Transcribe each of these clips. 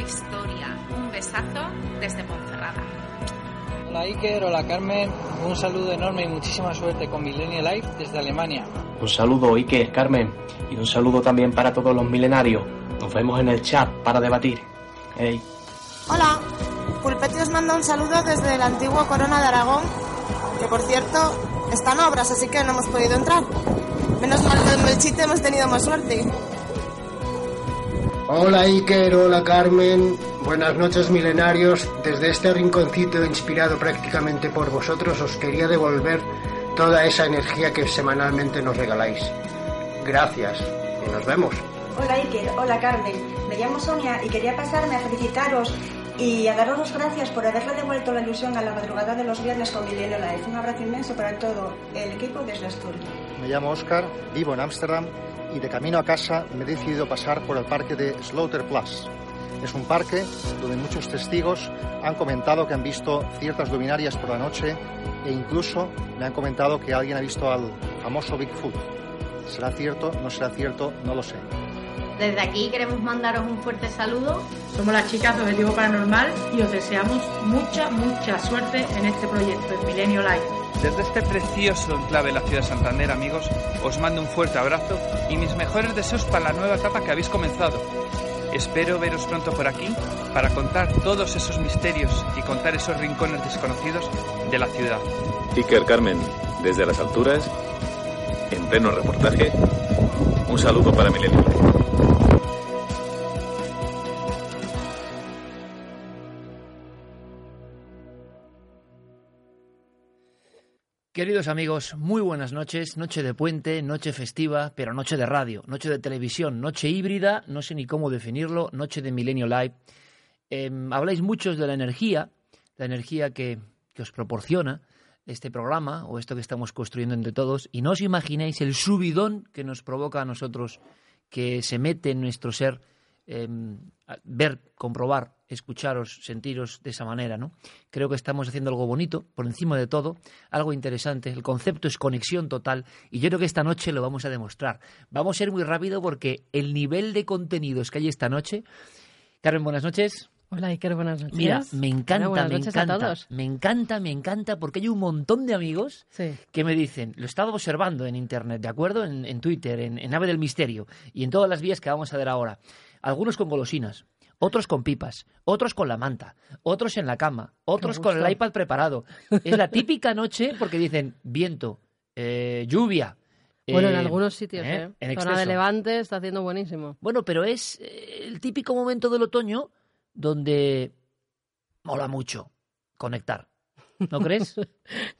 Historia. Un besazo desde Ponferrada. Hola Iker, hola Carmen, un saludo enorme y muchísima suerte con Millennial Life desde Alemania. Un saludo Iker, Carmen, y un saludo también para todos los milenarios. Nos vemos en el chat para debatir. Hey. Hola, Pulpetti os manda un saludo desde el antiguo Corona de Aragón, que por cierto están obras, así que no hemos podido entrar. Menos mal que en Melchite hemos tenido más suerte. Hola Iker, hola Carmen, buenas noches milenarios. Desde este rinconcito inspirado prácticamente por vosotros os quería devolver toda esa energía que semanalmente nos regaláis. Gracias y nos vemos. Hola Iker, hola Carmen. Me llamo Sonia y quería pasarme a felicitaros y a daros las gracias por haberle devuelto la ilusión a la madrugada de los viernes con Milenio Live. Un abrazo inmenso para todo el equipo desde Asturias. Me llamo Oscar, vivo en Ámsterdam y de camino a casa me he decidido pasar por el parque de Slaughterplatz. Es un parque donde muchos testigos han comentado que han visto ciertas luminarias por la noche e incluso me han comentado que alguien ha visto al famoso Bigfoot. ¿Será cierto? ¿No será cierto? No lo sé. Desde aquí queremos mandaros un fuerte saludo. Somos las chicas de Objetivo Paranormal y os deseamos mucha, mucha suerte en este proyecto, en Milenio Live. Desde este precioso enclave de la ciudad de Santander, amigos, os mando un fuerte abrazo y mis mejores deseos para la nueva etapa que habéis comenzado. Espero veros pronto por aquí para contar todos esos misterios y contar esos rincones desconocidos de la ciudad. Iker Carmen, desde las alturas, en pleno reportaje, un saludo para Milenio. Queridos amigos, muy buenas noches. Noche de puente, noche festiva, pero noche de radio, noche de televisión, noche híbrida, no sé ni cómo definirlo, noche de Milenio Live. Eh, habláis muchos de la energía, la energía que, que os proporciona este programa o esto que estamos construyendo entre todos, y no os imagináis el subidón que nos provoca a nosotros, que se mete en nuestro ser eh, ver, comprobar, escucharos, sentiros de esa manera, ¿no? Creo que estamos haciendo algo bonito, por encima de todo, algo interesante. El concepto es conexión total y yo creo que esta noche lo vamos a demostrar. Vamos a ser muy rápido porque el nivel de contenidos que hay esta noche. Carmen, buenas noches. Hola Iker, buenas noches. Mira, me encanta, me a encanta, todos. me encanta, me encanta, porque hay un montón de amigos Sí. que me dicen, lo he estado observando en internet, ¿de acuerdo? En, en Twitter, en, en Ave del Misterio y en todas las vías que vamos a ver ahora. Algunos con golosinas, otros con pipas, otros con la manta, otros en la cama, otros con el iPad preparado. Es la típica noche porque dicen viento, eh, lluvia. Bueno, en eh, algunos sitios, ¿eh? En Zona de. Levante está haciendo buenísimo. Bueno, pero es eh, el típico momento del otoño donde mola mucho conectar. ¿No crees?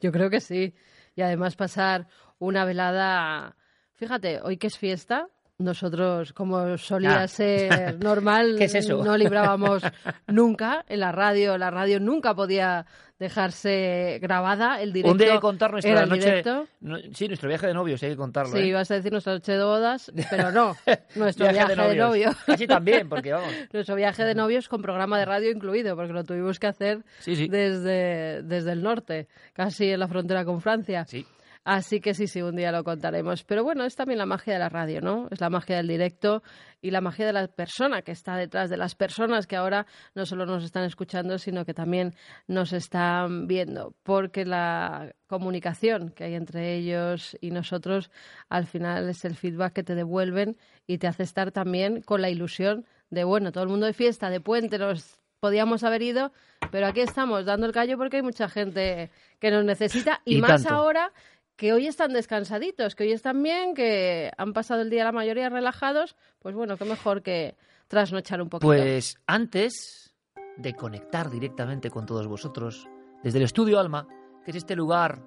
Yo creo que sí. Y además pasar una velada... Fíjate, hoy que es fiesta, nosotros, como solía Ah. ser normal, no librábamos nunca en la radio. La radio nunca podía dejarse grabada. El directo Un día hay que contar nuestra noche. no- sí, nuestro viaje de novios, hay que contarlo. Sí, ¿eh? ibas a decir nuestra noche de bodas, pero no, nuestro viaje, de novios. Casi también, porque vamos. Nuestro viaje de novios con programa de radio incluido, porque lo tuvimos que hacer Sí, sí. Desde, desde el norte, casi en la frontera con Francia. Sí. Así que sí, sí, un día lo contaremos. Pero bueno, es también la magia de la radio, ¿no? Es la magia del directo y la magia de la persona que está detrás de las personas que ahora no solo nos están escuchando, sino que también nos están viendo. Porque la comunicación que hay entre ellos y nosotros al final es el feedback que te devuelven y te hace estar también con la ilusión de, bueno, todo el mundo de fiesta, de puente, nos podíamos haber ido, pero aquí estamos dando el callo porque hay mucha gente que nos necesita y, Y más tanto. ahora que hoy están descansaditos, que hoy están bien, que han pasado el día la mayoría relajados, pues bueno, qué mejor que trasnochar un poquito. Pues antes de conectar directamente con todos vosotros, desde el estudio Alma, que es este lugar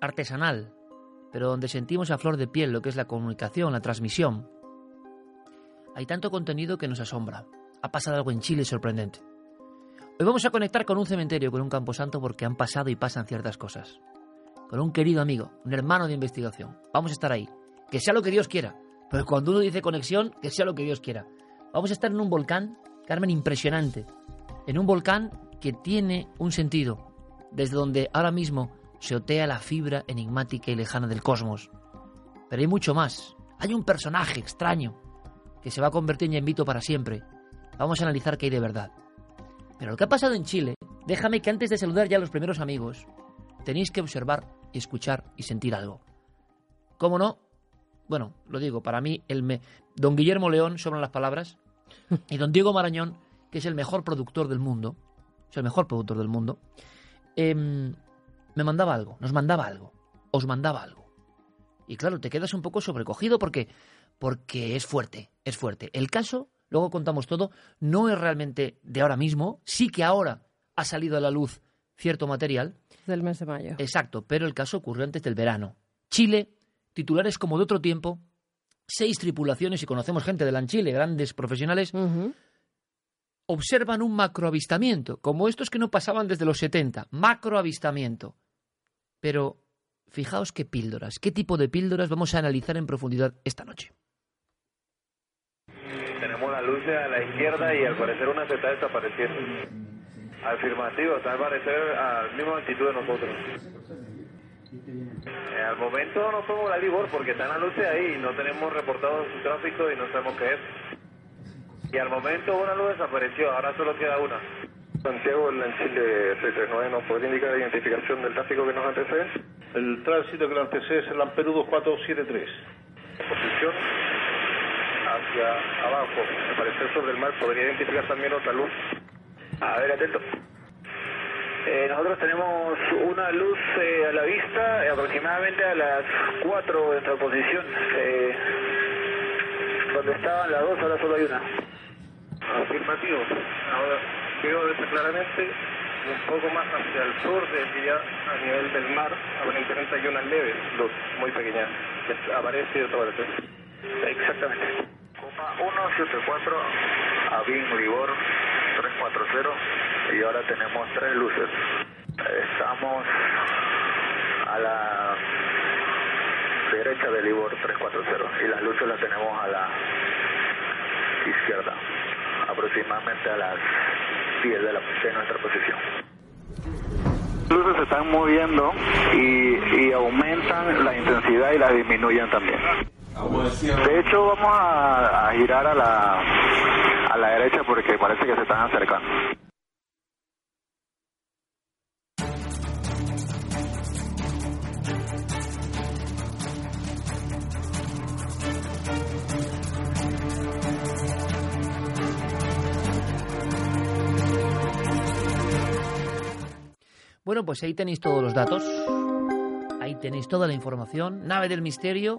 artesanal, pero donde sentimos a flor de piel lo que es la comunicación, la transmisión, hay tanto contenido que nos asombra. Ha pasado algo en Chile sorprendente. Hoy vamos a conectar con un cementerio, con un camposanto, porque han pasado y pasan ciertas cosas. Con un querido amigo, un hermano de investigación. Vamos a estar ahí. Que sea lo que Dios quiera. Pero cuando uno dice conexión, que sea lo que Dios quiera. Vamos a estar en un volcán, Carmen, impresionante. En un volcán que tiene un sentido, desde donde ahora mismo se otea la fibra enigmática y lejana del cosmos. Pero hay mucho más. Hay un personaje extraño que se va a convertir en Yembito para siempre. Vamos a analizar qué hay de verdad. Pero lo que ha pasado en Chile, déjame que antes de saludar ya a los primeros amigos, tenéis que observar, escuchar y sentir algo. ¿Cómo no? Bueno, lo digo, para mí, el me... don Guillermo León sobran las palabras y don Diego Marañón, que es el mejor productor del mundo, es el mejor productor del mundo, em, me mandaba algo, nos mandaba algo, os mandaba algo. Y claro, te quedas un poco sobrecogido porque, porque es fuerte, es fuerte. El caso, luego contamos todo, no es realmente de ahora mismo, sí que ahora ha salido a la luz cierto material. Del mes de mayo. Exacto, pero el caso ocurrió antes del verano. Chile, titulares como de otro tiempo, seis tripulaciones, y conocemos gente de la Chile, grandes profesionales, observan un macroavistamiento, como estos que no pasaban desde los 70, macroavistamiento. Pero fijaos qué píldoras, qué tipo de píldoras vamos a analizar en profundidad esta noche. Tenemos la luz a la izquierda y al parecer una se está desapareciendo. Afirmativo, está al parecer a la misma altitud de nosotros. Eh, al momento no podemos la Libor porque están las luces ahí y no tenemos reportado su tráfico y no sabemos qué es. Y al momento una luz desapareció, ahora solo queda una. Santiago, en Chile 639, ¿nos puede indicar la identificación del tráfico que nos antecede? El tránsito que nos antecede es el Lampedudo 473. Posición hacia abajo, al parecer sobre el mar, ¿podría identificar también otra luz? A ver, atento. Eh, nosotros tenemos una luz eh, a la vista, eh, aproximadamente a las 4 de nuestra posición. Eh, donde estaban las dos, ahora solo hay una. Afirmativo. Ahora veo claramente un poco más hacia el sur, desde ya a nivel del mar, aparentemente hay una leve luz muy pequeña que aparece y desaparece. Exactamente. Copa 174, Avin Libor 340 y ahora tenemos tres luces. Estamos a la derecha del Libor 340 y las luces las tenemos a la izquierda, aproximadamente a las 10 de, la, de nuestra posición. Las luces se están moviendo y, y aumentan la intensidad y la disminuyen también. De hecho, vamos a, a girar a la, a la derecha porque parece que se están acercando. Bueno, pues ahí tenéis todos los datos, ahí tenéis toda la información, nave del misterio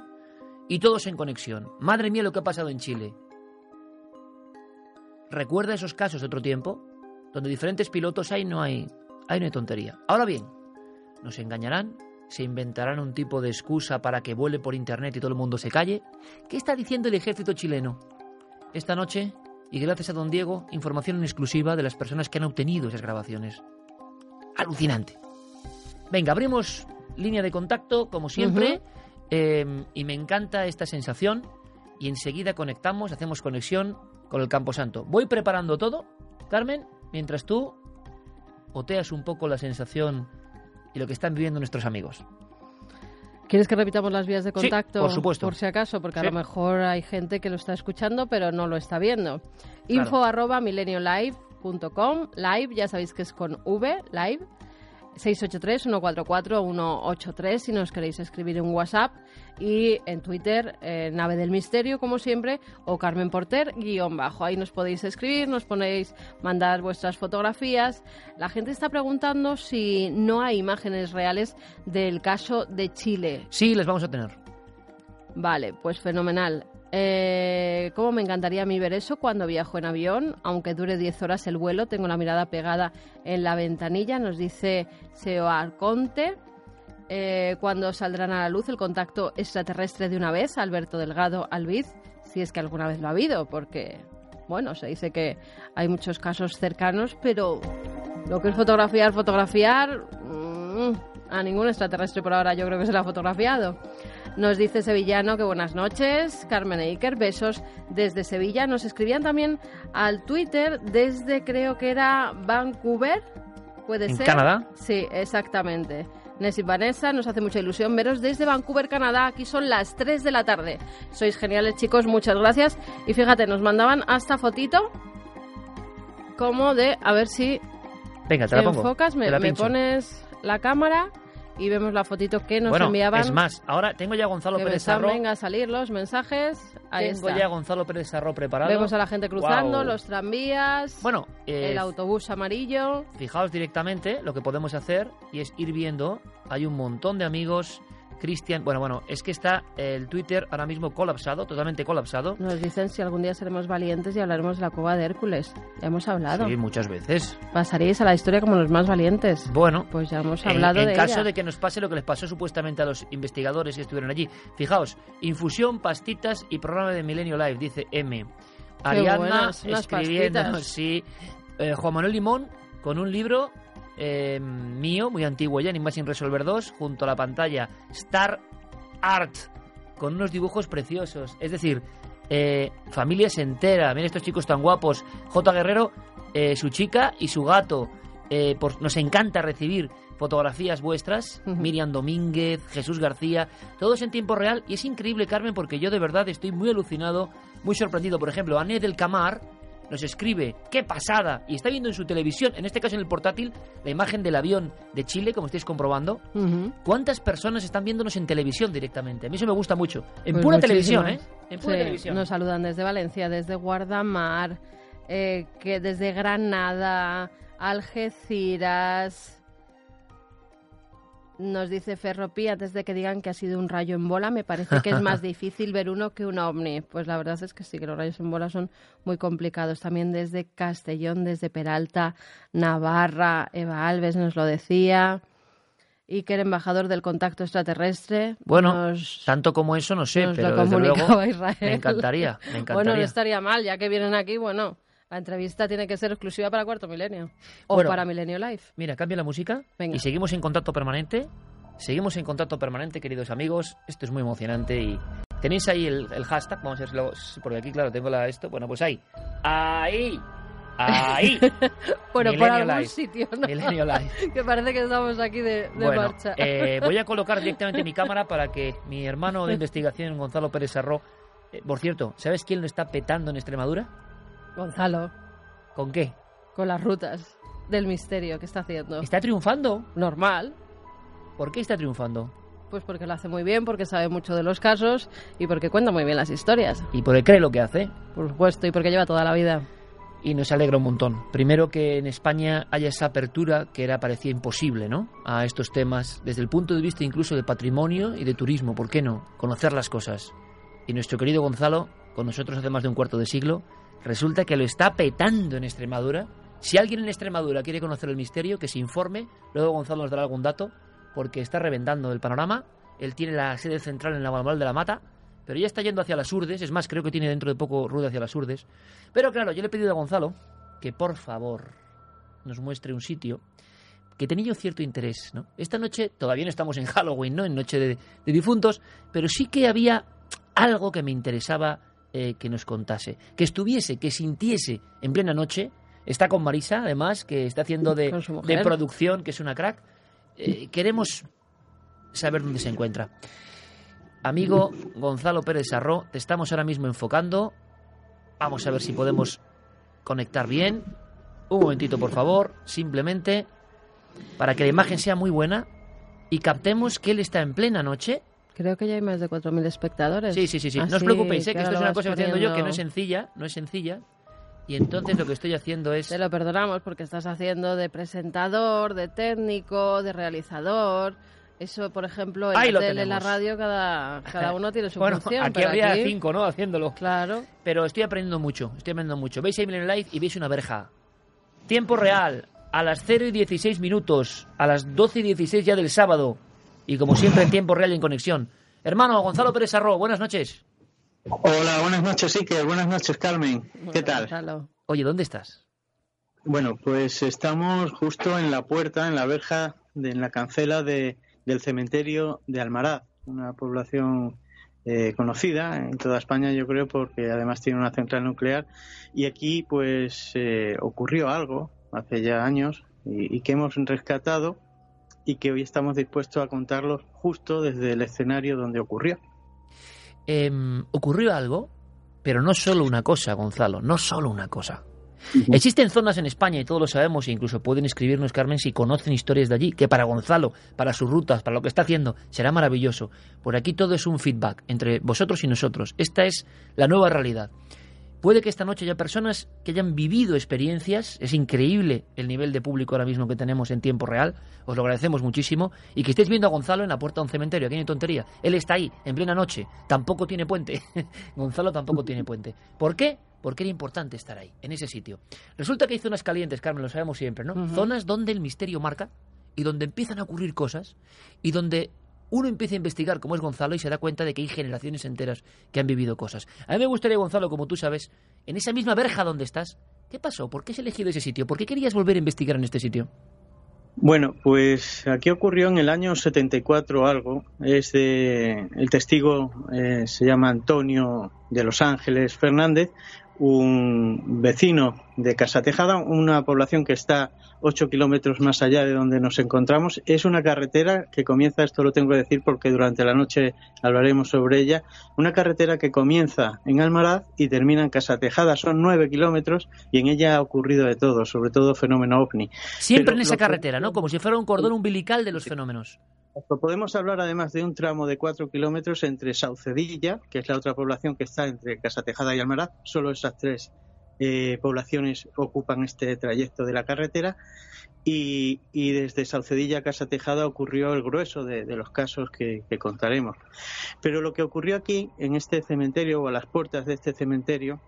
y todos en conexión. Madre mía lo que ha pasado en Chile. ¿Recuerda esos casos de otro tiempo? Donde diferentes pilotos ahí no hay, ahí no hay tontería. Ahora bien, nos engañarán, se inventarán un tipo de excusa para que vuele por internet y todo el mundo se calle. ¿Qué está diciendo el ejército chileno? Esta noche, y gracias a don Diego, información en exclusiva de las personas que han obtenido esas grabaciones. Alucinante. Venga, abrimos línea de contacto, como siempre, eh, y me encanta esta sensación. Y enseguida conectamos, hacemos conexión con el Campo Santo. Voy preparando todo, Carmen, mientras tú oteas un poco la sensación y lo que están viviendo nuestros amigos. ¿Quieres que repitamos las vías de contacto? por supuesto. Por si acaso, porque Sí. a lo mejor hay gente que lo está escuchando pero no lo está viendo. Claro. Info arroba mileniolive.com, live, ya sabéis que es con V, live. 683-144-183 si nos queréis escribir en WhatsApp y en Twitter, eh, Nave del Misterio, como siempre, o Carmen Porter, guion bajo. Ahí nos podéis escribir, nos ponéis, mandar vuestras fotografías. La gente está preguntando si no hay imágenes reales del caso de Chile. Sí, les vamos a tener. Vale, pues fenomenal. Eh, ¿Cómo me encantaría a mí ver eso cuando viajo en avión? Aunque dure 10 horas el vuelo, tengo la mirada pegada en la ventanilla, nos dice Seo Arconte. Eh, cuando saldrán a la luz el contacto extraterrestre de una vez, Alberto Delgado Albiz, si es que alguna vez lo ha habido, porque, bueno, se dice que hay muchos casos cercanos, pero lo que es fotografiar, fotografiar, mm, a ningún extraterrestre por ahora yo creo que se lo ha fotografiado. Nos dice Sevillano que buenas noches. Carmen e Iker, besos desde Sevilla. Nos escribían también al Twitter desde, creo que era Vancouver. ¿Puede ¿En ser? Canadá? Sí, exactamente. Nes y Vanessa, nos hace mucha ilusión veros desde Vancouver, Canadá. Aquí son las 3 de la tarde. Sois geniales, chicos, muchas gracias. Y fíjate, nos mandaban hasta fotito como de, a ver si Venga, te la pongo. enfocas, me, Te la me pincho. pones la cámara y vemos la fotito que nos bueno, enviaban. es más, ahora tengo ya a Gonzalo que Pérez Sarro. venga a salir los mensajes. Ahí Tengo está. ya a Gonzalo Pérez Sarro preparado. Vemos a la gente cruzando, Guau. los tranvías, Bueno, eh, el autobús amarillo. fijaos directamente lo que podemos hacer y es ir viendo. Hay un montón de amigos. Cristian, bueno, bueno, es que está el Twitter ahora mismo colapsado, totalmente colapsado. Nos dicen si algún día seremos valientes y hablaremos de la cueva de Hércules. Ya hemos hablado. Sí, muchas veces. Pasaríais a la historia como los más valientes. Bueno, Pues ya hemos En, hablado en de caso ella. de que nos pase lo que les pasó supuestamente a los investigadores que estuvieron allí. Fijaos, infusión, pastitas y programa de Milenio Live, dice M. Ariadna pastitas. sí. Eh, Juan Manuel Limón con un libro eh, mío, muy antiguo ya, ni más sin resolver dos, junto a la pantalla Star Art, con unos dibujos preciosos. Es decir, eh, familias entera. Miren estos chicos tan guapos. J. Guerrero, eh, su chica y su gato. Eh, por- nos encanta recibir fotografías vuestras. Miriam Domínguez, Jesús García, todos en tiempo real. Y es increíble, Carmen, porque yo de verdad estoy muy alucinado, muy sorprendido. Por ejemplo, Anne del Camar nos escribe, qué pasada, y está viendo en su televisión, en este caso en el portátil, la imagen del avión de Chile, como estáis comprobando. ¿Cuántas personas están viéndonos en televisión directamente? A mí eso me gusta mucho. En Pues pura muchísimas. televisión, ¿eh? En pura Sí, televisión. Nos saludan desde Valencia, desde Guardamar, eh, que desde Granada, Algeciras. Nos dice Ferropi, antes de que digan que ha sido un rayo en bola, me parece que es más difícil ver uno que un ovni. Pues la verdad es que sí, que los rayos en bola son muy complicados. También desde Castellón, desde Peralta, Navarra, Eva Alves nos lo decía. Iker, embajador del contacto extraterrestre. Bueno, nos- tanto como eso no sé, pero desde luego Israel. me encantaría, me encantaría. Bueno, no estaría mal, ya que vienen aquí, bueno, la entrevista tiene que ser exclusiva para Cuarto Milenio o Bueno. para Milenio Live. Mira, cambia la música Venga. y seguimos en contacto permanente. Seguimos en contacto permanente, queridos amigos. Esto es muy emocionante y tenéis ahí el, el hashtag. Vamos a verlo, porque aquí, claro, tengo la esto. Bueno, pues ahí. Ahí. Ahí. Bueno, por Milenio algún Live. sitio, ¿no? Milenio Live. que parece que estamos aquí de, de bueno, marcha. eh, voy a colocar directamente mi cámara para que mi hermano de investigación, Gonzalo Pérez Sarró, eh, por cierto, ¿sabes quién lo está petando en Extremadura? Gonzalo, ¿Con qué? con las rutas del misterio que está haciendo. ¿Está triunfando? Normal. ¿Por qué está triunfando? Pues porque lo hace muy bien, porque sabe mucho de los casos y porque cuenta muy bien las historias. Y porque cree lo que hace. Por supuesto, y porque lleva toda la vida. y nos alegra un montón. Primero que en España haya esa apertura que era parecía imposible, ¿no? A estos temas desde el punto de vista incluso de patrimonio y de turismo, ¿por qué no? Conocer las cosas. Y nuestro querido Gonzalo, con nosotros hace más de un cuarto de siglo, resulta que lo está petando en Extremadura. Si alguien en Extremadura quiere conocer el misterio, que se informe. Luego Gonzalo nos dará algún dato, porque está reventando el panorama. Él tiene la sede central en la Guadalajara de la Mata, pero ya está yendo hacia las Urdes. Es más, creo que tiene dentro de poco rude hacia las Urdes. Pero claro, yo le he pedido a Gonzalo que por favor nos muestre un sitio que tenía yo cierto interés, ¿no? Esta noche todavía no estamos en Halloween, ¿no? En Noche de Difuntos, pero sí que había algo que me interesaba eh, que nos contase, que estuviese, que sintiese en plena noche. Está con Marisa, además, que está haciendo de, su mujer. de producción, que es una crack. Eh, queremos saber dónde se encuentra. Amigo Gonzalo Pérez Sarró, te estamos ahora mismo enfocando. Vamos a ver si podemos conectar bien. Un momentito, por favor, simplemente para que la imagen sea muy buena y captemos que él está en plena noche. Creo que ya hay más de 4.000 espectadores. Sí, sí, sí, sí. no os Así preocupéis, ¿eh? que esto es una cosa que estoy haciendo yo que no es sencilla, no es sencilla. Y entonces lo que estoy haciendo es... Te lo perdonamos porque estás haciendo de presentador, de técnico, de realizador. Eso, por ejemplo, en Ahí la tele, en la radio, cada, cada uno tiene su bueno, función. aquí pero habría aquí- cinco, ¿no? Haciéndolo. Claro. Pero estoy aprendiendo mucho, estoy aprendiendo mucho. Veis en Live y veis una verja. Tiempo real, a las 0 y 16 minutos, a las 12 y 16 ya del sábado. Y como siempre en tiempo real y en conexión. Hermano Gonzalo Pérez Arro, buenas noches. Hola, buenas noches, Iker. Buenas noches, Carmen. ¿Qué tal? Oye, ¿dónde estás? Bueno, pues estamos justo en la puerta, en la verja, de, en la cancela de, del cementerio de Almaraz. una población eh, conocida en toda España, yo creo, porque además tiene una central nuclear. Y aquí, pues, eh, ocurrió algo hace ya años y, que hemos rescatado y que hoy estamos dispuestos a contarlo justo desde el escenario donde ocurrió. Em, ocurrió algo, pero no solo una cosa, Gonzalo, no solo una cosa. Existen zonas en España, y todos lo sabemos, e incluso pueden escribirnos, Carmen, si conocen historias de allí, que para Gonzalo, para sus rutas, para lo que está haciendo, será maravilloso. Por aquí todo es un feedback entre vosotros y nosotros. Esta es la nueva realidad. Puede que esta noche haya personas que hayan vivido experiencias, es increíble el nivel de público ahora mismo que tenemos en tiempo real, os lo agradecemos muchísimo, y que estéis viendo a Gonzalo en la puerta de un cementerio, aquí no hay tontería, él está ahí, en plena noche, tampoco tiene puente, Gonzalo tampoco tiene puente. ¿Por qué? Porque era importante estar ahí, en ese sitio. Resulta que hay zonas calientes, Carmen, lo sabemos siempre, ¿no? Zonas donde el misterio marca y donde empiezan a ocurrir cosas y donde uno empieza a investigar como es Gonzalo y se da cuenta de que hay generaciones enteras que han vivido cosas. A mí me gustaría, Gonzalo, como tú sabes, en esa misma verja donde estás, ¿qué pasó? ¿Por qué has elegido ese sitio? ¿Por qué querías volver a investigar en este sitio? Bueno, pues aquí ocurrió en el año 74 algo. Es de, el testigo eh, se llama Antonio de Los Ángeles Fernández, un vecino de Casa Tejada, una población que está 8 kilómetros más allá de donde nos encontramos. Es una carretera que comienza, esto lo tengo que decir porque durante la noche hablaremos sobre ella, una carretera que comienza en Almaraz y termina en Casa Tejada. Son 9 kilómetros y en ella ha ocurrido de todo, sobre todo fenómeno ovni. Siempre en esa carretera, ¿no? Como si fuera un cordón umbilical de los fenómenos. Podemos hablar además de un tramo de 4 kilómetros entre Saucedilla, que es la otra población que está entre Casa Tejada y Almaraz, solo esas tres eh, poblaciones ocupan este trayecto de la carretera y, desde Saucedilla a Casa Tejada ocurrió el grueso de, los casos que, contaremos. Pero lo que ocurrió aquí, en este cementerio o a las puertas de este cementerio,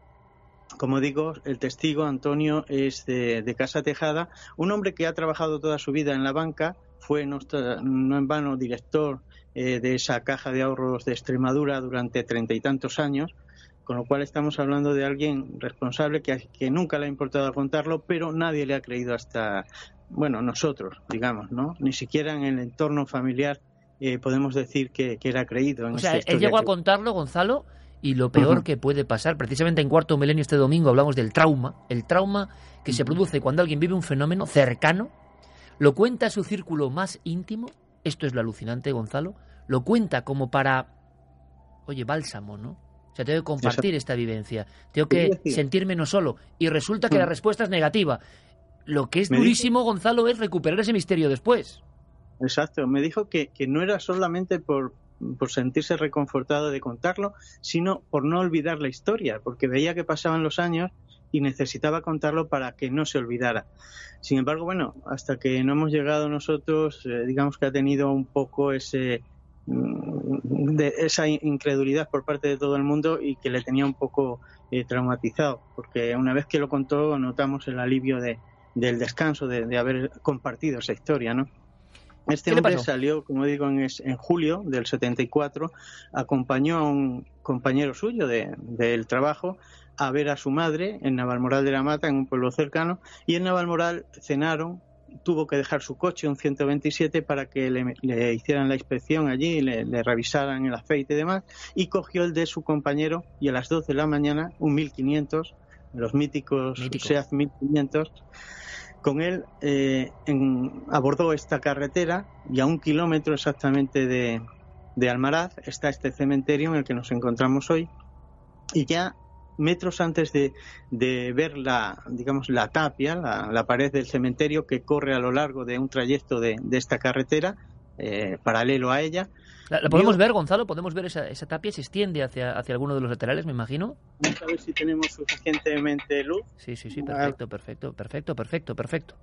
como digo, el testigo Antonio es de, Casa Tejada, un hombre que ha trabajado toda su vida en la banca, fue no, en vano director eh, de esa caja de ahorros de Extremadura durante treinta y tantos años con lo cual estamos hablando de alguien responsable que, que nunca le ha importado contarlo, pero nadie le ha creído hasta, bueno, nosotros, digamos, ¿no? Ni siquiera en el entorno familiar eh, podemos decir que, era creído. o sea, él llegó a contarlo, Gonzalo, y lo peor que puede pasar, precisamente en cuarto milenio este domingo hablamos del trauma, el trauma que se produce cuando alguien vive un fenómeno cercano, lo cuenta a su círculo más íntimo, esto es lo alucinante, Gonzalo, lo cuenta como para, oye, bálsamo, ¿no? O sea, tengo que compartir esta vivencia. Tengo que sentirme no solo. Y resulta que la mm. respuesta es negativa. Lo que es durísimo, Gonzalo, es recuperar ese misterio después. Exacto. Me dijo que, que no era solamente por, por sentirse reconfortado de contarlo, sino por no olvidar la historia, porque veía que pasaban los años y necesitaba contarlo para que no se olvidara. Sin embargo, bueno, hasta que no hemos llegado nosotros, eh, digamos que ha tenido un poco ese, Mm, de esa incredulidad por parte de todo el mundo y que le tenía un poco eh, traumatizado, porque una vez que lo contó notamos el alivio de, del descanso, de, haber compartido esa historia, ¿no? Este hombre salió, como digo, en, en, julio del 74, acompañó a un compañero suyo de, del trabajo a ver a su madre en Navalmoral de la Mata, en un pueblo cercano, y en Navalmoral cenaron, tuvo que dejar su coche, un 127, para que le, hicieran la inspección allí, le, le, revisaran el aceite y demás, y cogió el de su compañero y a las 2 de la mañana, un 1500, los míticos SEAT 1500, con él eh, abordó esta carretera y a un kilómetro exactamente de, Almaraz está este cementerio en el que nos encontramos hoy y ya metros antes de, ver la, digamos, la tapia, la, pared del cementerio que corre a lo largo de un trayecto de, esta carretera, eh, paralelo a ella. ¿La, podemos ver, Gonzalo? ¿Podemos ver esa, esa, tapia? ¿Se extiende hacia, hacia alguno de los laterales, me imagino? Vamos a ver si tenemos suficientemente luz. Sí, sí, sí, perfecto, perfecto, perfecto, perfecto, perfecto.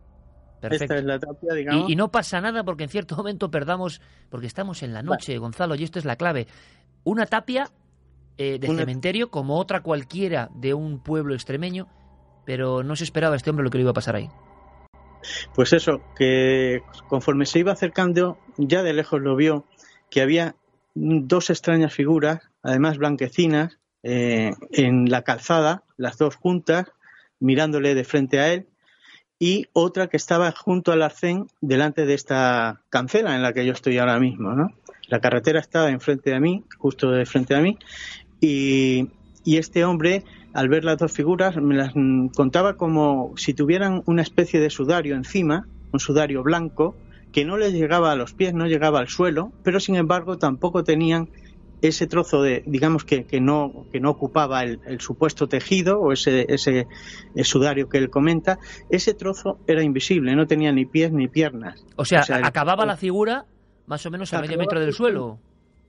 Perfecto. Esta es la tapia, digamos. Y, y, no pasa nada porque en cierto momento perdamos, porque estamos en la noche, Gonzalo, y esto es la clave. Una tapia eh, de cementerio como otra cualquiera de un pueblo extremeño, pero no se esperaba este hombre lo que le iba a pasar ahí. Pues eso, que conforme se iba acercando, ya de lejos lo vio, que había dos extrañas figuras, además blanquecinas, eh, en la calzada, las dos juntas, mirándole de frente a él, y otra que estaba junto al arcén delante de esta cancela en la que yo estoy ahora mismo, ¿no? La carretera estaba enfrente de mí, justo de frente a mí, y, y este hombre, al ver las dos figuras, me las contaba como si tuvieran una especie de sudario encima, un sudario blanco, que no les llegaba a los pies, no llegaba al suelo, pero sin embargo tampoco tenían ese trozo de, digamos que, que no, que no ocupaba el, el supuesto tejido o ese, ese sudario que él comenta, ese trozo era invisible, no tenía ni pies ni piernas. O sea, acababa la figura más o menos a medio metro del suelo.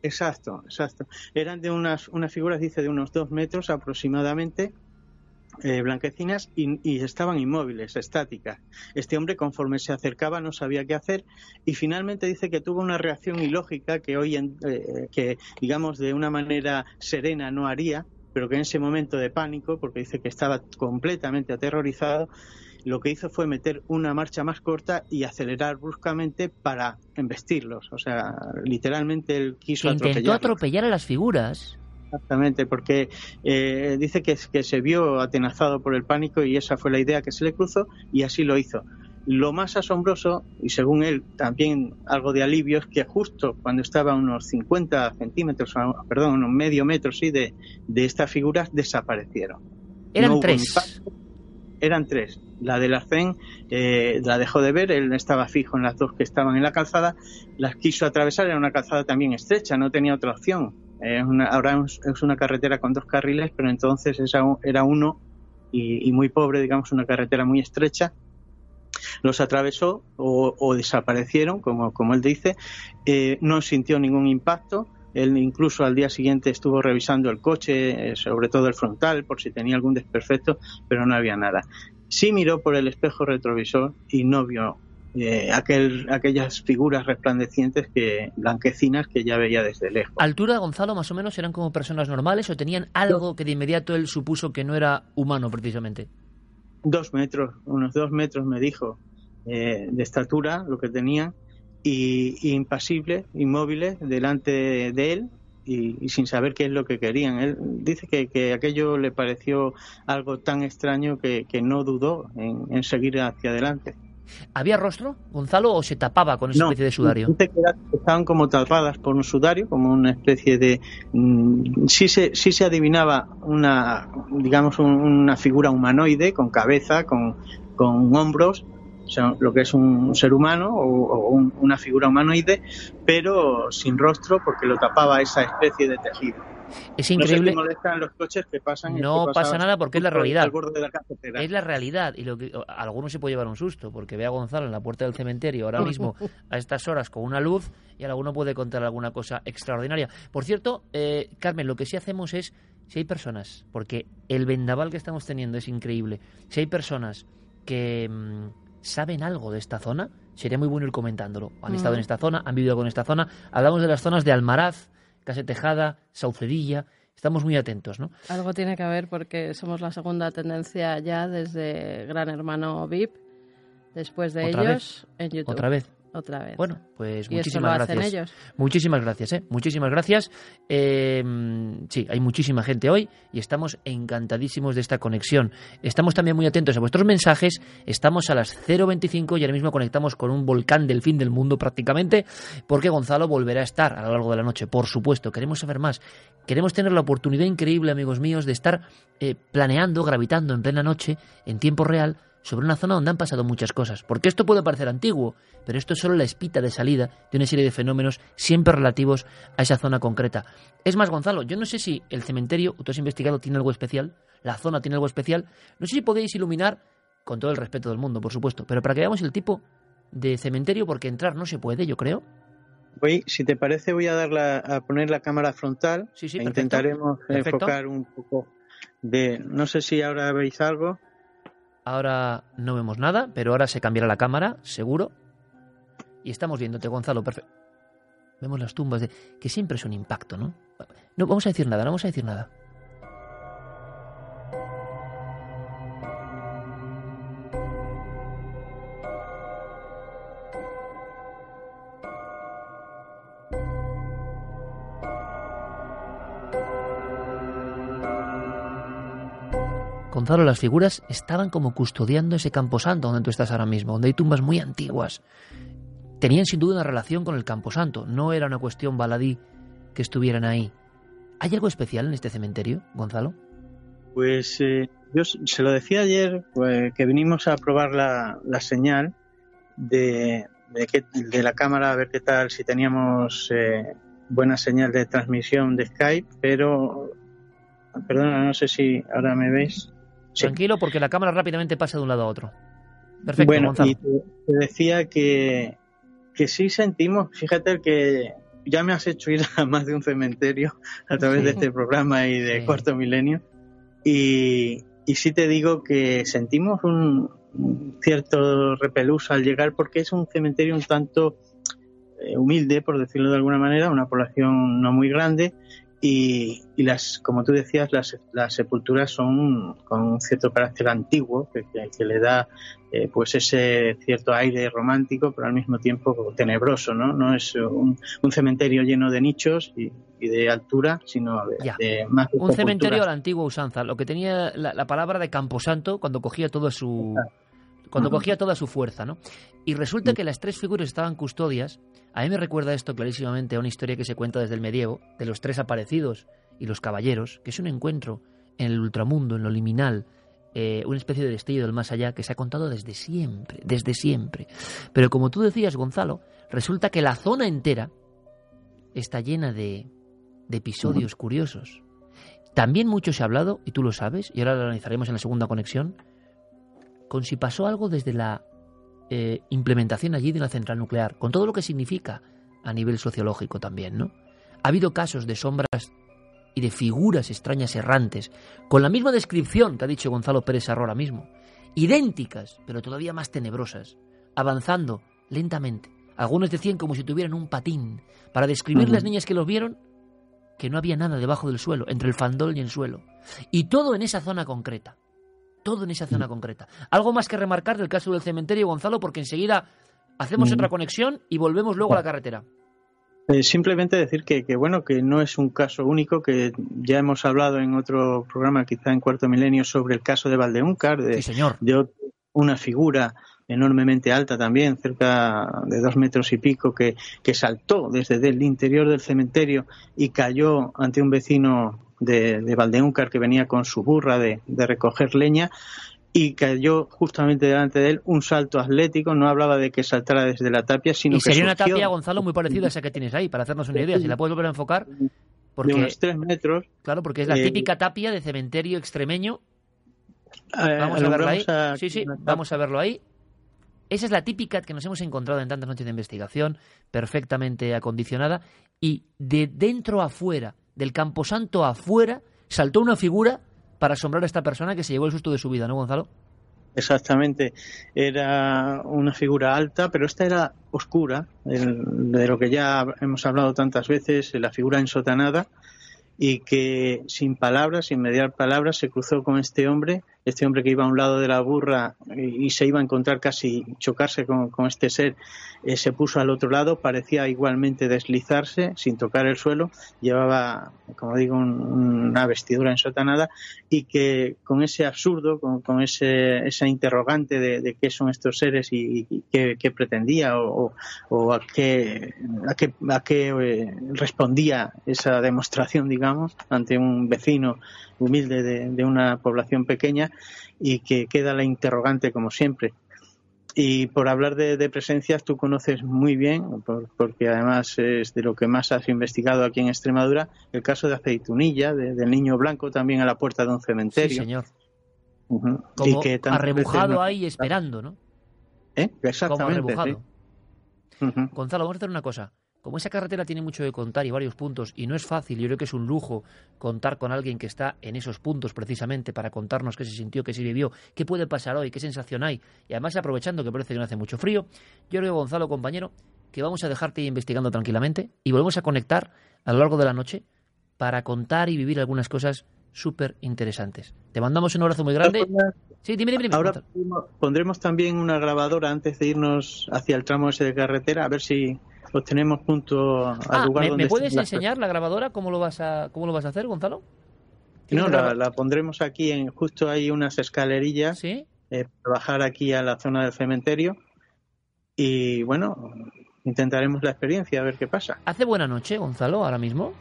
Exacto, exacto. Eran de unas, unas figuras, dice, de unos dos metros aproximadamente, eh, blanquecinas, y, y estaban inmóviles, estáticas. Este hombre, conforme se acercaba, no sabía qué hacer, y finalmente dice que tuvo una reacción ilógica que hoy, en, eh, que digamos, de una manera serena no haría, pero que en ese momento de pánico, porque dice que estaba completamente aterrorizado, lo que hizo fue meter una marcha más corta y acelerar bruscamente para embestirlos. O sea, literalmente él quiso Que intentó atropellar a las figuras. Exactamente, porque eh, dice que, que se vio atenazado por el pánico y esa fue la idea que se le cruzó y así lo hizo. Lo más asombroso, y según él también algo de alivio, es que justo cuando estaba a unos 50 centímetros, perdón, unos medio metro sí, de, de estas figuras, desaparecieron. Eran No tres. Eran tres. La del arcén eh, la dejó de ver, él estaba fijo en las dos que estaban en la calzada, las quiso atravesar, era una calzada también estrecha, no tenía otra opción. Ahora es una carretera con dos carriles, pero entonces esa era uno y, muy pobre, digamos, una carretera muy estrecha. Los atravesó o, o desaparecieron, como, como él dice, Eh, no sintió ningún impacto. Él incluso al día siguiente estuvo revisando el coche, eh, sobre todo el frontal, por si tenía algún desperfecto, pero no había nada. Sí miró por el espejo retrovisor y no vio eh, aquel, aquellas figuras resplandecientes que blanquecinas que ya veía desde lejos. ¿Altura, Gonzalo, más o menos eran como personas normales o tenían algo que de inmediato él supuso que no era humano precisamente? Dos metros, unos dos metros me dijo eh, de estatura lo que tenían y, y impasibles, inmóviles delante de, de él y, y sin saber qué es lo que querían. Él dice que, que aquello le pareció algo tan extraño que, que no dudó en, en seguir hacia adelante. ¿Había rostro, Gonzalo, o se tapaba con esa No, especie de sudario? estaban como tapadas por un sudario, como una especie de... mm, sí, se, sí se adivinaba una, digamos, un- una figura humanoide con cabeza, con, con hombros, o sea, lo que es un ser humano o, o un- una figura humanoide, pero sin rostro porque lo tapaba esa especie de tejido. Es No sé increíble. si molestan los coches que pasan. No que pasa nada porque es la realidad. al borde de la. Es la realidad y lo que a alguno se puede llevar un susto porque ve a Gonzalo en la puerta del cementerio ahora mismo a estas horas con una luz y alguno puede contar alguna cosa extraordinaria. Por cierto, eh, Carmen, lo que sí hacemos es si hay personas, porque el vendaval que estamos teniendo es increíble. Si hay personas que mm, saben algo de esta zona, sería muy bueno ir comentándolo. Han estado Mm. en esta zona, han vivido con esta zona. Hablamos de las zonas de Almaraz, Case Tejada, Saucedilla. Estamos muy atentos, ¿no? Algo tiene que haber porque somos la segunda tendencia ya desde Gran Hermano VIP, después de ¿Otra ellos vez? en YouTube. ¿Otra vez? Otra vez. Bueno, pues Y muchísimas lo hacen gracias. ellos. Muchísimas gracias, ¿eh? Muchísimas gracias. Eh, sí, hay muchísima gente hoy y estamos encantadísimos de esta conexión. Estamos también muy atentos a vuestros mensajes. Estamos a las 0.25 y ahora mismo conectamos con un volcán del fin del mundo prácticamente porque Gonzalo volverá a estar a lo largo de la noche. Por supuesto, queremos saber más. Queremos tener la oportunidad increíble, amigos míos, de estar eh, planeando, gravitando en plena noche, en tiempo real, sobre una zona donde han pasado muchas cosas. Porque esto puede parecer antiguo, pero esto es solo la espita de salida de una serie de fenómenos siempre relativos a esa zona concreta. Es más, Gonzalo, yo no sé si el cementerio, tú has investigado, tiene algo especial, la zona tiene algo especial. No sé si podéis iluminar, con todo el respeto del mundo, por supuesto, pero para que veamos el tipo de cementerio, porque entrar no se puede, yo creo. Voy, si te parece, voy a dar la- a poner la cámara frontal. Sí, sí, e perfecto. intentaremos Perfecto. enfocar un poco de. No sé si ahora veis algo. Ahora no vemos nada, pero ahora se cambiará la cámara, seguro. Y estamos viéndote, Gonzalo, perfecto. Vemos las tumbas de... que siempre es un impacto, ¿no? No vamos a decir nada, no vamos a decir nada. Gonzalo, las figuras estaban como custodiando ese camposanto donde tú estás ahora mismo, donde hay tumbas muy antiguas. Tenían sin duda una relación con el camposanto, no era una cuestión baladí que estuvieran ahí. ¿Hay algo especial en este cementerio, Gonzalo? Pues eh, yo se lo decía ayer pues, que vinimos a probar la, señal de, de, que, de, la cámara a ver qué tal, si teníamos eh, buena señal de transmisión de Skype, pero perdona, no sé si ahora me veis. Tranquilo, porque la cámara rápidamente pasa de un lado a otro. Perfecto, bueno, Gonzalo. y te, te decía que, que sí sentimos, fíjate que ya me has hecho ir a más de un cementerio a través Sí. de este programa y de Sí. Cuarto Milenio. Y, y sí te digo que sentimos un, un cierto repelús al llegar porque es un cementerio un tanto eh, humilde, por decirlo de alguna manera, una población no muy grande. Y, y las, como tú decías, las, las sepulturas son con un cierto carácter antiguo que, que- que le da eh, pues ese cierto aire romántico, pero al mismo tiempo tenebroso, ¿no? No es un, un cementerio lleno de nichos y, y de altura, sino de, de más Un cementerio a la antigua usanza, lo que tenía la, la palabra de camposanto cuando cogía toda su cuando cogía toda su fuerza, ¿no? Y resulta que las tres figuras estaban custodias. A mí me recuerda esto clarísimamente a una historia que se cuenta desde el medievo de los tres aparecidos y los caballeros, que es un encuentro en el ultramundo, en lo liminal, eh, una especie de destello del más allá que se ha contado desde siempre, desde siempre. Pero como tú decías, Gonzalo, resulta que la zona entera está llena de, de episodios curiosos. También mucho se ha hablado, y tú lo sabes, y ahora lo analizaremos en la segunda conexión, con si pasó algo desde la eh, implementación allí de la central nuclear, con todo lo que significa a nivel sociológico también, ¿no? Ha habido casos de sombras y de figuras extrañas errantes, con la misma descripción que ha dicho Gonzalo Pérez Sarro ahora mismo, idénticas, pero todavía más tenebrosas, avanzando lentamente. Algunos decían como si tuvieran un patín, para describir las niñas que los vieron, que no había nada debajo del suelo, entre el fandol y el suelo. Y todo en esa zona concreta. Todo en esa zona concreta. Algo más que remarcar del caso del cementerio, Gonzalo, porque enseguida hacemos Mm. otra conexión y volvemos luego a la carretera. Eh, simplemente decir que, que, bueno que no es un caso único que ya hemos hablado en otro programa quizá en cuarto milenio sobre el caso de Valdeúncar de, Sí, señor. de una figura enormemente alta también cerca de dos metros y pico que, que saltó desde el interior del cementerio y cayó ante un vecino de, de Valdeúncar que venía con su burra de, de recoger leña y cayó justamente delante de él un salto atlético, no hablaba de que saltara desde la tapia, sino Y que sería una tapia, Gonzalo, muy parecida a esa que tienes ahí, para hacernos una idea. Si la puedes volver a enfocar. Porque, de unos tres metros. claro, porque es la eh, típica tapia de cementerio extremeño. eh, Vamos a verlo ahí. a- Sí, sí, vamos a verlo ahí. Esa es la típica que nos hemos encontrado en tantas noches de investigación, perfectamente acondicionada. Y de dentro a afuera, del camposanto afuera, saltó una figura para asombrar a esta persona que se llevó el susto de su vida, ¿no, Gonzalo? Exactamente, era una figura alta, pero esta era oscura, de lo que ya hemos hablado tantas veces, la figura ensotanada, y que sin palabras, sin mediar palabras, se cruzó con este hombre, este hombre que iba a un lado de la burra y, se iba a encontrar casi chocarse con, con este ser, eh, se puso al otro lado, parecía igualmente deslizarse sin tocar el suelo, llevaba, como digo, un- una vestidura ensotanada y que con ese absurdo, con, con ese, esa interrogante de, qué son estos seres y, qué, qué pretendía o, o- o a qué, a qué, a qué, eh, respondía esa demostración, digamos, ante un vecino humilde de, de una población pequeña y que queda la interrogante como siempre. Y por hablar de, de presencias, tú conoces muy bien, por- porque además es de lo que más has investigado aquí en Extremadura, el caso de Aceitunilla, de- del niño blanco también a la puerta de un cementerio. Sí, señor. Como Y que tantas arrebujado no- ahí esperando, ¿no? ¿Eh? Como Exactamente. arrebujado. sí. Ujú. Gonzalo, vamos a hacer una cosa. Como esa carretera tiene mucho que contar y varios puntos, y no es fácil, yo creo que es un lujo contar con alguien que está en esos puntos precisamente para contarnos qué se sintió, qué se vivió, qué puede pasar hoy, qué sensación hay, y además aprovechando que parece que no hace mucho frío, yo creo, Gonzalo, compañero, que vamos a dejarte investigando tranquilamente y volvemos a conectar a lo largo de la noche para contar y vivir algunas cosas súper interesantes. Te mandamos un abrazo muy grande. Sí, dime, dime, dime. Ahora pondremos- pondremos también una grabadora antes de irnos hacia el tramo ese de carretera, a ver si obtenemos punto al Ah, lugar ¿me, donde me puedes enseñar la grabadora? ¿Cómo lo vas a, cómo lo vas a hacer, Gonzalo? No, la, la, pondremos aquí, en justo hay unas escalerillas ¿Sí? eh, para bajar aquí a la zona del cementerio y bueno, intentaremos la experiencia a ver qué pasa. ¿Hace buena noche, Gonzalo, ahora mismo?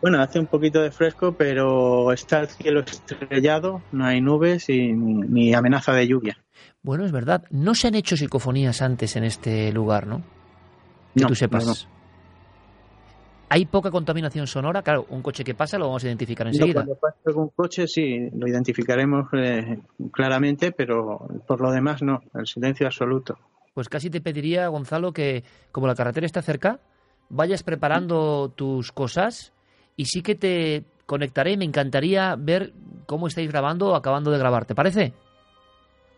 Bueno, hace un poquito de fresco, pero está el cielo estrellado, no hay nubes y ni, ni amenaza de lluvia. Bueno, es verdad. No se han hecho psicofonías antes en este lugar, ¿no? Que No, tú sepas. no, Hay poca contaminación sonora. Claro, un coche que pasa lo vamos a identificar No, enseguida. cuando pase algún coche sí, lo identificaremos eh, claramente, pero por lo demás no, el silencio absoluto. Pues casi te pediría, Gonzalo, que como la carretera está cerca, vayas preparando tus cosas y sí que te conectaré. Me encantaría ver cómo estáis grabando o acabando de grabar. ¿Te parece?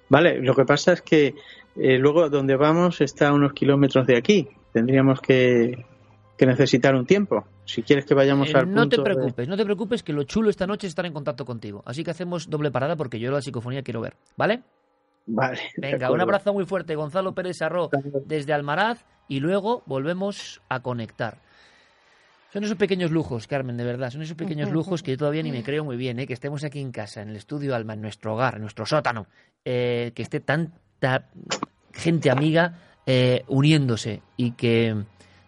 Vale, lo que pasa es que eh, luego donde vamos está a unos kilómetros de aquí. Tendríamos que, que necesitar un tiempo. Si quieres que vayamos Eh, al no te de- preocupes, no te preocupes, que lo chulo esta noche es estar en contacto contigo. Así que hacemos doble parada porque yo la psicofonía quiero ver. ¿Vale? Vale. Venga, un abrazo muy fuerte, Gonzalo Pérez Arro, desde Almaraz, y luego volvemos a conectar. Son esos pequeños lujos, Carmen, de verdad, son esos pequeños lujos que yo todavía ni me creo muy bien, ¿eh? que estemos aquí en casa, en el estudio Alma, en nuestro hogar, en nuestro sótano, eh, que esté tanta gente amiga eh, uniéndose y que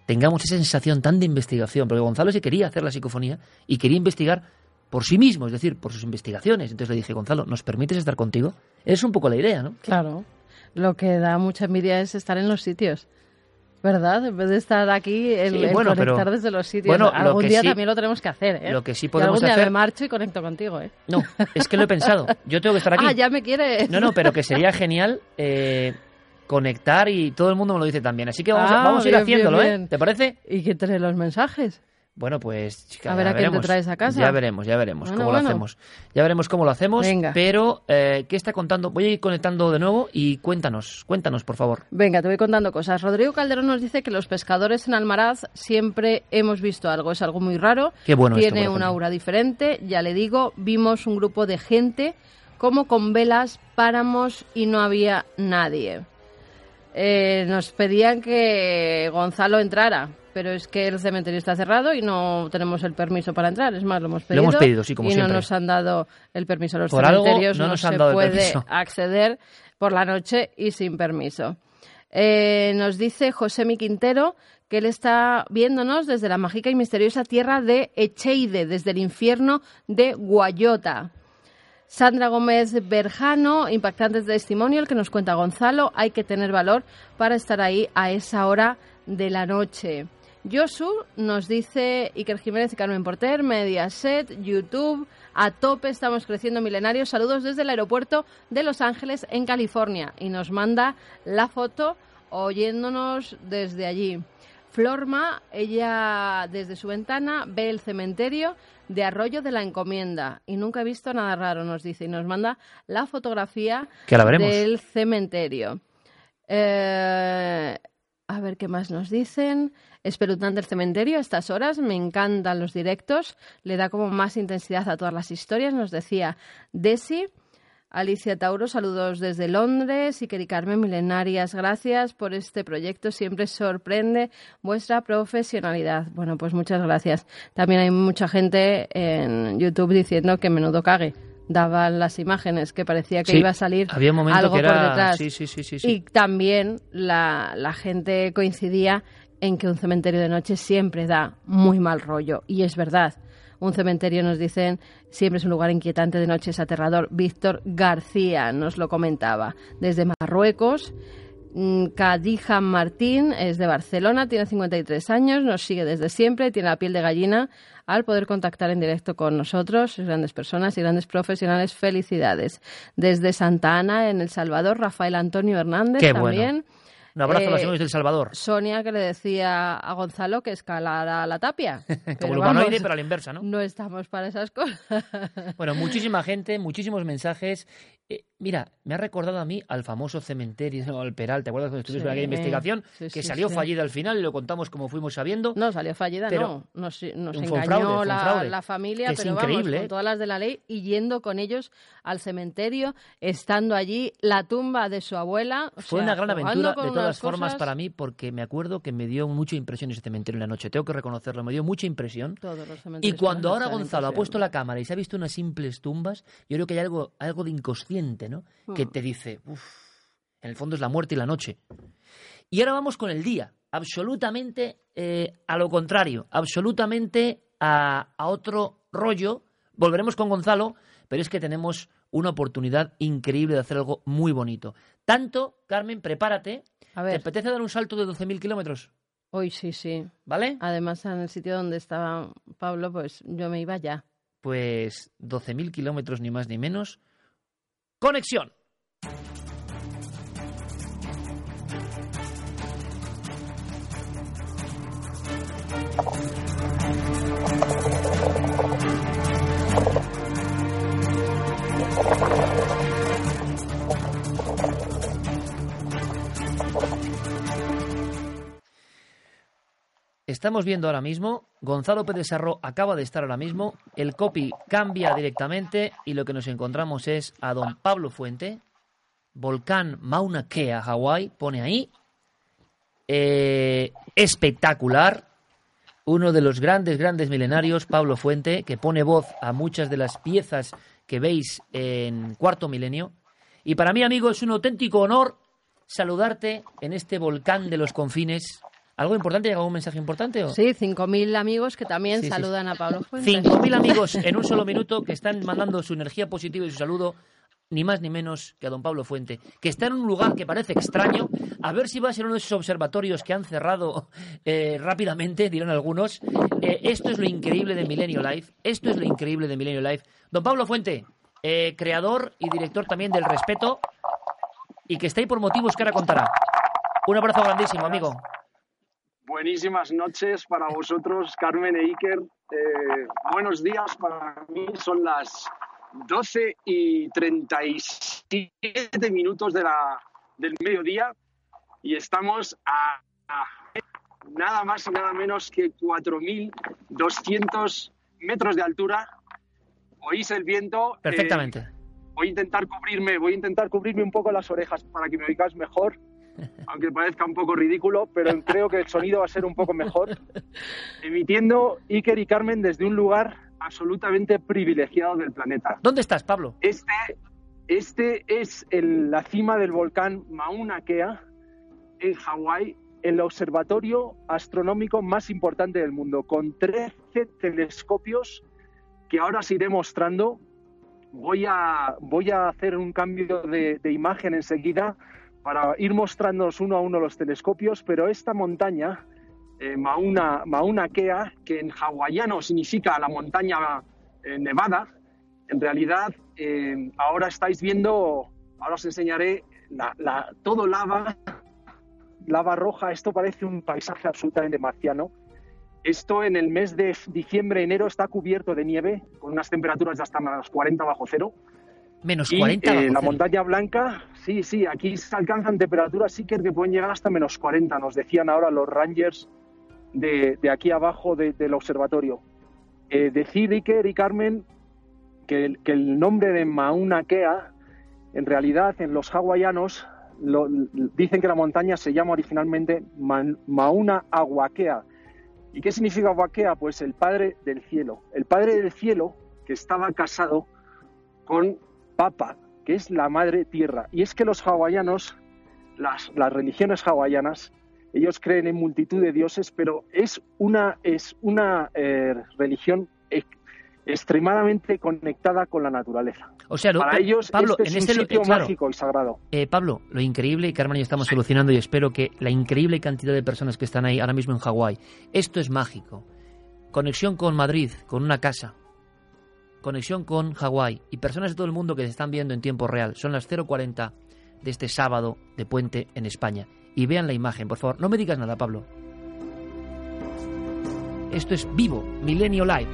tengamos esa sensación tan de investigación, porque Gonzalo se quería hacer la psicofonía y quería investigar por sí mismo, es decir, por sus investigaciones. Entonces le dije, Gonzalo, ¿nos permites estar contigo? Es un poco la idea, ¿no? Claro. Lo que da mucha envidia es estar en los sitios. ¿Verdad? En vez de estar aquí, el, Sí, el pero- conectar desde los sitios. bueno, algún día sí- también lo tenemos que hacer, ¿eh? lo que sí Yo podemos algún día hacer- me marcho y conecto contigo, ¿eh? No, es que lo he pensado. Yo tengo que estar aquí. Ah, ya me quieres. No, no, pero que sería genial eh, conectar y todo el mundo me lo dice también. Así que vamos, a, Ah, vamos a ir haciéndolo, bien, ¿eh? ¿Te parece? ¿Y quién trae los mensajes? Bueno, pues chica, A ver ya a quién te traes a casa. Ya veremos, ya veremos Bueno, cómo bueno. lo hacemos. Ya veremos cómo lo hacemos. Venga. Pero, eh, ¿qué está contando? Voy a ir conectando de nuevo y cuéntanos, cuéntanos, por favor. Venga, te voy contando cosas. Rodrigo Calderón nos dice que los pescadores en Almaraz siempre hemos visto algo. Es algo muy raro. Qué bueno esto, Tiene por un ejemplo. aura diferente. Ya le digo, vimos un grupo de gente como con velas, páramos y no había nadie. Eh, nos pedían que Gonzalo entrara, pero es que el cementerio está cerrado y no tenemos el permiso para entrar. Es más, lo hemos Lo pedido. hemos pedido, sí, como y siempre. no nos han dado el permiso. Los Por algo cementerios no no, nos se han dado el puede acceder por la noche y sin permiso. Eh, nos dice José Quintero que él está viéndonos desde la mágica y misteriosa tierra de Echeide, desde el infierno de Guayota. Sandra Gómez Berjano, impactante testimonio, el que nos cuenta Gonzalo, hay que tener valor para estar ahí a esa hora de la noche. Josu nos dice Iker Jiménez y Carmen Porter, Mediaset, YouTube, a tope, estamos creciendo milenarios. Saludos desde el aeropuerto de Los Ángeles, en California. Y nos manda la foto oyéndonos desde allí. Florma, ella desde su ventana ve el cementerio de Arroyo de la Encomienda y nunca he visto nada raro, nos dice, y nos manda la fotografía Que la del cementerio. Eh, a ver qué más nos dicen. Espeluznante el cementerio a estas horas, me encantan los directos, le da como más intensidad a todas las historias, nos decía Desi. Alicia Tauro, saludos desde Londres. Iker y Carmen Milenarias, gracias por este proyecto. Siempre sorprende vuestra profesionalidad. Bueno, pues muchas gracias. También hay mucha gente en YouTube diciendo que menudo cague. Daban las imágenes que parecía que Sí, iba a salir había un algo que por detrás. sí, sí, sí, sí, sí. Y también la, la gente coincidía en que un cementerio de noche siempre da muy mal rollo. Y es verdad. Un cementerio, nos dicen, siempre es un lugar inquietante de noche, es aterrador. Víctor García nos lo comentaba. Desde Marruecos, mm, Kadija Martín es de Barcelona, tiene 53 años, nos sigue desde siempre, tiene la piel de gallina al poder contactar en directo con nosotros, grandes personas y grandes profesionales. Felicidades. Desde Santa Ana, en El Salvador, Rafael Antonio Hernández Qué bueno. Un abrazo a los Eh, amigos del Salvador. Sonia que le decía a Gonzalo que escalara la tapia. Como Pero el humanoide, vamos, pero a la inversa, ¿no? No estamos para esas cosas. Bueno, muchísima gente, muchísimos mensajes Eh, mira, me ha recordado a mí al famoso cementerio al Peral. ¿Te acuerdas cuando estuvimos Sí, en aquella investigación? sí, que sí, salió fallida al final y lo contamos como fuimos sabiendo. No, salió fallida, Pero no. Nos, nos fue un engañó fraude, la, fraude. la familia, Que es pero increíble, vamos, ¿eh? con todas las de la ley y yendo con ellos al cementerio, estando allí la tumba de su abuela. Fue sea, una gran aventura, de todas formas, cosas- para mí, porque me acuerdo que me dio mucha impresión ese cementerio en la noche. Tengo que reconocerlo, me dio mucha impresión. Todos los Y cuando ahora Gonzalo ha puesto la cámara y se ha visto unas simples tumbas, yo creo que hay algo, algo de inconsciente, ¿no? Que Hmm. te dice, uff, en el fondo es la muerte y la noche. Y ahora vamos con el día, absolutamente eh, a lo contrario, absolutamente a, a otro rollo. Volveremos con Gonzalo, pero es que tenemos una oportunidad increíble de hacer algo muy bonito. Tanto, Carmen, prepárate. A ver. ¿Te apetece dar un salto de 12.000 kilómetros? Hoy sí, sí. ¿Vale? Además, en el sitio donde estaba Pablo, pues yo me iba ya. Pues 12.000 kilómetros ni más ni menos. Conexión. Estamos viendo ahora mismo, Gonzalo Pérez Sarro acaba de estar ahora mismo, el copy cambia directamente y lo que nos encontramos es a don Pablo Fuente, volcán Mauna Kea, Hawái, pone ahí, Eh, espectacular, uno de los grandes, grandes milenarios, Pablo Fuente, que pone voz a muchas de las piezas que veis en Cuarto Milenio. Y para mí, amigo, es un auténtico honor saludarte en este volcán de los confines. ¿Algo importante? ¿Llega algún mensaje importante? O? Sí, 5.000 amigos que también Sí, sí, saludan a Pablo Fuentes. 5.000 amigos en un solo minuto que están mandando su energía positiva y su saludo, ni más ni menos que a don Pablo Fuente, que está en un lugar que parece extraño. A ver si va a ser uno de esos observatorios que han cerrado eh, rápidamente, dirán algunos. Eh, esto es lo increíble de Milenio Life. Esto es lo increíble de Milenio Life. Don Pablo Fuente, eh, creador y director también del Respeto, y que está ahí por motivos que ahora contará. Un abrazo grandísimo, amigo. Buenísimas noches para vosotros, Carmen e Iker. Eh, buenos días para mí. Son las 12 y 37 minutos de la, del mediodía y estamos a, a nada más y nada menos que 4.200 metros de altura. Oís el viento. eh, Perfectamente. voy a intentar cubrirme, voy a intentar cubrirme un poco las orejas para que me oigáis mejor, aunque parezca un poco ridículo, pero creo que el sonido va a ser un poco mejor. Emitiendo Iker y Carmen desde un lugar absolutamente privilegiado del planeta. ¿Dónde estás, Pablo? Este, este es el- la cima del volcán Mauna Kea en Hawái, el observatorio astronómico más importante del mundo, con 13 telescopios que ahora os iré mostrando. Voy a, voy a hacer un cambio de, de imagen enseguida para ir mostrándonos uno a uno los telescopios, pero esta montaña, eh, Mauna, Mauna Kea, que en hawaiano significa la montaña eh, nevada, en realidad eh, ahora estáis viendo, ahora os enseñaré la, la- todo lava, lava roja, esto parece un paisaje absolutamente marciano. Esto en el mes de diciembre, enero está cubierto de nieve, con unas temperaturas de hasta menos 40 bajo cero. Menos Y, 40 eh, la cero. montaña blanca, sí, sí, aquí se alcanzan temperaturas sí que que pueden llegar hasta menos 40, nos decían ahora los rangers de, de aquí abajo de- del observatorio. Eh, decir, Iker y Carmen, que el, que el nombre de Mauna Kea, en realidad en los hawaianos, lo- dicen que la montaña se llama originalmente Man- Mauna Aguakea. ¿Y qué significa Aguakea? Pues el Padre del Cielo. El Padre del Cielo que estaba casado con Papa, que es la Madre Tierra. Y es que los hawaianos, las, las religiones hawaianas, ellos creen en multitud de dioses, pero es una, es una eh, religión ex- extremadamente conectada con la naturaleza. O sea, lo- Para Pe- ellos Pablo, este es en un este lo- sitio eh, claro. mágico y sagrado. Eh, Pablo, lo increíble, y Carmen y yo estamos solucionando y espero que la increíble cantidad de personas que están ahí ahora mismo en Hawái, esto es mágico. Conexión con Madrid, con una casa. Conexión con Hawái y personas de todo el mundo que se están viendo en tiempo real. Son las 0.40 de este sábado de puente en España. Y vean la imagen, por favor. No me digas nada, Pablo. Esto es vivo, Milenio Live.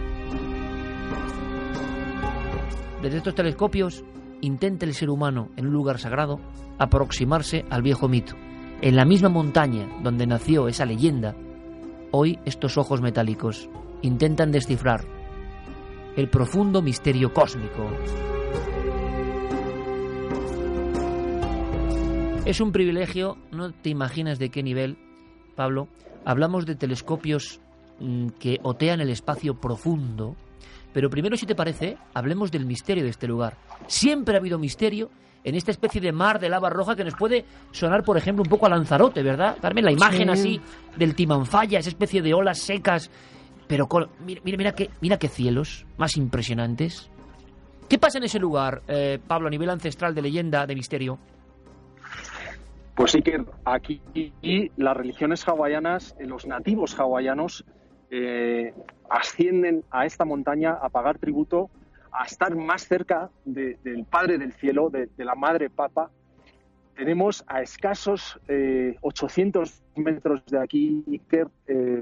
Desde estos telescopios intenta el ser humano en un lugar sagrado aproximarse al viejo mito. En la misma montaña donde nació esa leyenda, hoy estos ojos metálicos intentan descifrar el profundo misterio cósmico. Es un privilegio, no te imaginas de qué nivel, Pablo. Hablamos de telescopios mm, que otean el espacio profundo, pero primero, si te parece, hablemos del misterio de este lugar. Siempre ha habido misterio en esta especie de mar de lava roja que nos puede sonar, por ejemplo, un poco a Lanzarote, ¿verdad? Carmen, la imagen así del Timanfaya, esa especie de olas secas, pero con, mira, mira, mira, qué, mira qué cielos más impresionantes. ¿Qué pasa en ese lugar, eh, Pablo, a nivel ancestral de leyenda, de misterio? Pues sí que aquí las religiones hawaianas, eh, los nativos hawaianos, eh, ascienden a esta montaña a pagar tributo, a estar más cerca del Padre del Cielo, de, la Madre Papa. Tenemos a escasos 800 eh, metros de aquí,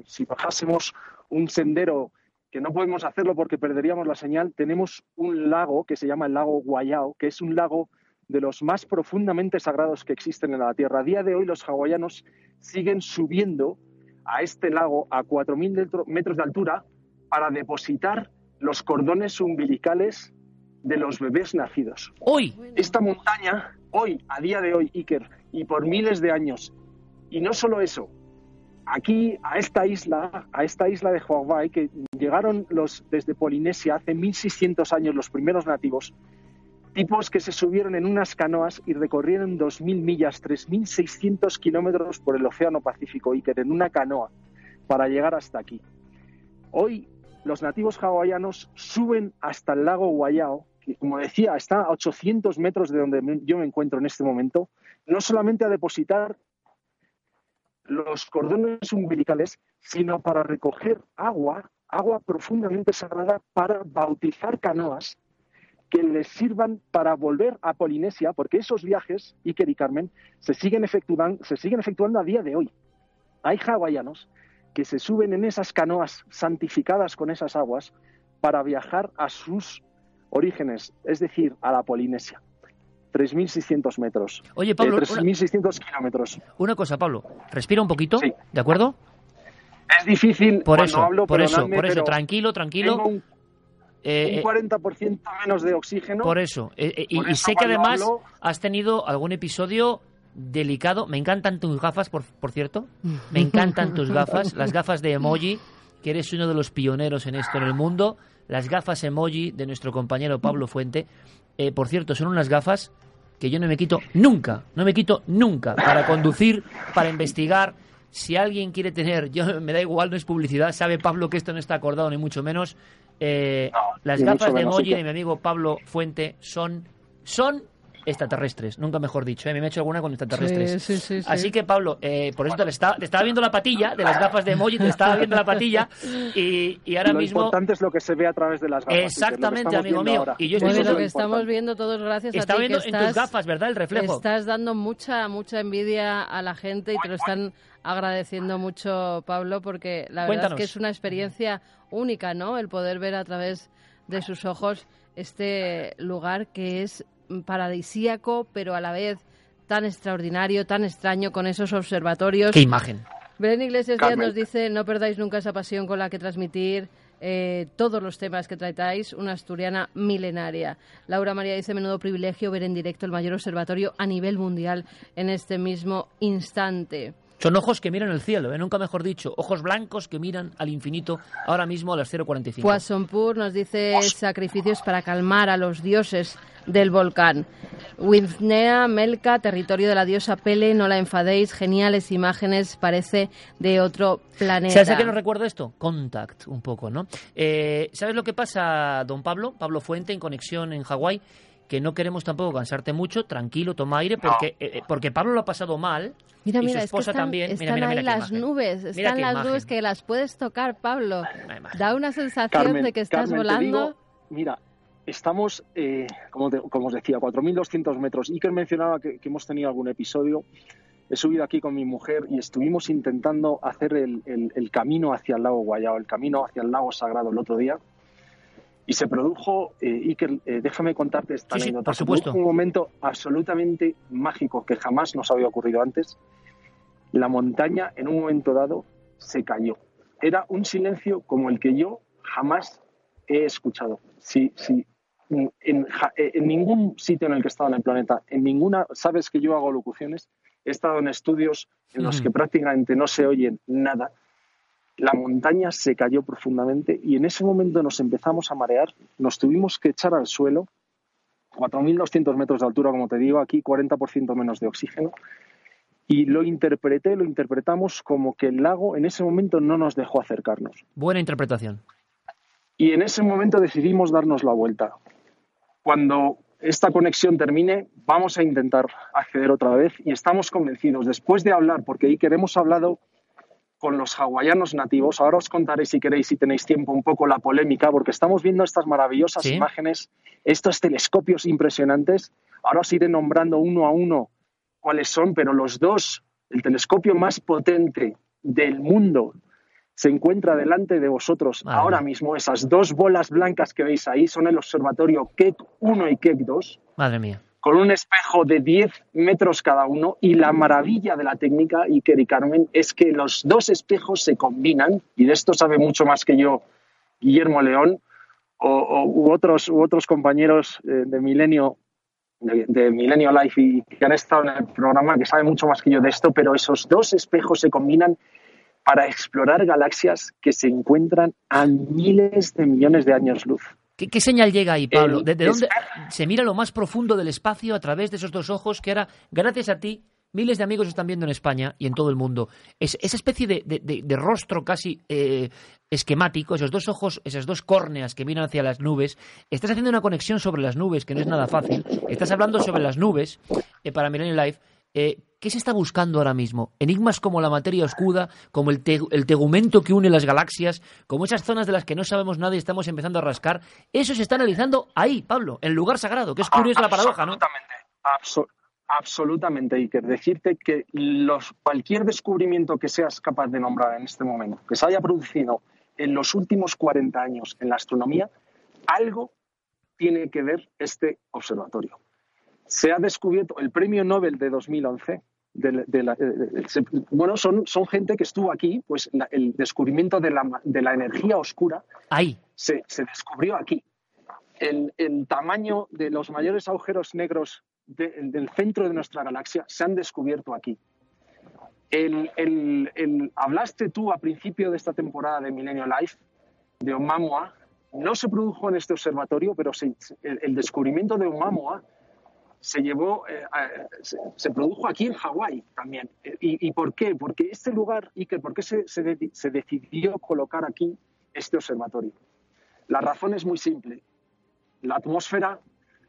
si bajásemos un sendero que no podemos hacerlo porque perderíamos la señal, tenemos un lago que se llama el lago Guayao, que es un lago de los más profundamente sagrados que existen en la Tierra. A día de hoy los hawaianos siguen subiendo a este lago a 4.000 metros de altura para depositar los cordones umbilicales de los bebés nacidos. Hoy. Esta montaña, hoy, a día de hoy, Iker, y por miles de años. Y no solo eso, aquí a esta isla, a esta isla de Hawái, que llegaron los desde Polinesia hace 1600 años los primeros nativos, tipos que se subieron en unas canoas y recorrieron 2.000 millas, 3.600 kilómetros por el Océano Pacífico, Iker, en una canoa, para llegar hasta aquí. Hoy los nativos hawaianos suben hasta el lago Guayao, que como decía está a 800 metros de donde yo me encuentro en este momento, no solamente a depositar los cordones umbilicales, sino para recoger agua, agua profundamente sagrada para bautizar canoas que les sirvan para volver a Polinesia, porque esos viajes, Iker y Carmen, se siguen, efectuando, se siguen efectuando a día de hoy. Hay hawaianos que se suben en esas canoas santificadas con esas aguas para viajar a sus orígenes, es decir, a la Polinesia. 3.600 metros. Oye, Pablo. 3.600 kilómetros. Una cosa, Pablo. Respira un poquito, ¿de acuerdo? Es difícil por eso, hablo, por eso, por eso. Tranquilo, tranquilo. tengo un, Eh, un 40% menos de oxígeno. Por eso. Eh, eh, y, sé que además hablo- has tenido algún episodio delicado. Me encantan tus gafas, por, por cierto. Me encantan tus gafas. Las gafas de emoji, que eres uno de los pioneros en esto en el mundo. Las gafas emoji de nuestro compañero Pablo Fuente. Eh, por cierto, son unas gafas que yo no me quito nunca. No me quito nunca. Para conducir, para investigar. Si alguien quiere tener, yo me da igual, no es publicidad, sabe Pablo que esto no está acordado ni mucho menos. Eh, las gafas de emoji de mi amigo Pablo Fuente son, son extraterrestres, nunca mejor dicho. ¿eh? Me he hecho alguna con extraterrestres. Sí, sí, sí, sí. Así que Pablo, eh, por eso te, estaba, te estaba viendo la patilla de las gafas de emoji, te estaba viendo la patilla y, y ahora lo mismo importante es lo que se ve a través de las gafas. Lo Exactamente, amigo mío. ahora. Y yo estoy Bueno, lo que estamos viendo todos gracias a Está ti, viendo que en tus estás, gafas, ¿verdad? El reflejo. Estás dando mucha, mucha envidia a la gente y te lo están agradeciendo mucho, Pablo, porque la verdad Cuéntanos. es que es una experiencia única, ¿no? El poder ver a través de sus ojos este lugar que es paradisíaco, pero a la vez tan extraordinario, tan extraño, con esos observatorios. Qué imagen. Belén Iglesias Díaz Carmen. nos dice, no perdáis nunca esa pasión con la que transmitir eh, todos los temas que tratáis, una asturiana milenaria. Laura María dice, menudo privilegio ver en directo el mayor observatorio a nivel mundial en este mismo instante. Son ojos que miran el cielo, ¿eh? nunca mejor dicho. Ojos blancos que miran al infinito ahora mismo a las 0.45. Poissonpur nos dice sacrificios para calmar a los dioses del volcán. Withnea, Melka, territorio de la diosa Pele, no la enfadéis, geniales imágenes, parece de otro planeta. ¿Sabes a qué nos recuerda esto? Contact, un poco, ¿no? Eh, ¿Sabes lo que pasa, don Pablo? Pablo Fuente, en conexión en Hawái, que no queremos tampoco cansarte mucho, tranquilo, toma aire, porque, eh, porque Pablo lo ha pasado mal. Mira, y mira, su es que esposa están, también. están mira, mira, mira ahí las imagen. nubes, están las imagen. nubes que las puedes tocar, Pablo. Da una sensación Carmen, de que estás Carmen, te volando. digo, mira, estamos, eh, como, te- como os decía, 4.200 metros. Iker mencionaba que, que hemos tenido algún episodio. He subido aquí con mi mujer y estuvimos intentando hacer el, el- el camino hacia el lago Guayao, el camino hacia el lago Sagrado el otro día. Y se produjo, eh, Iker, eh, déjame contarte esta Sí, sí, anécdota. por Se supuesto. un momento absolutamente mágico que jamás nos había ocurrido antes. La montaña, en un momento dado, se cayó. Era un silencio como el que yo jamás he escuchado. Sí, sí. En, eh, en ningún sitio en el que he estado en el planeta, en ninguna, sabes que yo hago locuciones, he estado en estudios en los Ujú. que prácticamente no se oye nada. La montaña se cayó profundamente y en ese momento nos empezamos a marear, nos tuvimos que echar al suelo, 4.200 metros de altura, como te digo, aquí 40% menos de oxígeno, y lo interpreté, lo interpretamos como que el lago en ese momento no nos dejó acercarnos. Buena interpretación. Y en ese momento decidimos darnos la vuelta. Cuando esta conexión termine, vamos a intentar acceder otra vez y estamos convencidos, después de hablar, porque ahí hemos hablado con los hawaianos nativos, ahora os contaré si queréis, si tenéis tiempo, un poco la polémica, porque estamos viendo estas maravillosas Sí. imágenes, estos telescopios impresionantes. Ahora os iré nombrando uno a uno cuáles son, pero los dos, el telescopio más potente del mundo, se encuentra delante de vosotros ahora mismo. Esas dos bolas blancas que veis ahí son el observatorio Keck 1 y Keck 2 Madre mía. con un espejo de 10 metros cada uno. Y la maravilla de la técnica, Iker y Carmen, es que los dos espejos se combinan, y de esto sabe mucho más que yo Guillermo León o, o- u, otros, u otros compañeros eh, de Milenio de, de Milenio Life y que han estado en el programa que saben mucho más que yo de esto, pero esos dos espejos se combinan para explorar galaxias que se encuentran a miles de millones de años luz. ¿Qué, qué señal llega ahí, Pablo? ¿De, de dónde se mira lo más profundo del espacio a través de esos dos ojos que ahora, gracias a ti, miles de amigos están viendo en España y en todo el mundo? Es, esa especie de, de- de- de rostro casi eh, esquemático, esos dos ojos, esas dos córneas que miran hacia las nubes. Estás haciendo una conexión sobre las nubes que no es nada fácil. Estás hablando sobre las nubes eh, para Millennium Life. Eh, ¿Qué se está buscando ahora mismo? Enigmas como la materia oscura, como el, te- el tegumento que une las galaxias, como esas zonas de las que no sabemos nada y estamos empezando a rascar. Eso se está analizando ahí, Pablo, en el lugar sagrado, que es curiosa la paradoja, ¿no? Abso- absolutamente, Iker. Decirte que los, cualquier descubrimiento que seas capaz de nombrar en este momento, que se haya producido en los últimos 40 años en la astronomía, algo tiene que ver este observatorio. Se ha descubierto el premio Nobel de 2011. de- de la- eh, se- bueno, son, son gente que estuvo aquí, pues la- el descubrimiento de la, ma- de la energía oscura Ahí. se, se descubrió aquí. El, el tamaño de los mayores agujeros negros de- del centro de nuestra galaxia se han descubierto aquí. El, el- hablaste tú a principio de esta temporada de Milenio Life de Oumuamua. No se produjo en este observatorio, pero se- el descubrimiento de Oumuamua se llevó, eh, se, produjo aquí en Hawái también. ¿Y, por qué? Porque este lugar, Iker, ¿por qué se, se de- se decidió colocar aquí este observatorio? La razón es muy simple. La atmósfera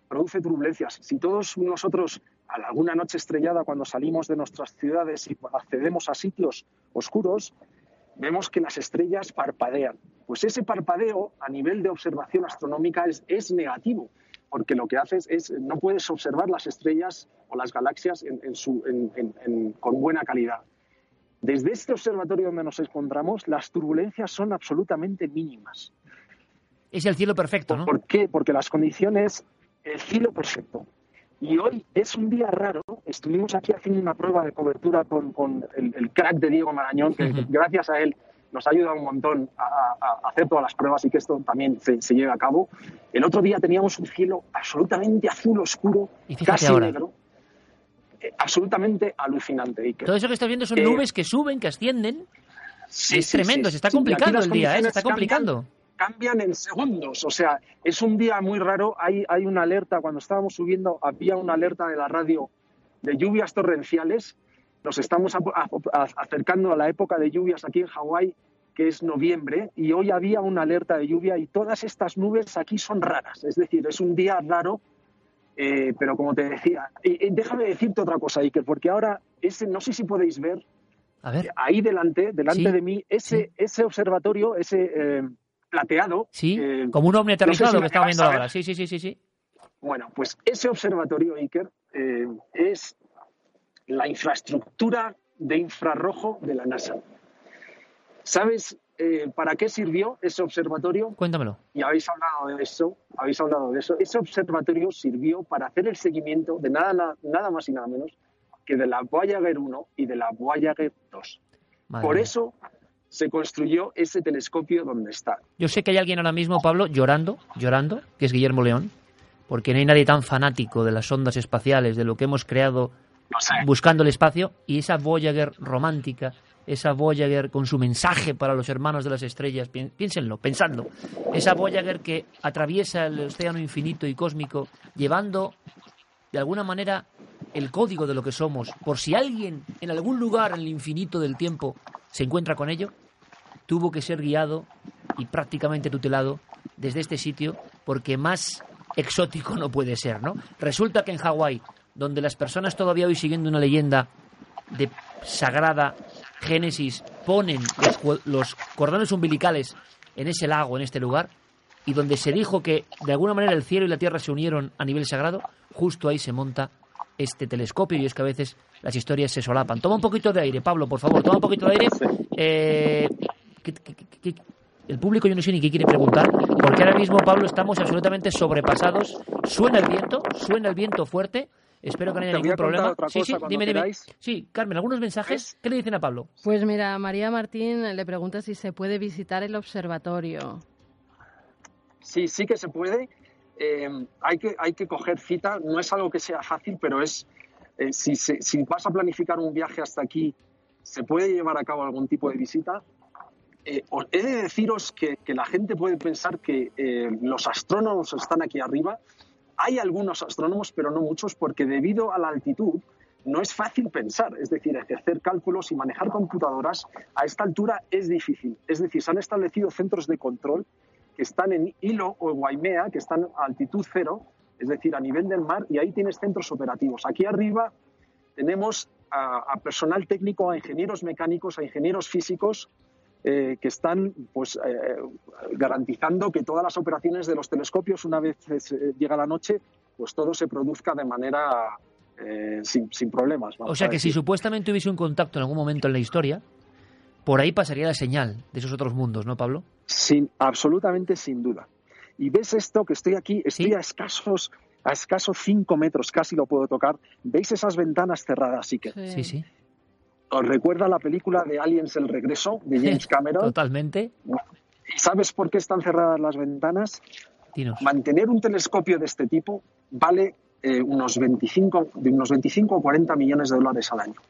produce turbulencias. Si todos nosotros, a alguna noche estrellada, cuando salimos de nuestras ciudades y accedemos a sitios oscuros, vemos que las estrellas parpadean. Pues ese parpadeo, a nivel de observación astronómica, es negativo, porque lo que haces es, no puedes observar las estrellas o las galaxias en- en su- en- con buena calidad. Desde este observatorio donde nos encontramos, las turbulencias son absolutamente mínimas. Es el cielo perfecto, ¿no? ¿Por qué? Porque las condiciones, el cielo perfecto. Y hoy es un día raro. Estuvimos aquí haciendo una prueba de cobertura con, con el, el crack de Diego Marañón, que gracias a él nos ha ayudado un montón a, a- a hacer todas las pruebas y que esto también se, se lleve a cabo. El otro día teníamos un cielo absolutamente azul oscuro, Y casi ahora. negro, eh, absolutamente alucinante. Iker. Todo eso que estás viendo son Eh, nubes que suben, que ascienden. Sí, es sí, tremendo, sí, se está complicando el día, ¿eh? Se está complicando. Cambian, cambian en segundos. O sea, es un día muy raro. Hay, hay una alerta. Cuando estábamos subiendo, había una alerta de la radio de lluvias torrenciales. Nos estamos a- a- a- acercando a la época de lluvias aquí en Hawái, que es noviembre, y hoy había una alerta de lluvia y todas estas nubes aquí son raras. Es decir, es un día raro, eh, pero como te decía, y, y déjame decirte otra cosa, Iker, porque ahora ese, no sé si podéis ver A ver. ahí delante, delante Sí, de mí, ese, ese observatorio, ese eh, plateado. Sí, eh, como un ovni no sé aterrizado si que estaba viendo ahora. Sí, sí, sí, sí, sí. Bueno, pues ese observatorio, Iker, eh, es la infraestructura de infrarrojo de la NASA. ¿Sabes eh, para qué sirvió ese observatorio? Cuéntamelo. Y habéis hablado de eso, habéis hablado de eso. Ese observatorio sirvió para hacer el seguimiento de nada, na- nada más y nada menos que de la Voyager 1 y de la Voyager 2. Madre Por eso se construyó ese telescopio donde está. Yo sé que hay alguien ahora mismo, Pablo, llorando, llorando, que es Guillermo León, porque no hay nadie tan fanático de las ondas espaciales, de lo que hemos creado buscando el espacio, y esa Voyager romántica, esa Voyager con su mensaje para los hermanos de las estrellas, pi- piénsenlo, pensadlo, esa Voyager que atraviesa el océano infinito y cósmico, llevando de alguna manera el código de lo que somos, por si alguien en algún lugar en el infinito del tiempo se encuentra con ello, tuvo que ser guiado y prácticamente tutelado desde este sitio porque más exótico no puede ser, ¿no? Resulta que en Hawái, donde las personas todavía hoy siguiendo una leyenda de sagrada génesis ponen los, los cordones umbilicales en ese lago, en este lugar, y donde se dijo que de alguna manera el cielo y la tierra se unieron a nivel sagrado, justo ahí se monta este telescopio y es que a veces las historias se solapan. Toma un poquito de aire, Pablo, por favor, toma un poquito de aire. Eh, ¿qué- qué- qué- qué- el público yo no sé ni qué quiere preguntar, porque ahora mismo, Pablo, estamos absolutamente sobrepasados. Suena el viento, suena el viento fuerte. Espero que no haya Te ningún problema. otra sí, cosa sí, cuando dime, dime. queráis. Sí, Carmen, algunos mensajes. ¿Qué le dicen a Pablo? Pues mira, María Martín le pregunta si se puede visitar el observatorio. Sí, sí que se puede. Eh, hay, que, hay que coger cita. No es algo que sea fácil, pero es eh, si, se- si vas a planificar un viaje hasta aquí, se puede llevar a cabo algún tipo de visita. Eh, os he de deciros que, que la gente puede pensar que eh, los astrónomos están aquí arriba. Hay algunos astrónomos, pero no muchos, porque debido a la altitud no es fácil pensar. Es decir, hacer cálculos y manejar computadoras a esta altura es difícil. Es decir, se han establecido centros de control que están en Hilo o en Waimea, que están a altitud cero, es decir, a nivel del mar, y ahí tienes centros operativos. Aquí arriba tenemos a personal técnico, a ingenieros mecánicos, a ingenieros físicos, eh, que están pues, eh, garantizando que todas las operaciones de los telescopios, una vez se- llega la noche, pues todo se produzca de manera eh, sin, sin problemas. O sea que si supuestamente hubiese un contacto en algún momento en la historia, por ahí pasaría la señal de esos otros mundos, ¿no, Pablo? Sin, absolutamente sin duda. Y ves esto que estoy aquí, estoy a escasos a escasos 5 metros, casi lo puedo tocar. ¿Veis esas ventanas cerradas, sí que? Sí, sí. ¿Os recuerda la película de Aliens El Regreso de James Cameron? Totalmente. ¿Y sabes por qué están cerradas las ventanas? Dinos. Mantener un telescopio de este tipo vale eh, unos 25, de unos 25 o 40 millones de dólares al año.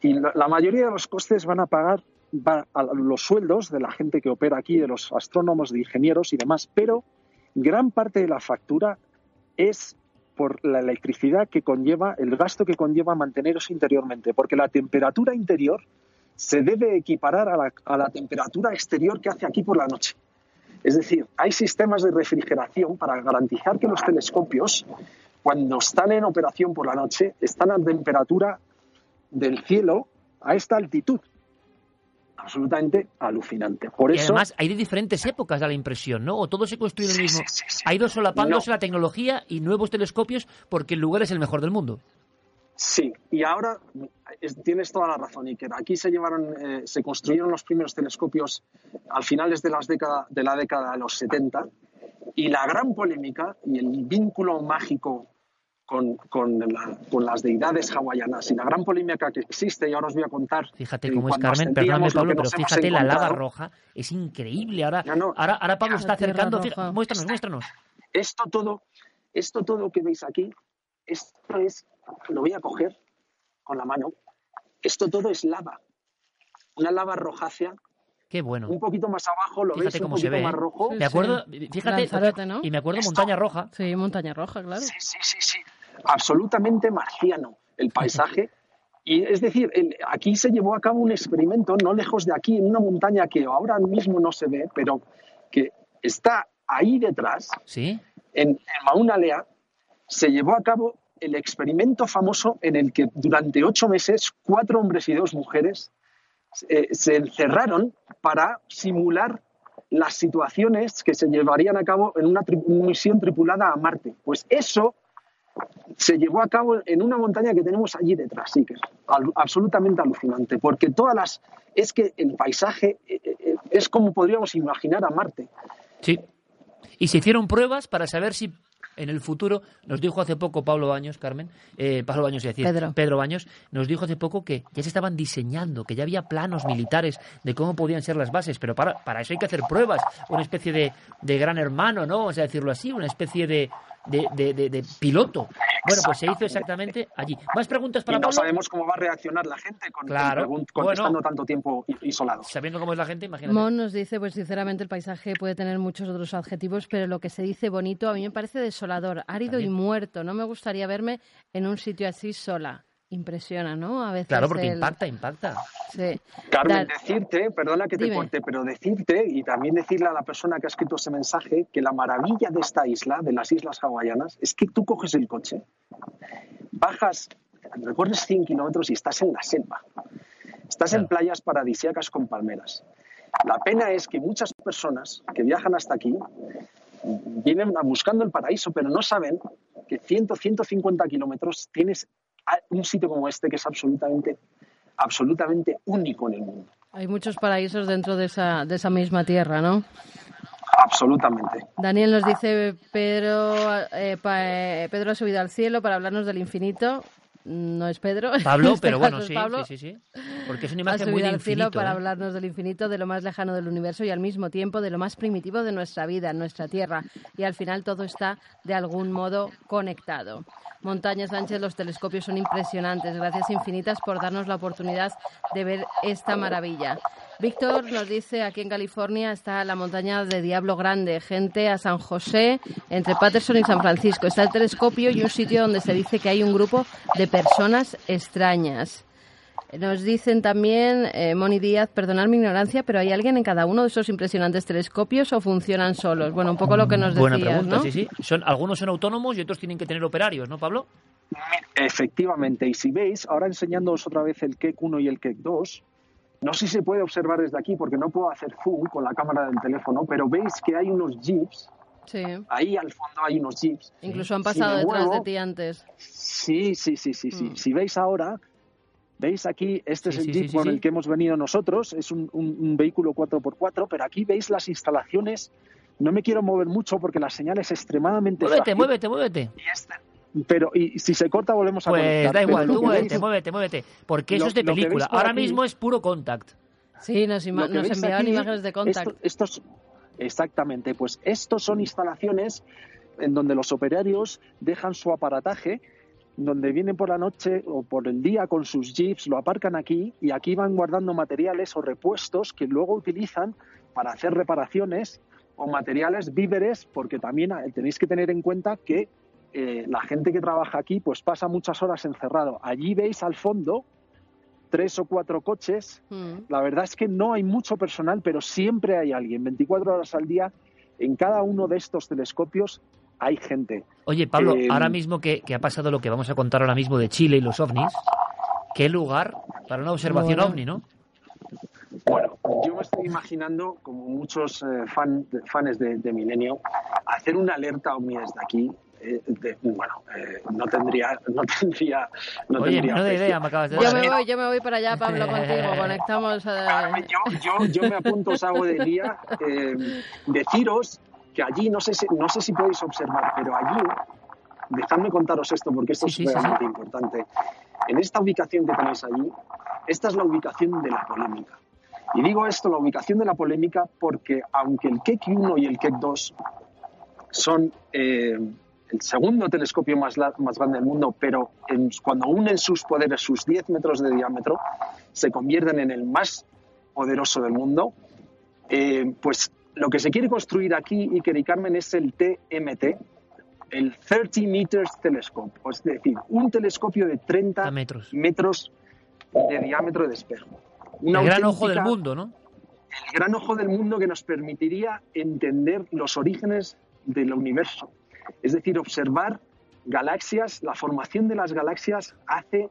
Y la, la mayoría de los costes van a pagar va a los sueldos de la gente que opera aquí, de los astrónomos, de ingenieros y demás, pero gran parte de la factura es por la electricidad que conlleva, el gasto que conlleva manteneros interiormente, porque la temperatura interior se debe equiparar a la, a la temperatura exterior que hace aquí por la noche. Es decir, hay sistemas de refrigeración para garantizar que los telescopios, cuando están en operación por la noche, están a temperatura del cielo a esta altitud. Absolutamente alucinante. Por y eso, además hay de diferentes épocas, da la impresión, ¿no? O todo se construye en el mismo. Ha ido solapándose la tecnología y nuevos telescopios porque el lugar es el mejor del mundo. Sí, y ahora es- tienes toda la razón, Iker. Aquí se llevaron, eh, se construyeron los primeros telescopios al finales de, las década- de la década de los 70 y la gran polémica y el vínculo mágico con, con la- con las deidades hawaianas y la gran polémica que existe, y ahora os voy a contar. Fíjate cómo es Carmen, perdóname lo Pablo, que pero fíjate la lava roja, es increíble. Ahora, ahora, ahora Pablo está acercando, muéstranos, muéstranos. Esto todo, esto todo que veis aquí, esto es, lo voy a coger con la mano, esto todo es lava, una lava rojácea. Qué bueno. Un poquito más abajo lo Fíjate veis un cómo se poquito ve. más ¿eh? rojo. Me acuerdo, fíjate, Lanzarote, ¿no? y me acuerdo Esto- Montaña Roja. Sí, montaña roja, claro. Sí, sí, sí, sí. Absolutamente marciano el paisaje. Y es decir, el- aquí se llevó a cabo un experimento no lejos de aquí, en una montaña que ahora mismo no se ve, pero que está ahí detrás, ¿Sí? en, en Mauna Lea, se llevó a cabo el experimento famoso en el que durante ocho meses cuatro hombres y dos mujeres eh, se encerraron para simular las situaciones que se llevarían a cabo en una, misión tripulada a Marte. Pues eso se llevó a cabo en una montaña que tenemos allí detrás, sí, que es absolutamente alucinante, porque todas las... Es que el paisaje eh, eh, es como podríamos imaginar a Marte. Sí. Y se hicieron pruebas para saber si en el futuro, nos dijo hace poco Pablo Baños, Carmen, eh, Pablo Baños, decir, Pedro. Baños, nos dijo hace poco que ya se estaban diseñando, que ya había planos militares de cómo podían ser las bases, pero para, para eso hay que hacer pruebas, una especie de, de gran hermano, ¿no? Vamos a decirlo así, una especie de, de, de- de- de piloto. Bueno, pues se hizo exactamente allí. ¿Más preguntas para y no Pablo? sabemos cómo va a reaccionar la gente con, Claro. con contestando Bueno. tanto tiempo isolado. Sabiendo cómo es la gente, imagínate. Mon nos dice, pues sinceramente el paisaje puede tener muchos otros adjetivos, pero lo que se dice bonito a mí me parece desolador, árido y muerto. No me gustaría verme en un sitio así sola. Impresiona, ¿no? A veces Claro, porque el- impacta, impacta. Sí. Carmen, decirte, perdona que te Dime. corte, pero decirte y también decirle a la persona que ha escrito ese mensaje que la maravilla de esta isla, de las islas hawaianas, es que tú coges el coche, bajas, recorres 100 kilómetros y estás en la selva. Estás en playas paradisíacas con palmeras. La pena es que muchas personas que viajan hasta aquí vienen buscando el paraíso, pero no saben que 100, 150 kilómetros tienes un sitio como este que es absolutamente, absolutamente único en el mundo. Hay muchos paraísos dentro de esa, de esa misma tierra, ¿no? Absolutamente. Daniel nos dice, Pedro, eh, pa- eh, Pedro ha subido al cielo para hablarnos del infinito. No es Pedro. Pablo, este pero bueno, sí, Pablo. sí, sí, sí. Porque es una imagen muy de al cielo infinito. para ¿eh? hablarnos del infinito, de lo más lejano del universo y al mismo tiempo de lo más primitivo de nuestra vida, nuestra tierra. Y al final todo está de algún modo conectado. Montaña Sánchez, los telescopios son impresionantes. Gracias infinitas por darnos la oportunidad de ver esta maravilla. Víctor nos dice, aquí en California está la montaña de Diablo Grande, gente a San José, entre Patterson y San Francisco. Está el telescopio y un sitio donde se dice que hay un grupo de personas extrañas. Nos dicen también, eh, Moni Díaz, perdonad mi ignorancia, pero ¿hay alguien en cada uno de esos impresionantes telescopios o funcionan solos? Bueno, un poco lo que nos Buena decías, pregunta, ¿no? sí, sí. Son, algunos son autónomos y otros tienen que tener operarios, ¿no, Pablo? Efectivamente, y si veis, ahora enseñándoos otra vez el KEC 1 y el KEC 2, no sé si se puede observar desde aquí porque no puedo hacer zoom con la cámara del teléfono, pero veis que hay unos jeeps, Sí. ahí al fondo hay unos jeeps. Incluso han pasado detrás muevo- de ti antes. Sí, sí, sí, sí, Mm. sí. Si veis ahora, veis aquí, este Sí, es el sí, jeep sí, sí, con sí. el que hemos venido nosotros, es un, un- un vehículo 4x4, pero aquí veis las instalaciones. No me quiero mover mucho porque la señal es extremadamente Muévete, frágil, muévete, muévete. Pero y si se corta volvemos a Pues conectar. da igual, tú muévete, veis- muévete, muévete. Porque eso Lo- es de película. Ahora aquí- mismo es puro contact. Sí, nos, nos enviaban aquí, imágenes de contact. esto- estos, exactamente, pues estos son instalaciones en donde los operarios dejan su aparataje, donde vienen por la noche o por el día con sus jeeps, lo aparcan aquí y aquí van guardando materiales o repuestos que luego utilizan para hacer reparaciones o materiales víveres, porque también tenéis que tener en cuenta que eh, la gente que trabaja aquí pues pasa muchas horas encerrado. Allí veis al fondo tres o cuatro coches Mm. la verdad es que no hay mucho personal, pero siempre hay alguien. 24 horas al día, en cada uno de estos telescopios hay gente. Oye, Pablo, Eh, ahora mismo que, que ha pasado lo que vamos a contar ahora mismo de Chile y los ovnis, ¿qué lugar para una observación Bueno. ovni, no? Bueno, yo me estoy imaginando, como muchos eh, fan- fans de, de Milenio, hacer una alerta ovni desde aquí. Eh, de- bueno, eh, no tendría, no tendría, no Oye, tendría menuda precio. idea me acabas de Yo me voy, yo me voy para allá, Pablo, contigo. Conectamos. eh, yo, yo, yo me apunto, os hago de día. eh, deciros que allí, no sé, si, no sé si podéis observar, pero allí, dejadme contaros esto porque esto Sí, es sí, realmente importante. En esta ubicación que tenéis allí, esta es la ubicación de la polémica. Y digo esto, la ubicación de la polémica, porque aunque el KEC 1 y el KEC 2 son eh, el segundo telescopio más, más grande del mundo, pero en- cuando unen sus poderes, sus 10 metros de diámetro, se convierten en el más poderoso del mundo, eh, pues lo que se quiere construir aquí, Iker y Carmen, es el TMT, el 30 Meters Telescope, es decir, un telescopio de 30 metros, de diámetro de espejo. Una el gran ojo del mundo, ¿no? el gran ojo del mundo que nos permitiría entender los orígenes del universo. Es decir, observar galaxias, la formación de las galaxias hace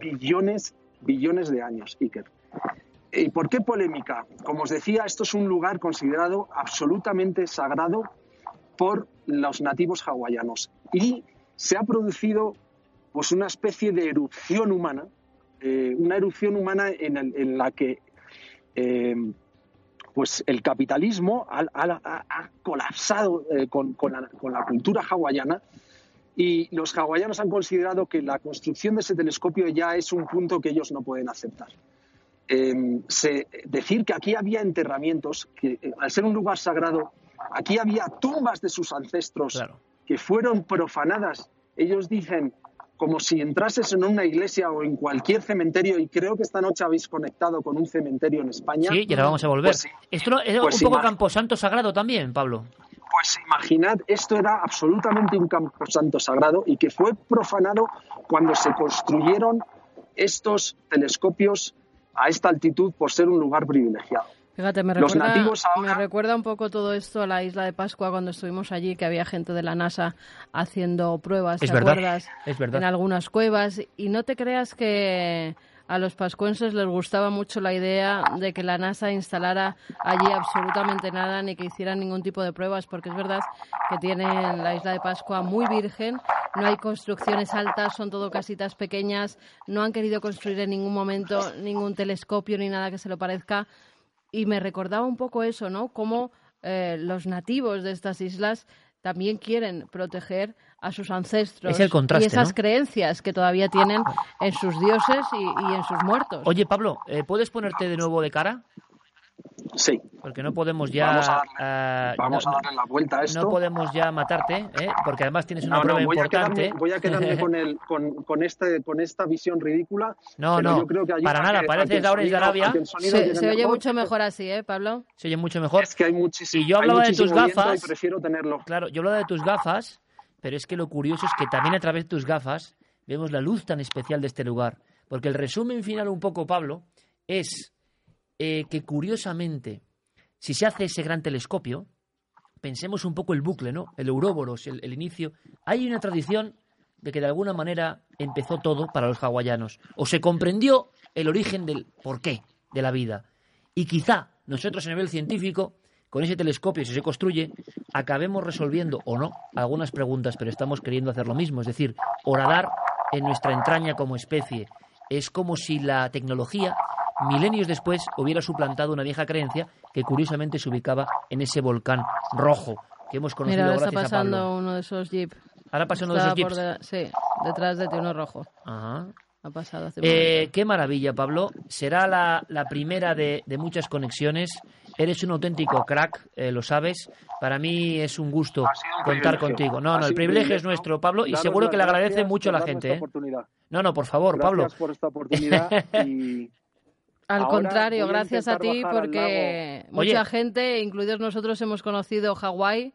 billones, billones de años, Iker. ¿Y por qué polémica? Como os decía, esto es un lugar considerado absolutamente sagrado por los nativos hawaianos. Y se ha producido pues una especie de erupción humana, eh, una erupción humana en, la que eh, pues el capitalismo ha, ha- ha colapsado eh, con, con la, con la cultura hawaiana y los hawaianos han considerado que la construcción de ese telescopio ya es un punto que ellos no pueden aceptar. Eh, se- decir que aquí había enterramientos, que eh, al ser un lugar sagrado, aquí había tumbas de sus ancestros que fueron profanadas. Ellos dicen como si entrases en una iglesia o en cualquier cementerio, y creo que esta noche habéis conectado con un cementerio en España. Sí, y ahora vamos a volver. Pues, Esto no- es pues un poco camposanto sagrado también, Pablo. pues imaginad, esto era absolutamente un camposanto sagrado y que fue profanado cuando se construyeron estos telescopios a esta altitud por ser un lugar privilegiado. Fíjate, me Los recuerda, nativos me recuerda un poco todo esto a la isla de Pascua cuando estuvimos allí, que había gente de la NASA haciendo pruebas, Es ¿te verdad, acuerdas? es verdad. En algunas cuevas. Y no te creas que a los pascuenses les gustaba mucho la idea de que la NASA instalara allí absolutamente nada ni que hicieran ningún tipo de pruebas, porque es verdad que tienen la isla de Pascua muy virgen, no hay construcciones altas, son todo casitas pequeñas, no han querido construir en ningún momento ningún telescopio ni nada que se lo parezca y me recordaba un poco eso, ¿no? Cómo eh, los nativos de estas islas también quieren proteger a sus ancestros Es el contraste, y esas ¿no? creencias que todavía tienen en sus dioses y, y en sus muertos. Oye, Pablo, ¿eh, ¿puedes ponerte de nuevo de cara? Sí. Porque no podemos ya... Vamos a Vamos no, a darle la vuelta a esto. no podemos ya matarte, ¿eh? porque además tienes una No, no, prueba a importante. quedarme, voy a quedarme con, el, con, con, este, con esta visión ridícula. No, pero no, yo creo que ayuda para nada, que- pareces Lawrence de Arabia. Se, se oye mejor. mucho mejor así, ¿eh, Pablo? Se oye mucho mejor. Es que hay muchísimo. Y yo hay hablaba de tus gafas. Y prefiero tenerlo. Claro, yo hablaba de tus gafas, pero es que lo curioso es que también a través de tus gafas vemos la luz tan especial de este lugar. Porque el resumen final, un poco, Pablo, es eh, que curiosamente, si se hace ese gran telescopio, pensemos un poco el bucle, ¿no? El Ouroboros, el, el inicio. Hay una tradición de que de alguna manera empezó todo para los hawaianos. O se comprendió el origen del porqué de la vida. Y quizá nosotros a nivel científico, con ese telescopio, si se construye, acabemos resolviendo o no algunas preguntas, pero estamos queriendo hacer lo mismo. Es decir, horadar en nuestra entraña como especie. Es como si la tecnología, milenios después, hubiera suplantado una vieja creencia que curiosamente se ubicaba en ese volcán rojo que hemos conocido Mira, está gracias a Pablo. pasando uno de esos jeeps. Ahora pasa uno de esos jeeps. de- Sí, detrás de ti uno rojo. Ajá. Ha pasado hace Eh, qué maravilla, Pablo. Será la, la primera de, de muchas conexiones. Eres un auténtico crack, eh, lo sabes. Para mí es un gusto contar privilegio. contigo. No, no, el privilegio es nuestro, Pablo, y seguro que le agradece gracias mucho a la gente. ¿eh? No, no, por favor, Gracias Pablo. por esta oportunidad y Al Ahora contrario, gracias a ti porque mucha Oye. gente, incluidos nosotros, hemos conocido Hawái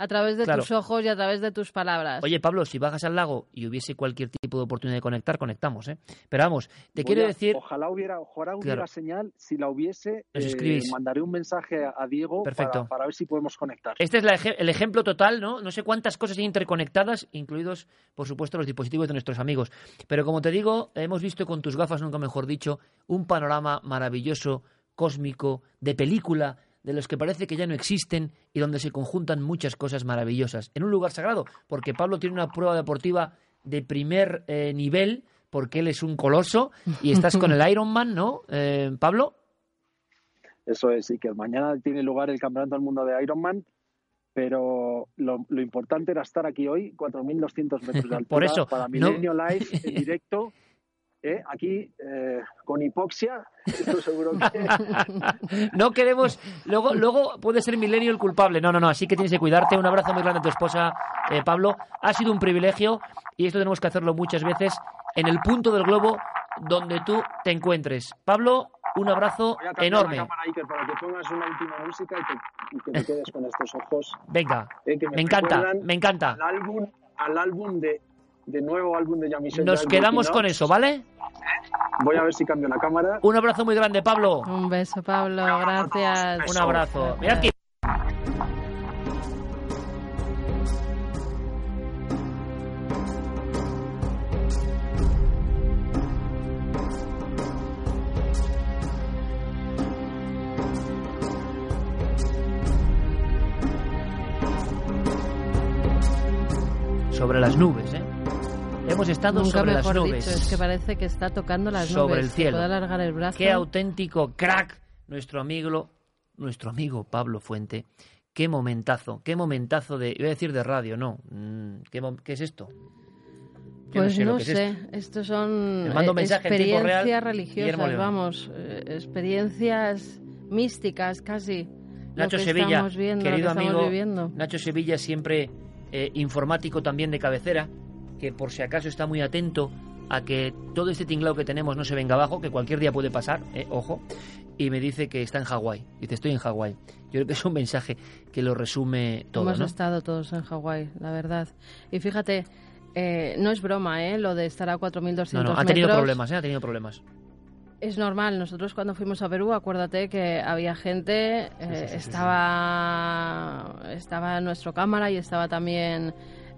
a través de Claro. tus ojos y a través de tus palabras. Oye, Pablo, si bajas al lago y hubiese cualquier tipo de oportunidad de conectar, conectamos, ¿eh? Pero vamos, te voy quiero a- decir... Ojalá hubiera, ojalá hubiera Claro. señal. Si la hubiese, Nos eh, escribís. mandaré un mensaje a, Diego Perfecto. Para, para ver si podemos conectar. Este es la el ejemplo total, ¿no? No sé cuántas cosas hay interconectadas, incluidos, por supuesto, los dispositivos de nuestros amigos. Pero como te digo, hemos visto con tus gafas, nunca mejor dicho, un panorama maravilloso, cósmico, de película, de los que parece que ya no existen y donde se conjuntan muchas cosas maravillosas. En un lugar sagrado, porque Pablo tiene una prueba deportiva de primer eh, nivel, porque él es un coloso, y estás con el Ironman, ¿no, eh, Pablo? Eso es, y que mañana tiene lugar el Campeonato del Mundo de Ironman, pero lo, lo importante era estar aquí hoy, 4.200 metros de altura, Por eso, para no- Milenio Live en directo, ¿eh? aquí eh, con hipoxia, esto seguro que... No queremos. Luego, luego puede ser Milenio el culpable. No, no, no. Así que tienes que cuidarte. Un abrazo muy grande a tu esposa, eh, Pablo. Ha sido un privilegio y esto tenemos que hacerlo muchas veces en el punto del globo donde tú te encuentres. Pablo, un abrazo Voy a cambiar enorme. la cámara, Iker, para que pongas una última música y, te- y que te quedes con estos ojos. Venga, eh, me encanta, me encanta. Al álbum, al álbum de, de nuevo álbum de Jean-Michel Nos quedamos con eso, ¿vale? Voy a ver si cambio la cámara. Un abrazo muy grande, Pablo. Un beso, Pablo. Gracias. Un abrazo. Mira aquí. sobre las nubes. Hemos estado Nunca sobre las nubes. dicho, es que parece que está tocando las sobre nubes. el cielo. puede alargar el brazo. Qué auténtico crack nuestro amigo, nuestro amigo Pablo Fuente. Qué momentazo, qué momentazo de, iba a decir de radio, no. Mm, ¿Qué, qué es esto? Yo Pues sé no sé, es esto. estos son mando eh, mensaje en tiempo real, experiencias religiosas, vamos, eh, experiencias místicas casi. Nacho que Sevilla, viendo, querido amigo, viviendo. Nacho Sevilla siempre eh, informático también de cabecera, que por si acaso está muy atento a que todo este tinglado que tenemos no se venga abajo, que cualquier día puede pasar, eh, ojo, y me dice que está en Hawái. Dice, estoy en Hawái. Yo creo que es un mensaje que lo resume todo, Hemos ¿no? estado todos en Hawái, la verdad. Y fíjate, eh, no es broma, ¿eh? Lo de estar a 4.200 No, no, ha tenido metros. problemas, ¿eh? Ha tenido problemas. Es normal, nosotros cuando fuimos a Perú, acuérdate que había gente, eh, sí, sí, sí, estaba, estaba nuestro cámara y estaba también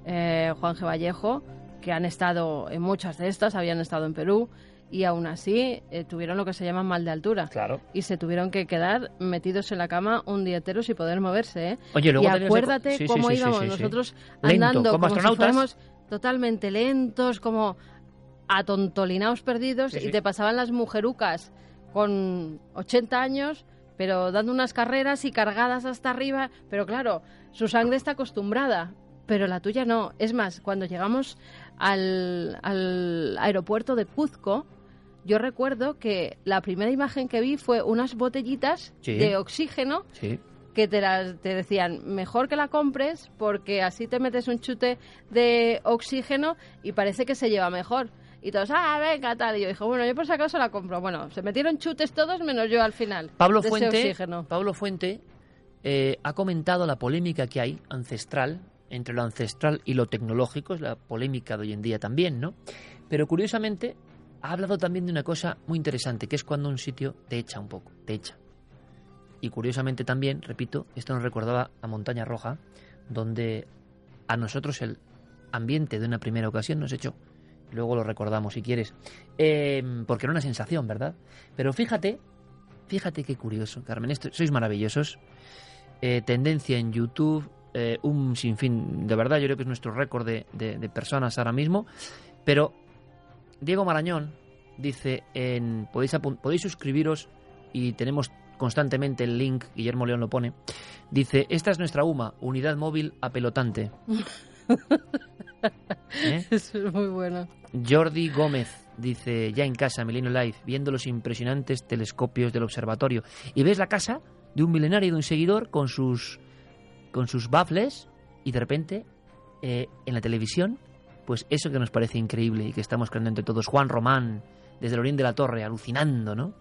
eh, Juan G. Vallejo, que han estado en muchas de estas, habían estado en Perú y aún así eh, tuvieron lo que se llama mal de altura. Claro. Y se tuvieron que quedar metidos en la cama un día entero sin poder moverse. ¿eh? Oye, luego y acuérdate sí, cómo sí, íbamos sí, nosotros Lento, andando como como si fuéramos totalmente lentos, como atontolinados perdidos y te pasaban las mujerucas con 80 años, pero dando unas carreras y cargadas hasta arriba, pero claro, su sangre está acostumbrada, pero la tuya no. Es más, cuando llegamos al, al aeropuerto de Cuzco, yo recuerdo que la primera imagen que vi fue unas botellitas Sí. de oxígeno Sí. que te, las, te decían, mejor que la compres porque así te metes un chute de oxígeno y parece que se lleva mejor. Y todos, ah, venga, tal. Y yo dije, bueno, yo por si acaso la compro. Bueno, se metieron chutes todos menos yo al final. Pablo Fuente. Pablo Fuente eh, ha comentado la polémica que hay ancestral entre lo ancestral y lo tecnológico, es la polémica de hoy en día también, ¿no? Pero curiosamente ha hablado también de una cosa muy interesante, que es cuando un sitio te echa un poco, te echa. Y curiosamente también, repito, esto nos recordaba a Montaña Roja, donde a nosotros el ambiente de una primera ocasión nos echó. Luego lo recordamos si quieres. Eh, porque era una sensación, ¿verdad? Pero fíjate, fíjate qué curioso, Carmen. Esto, sois maravillosos. Eh, tendencia en YouTube, eh, un sinfín, de verdad, yo creo que es nuestro récord de, de- de personas ahora mismo. Pero Diego Marañón dice: en, podéis, podéis suscribiros y tenemos constantemente el link, Guillermo León lo pone. Dice: Esta es nuestra UMA, unidad móvil apelotante. ¿Eh? Eso es muy bueno. Jordi Gómez dice, ya en casa, Milenio Live, viendo los impresionantes telescopios del observatorio. Y ves la casa de un milenario y de un seguidor con sus, con sus baffles y de repente eh, en la televisión, pues eso que nos parece increíble y que estamos creando entre todos. Juan Román, desde el Orín de la Torre, alucinando, ¿no?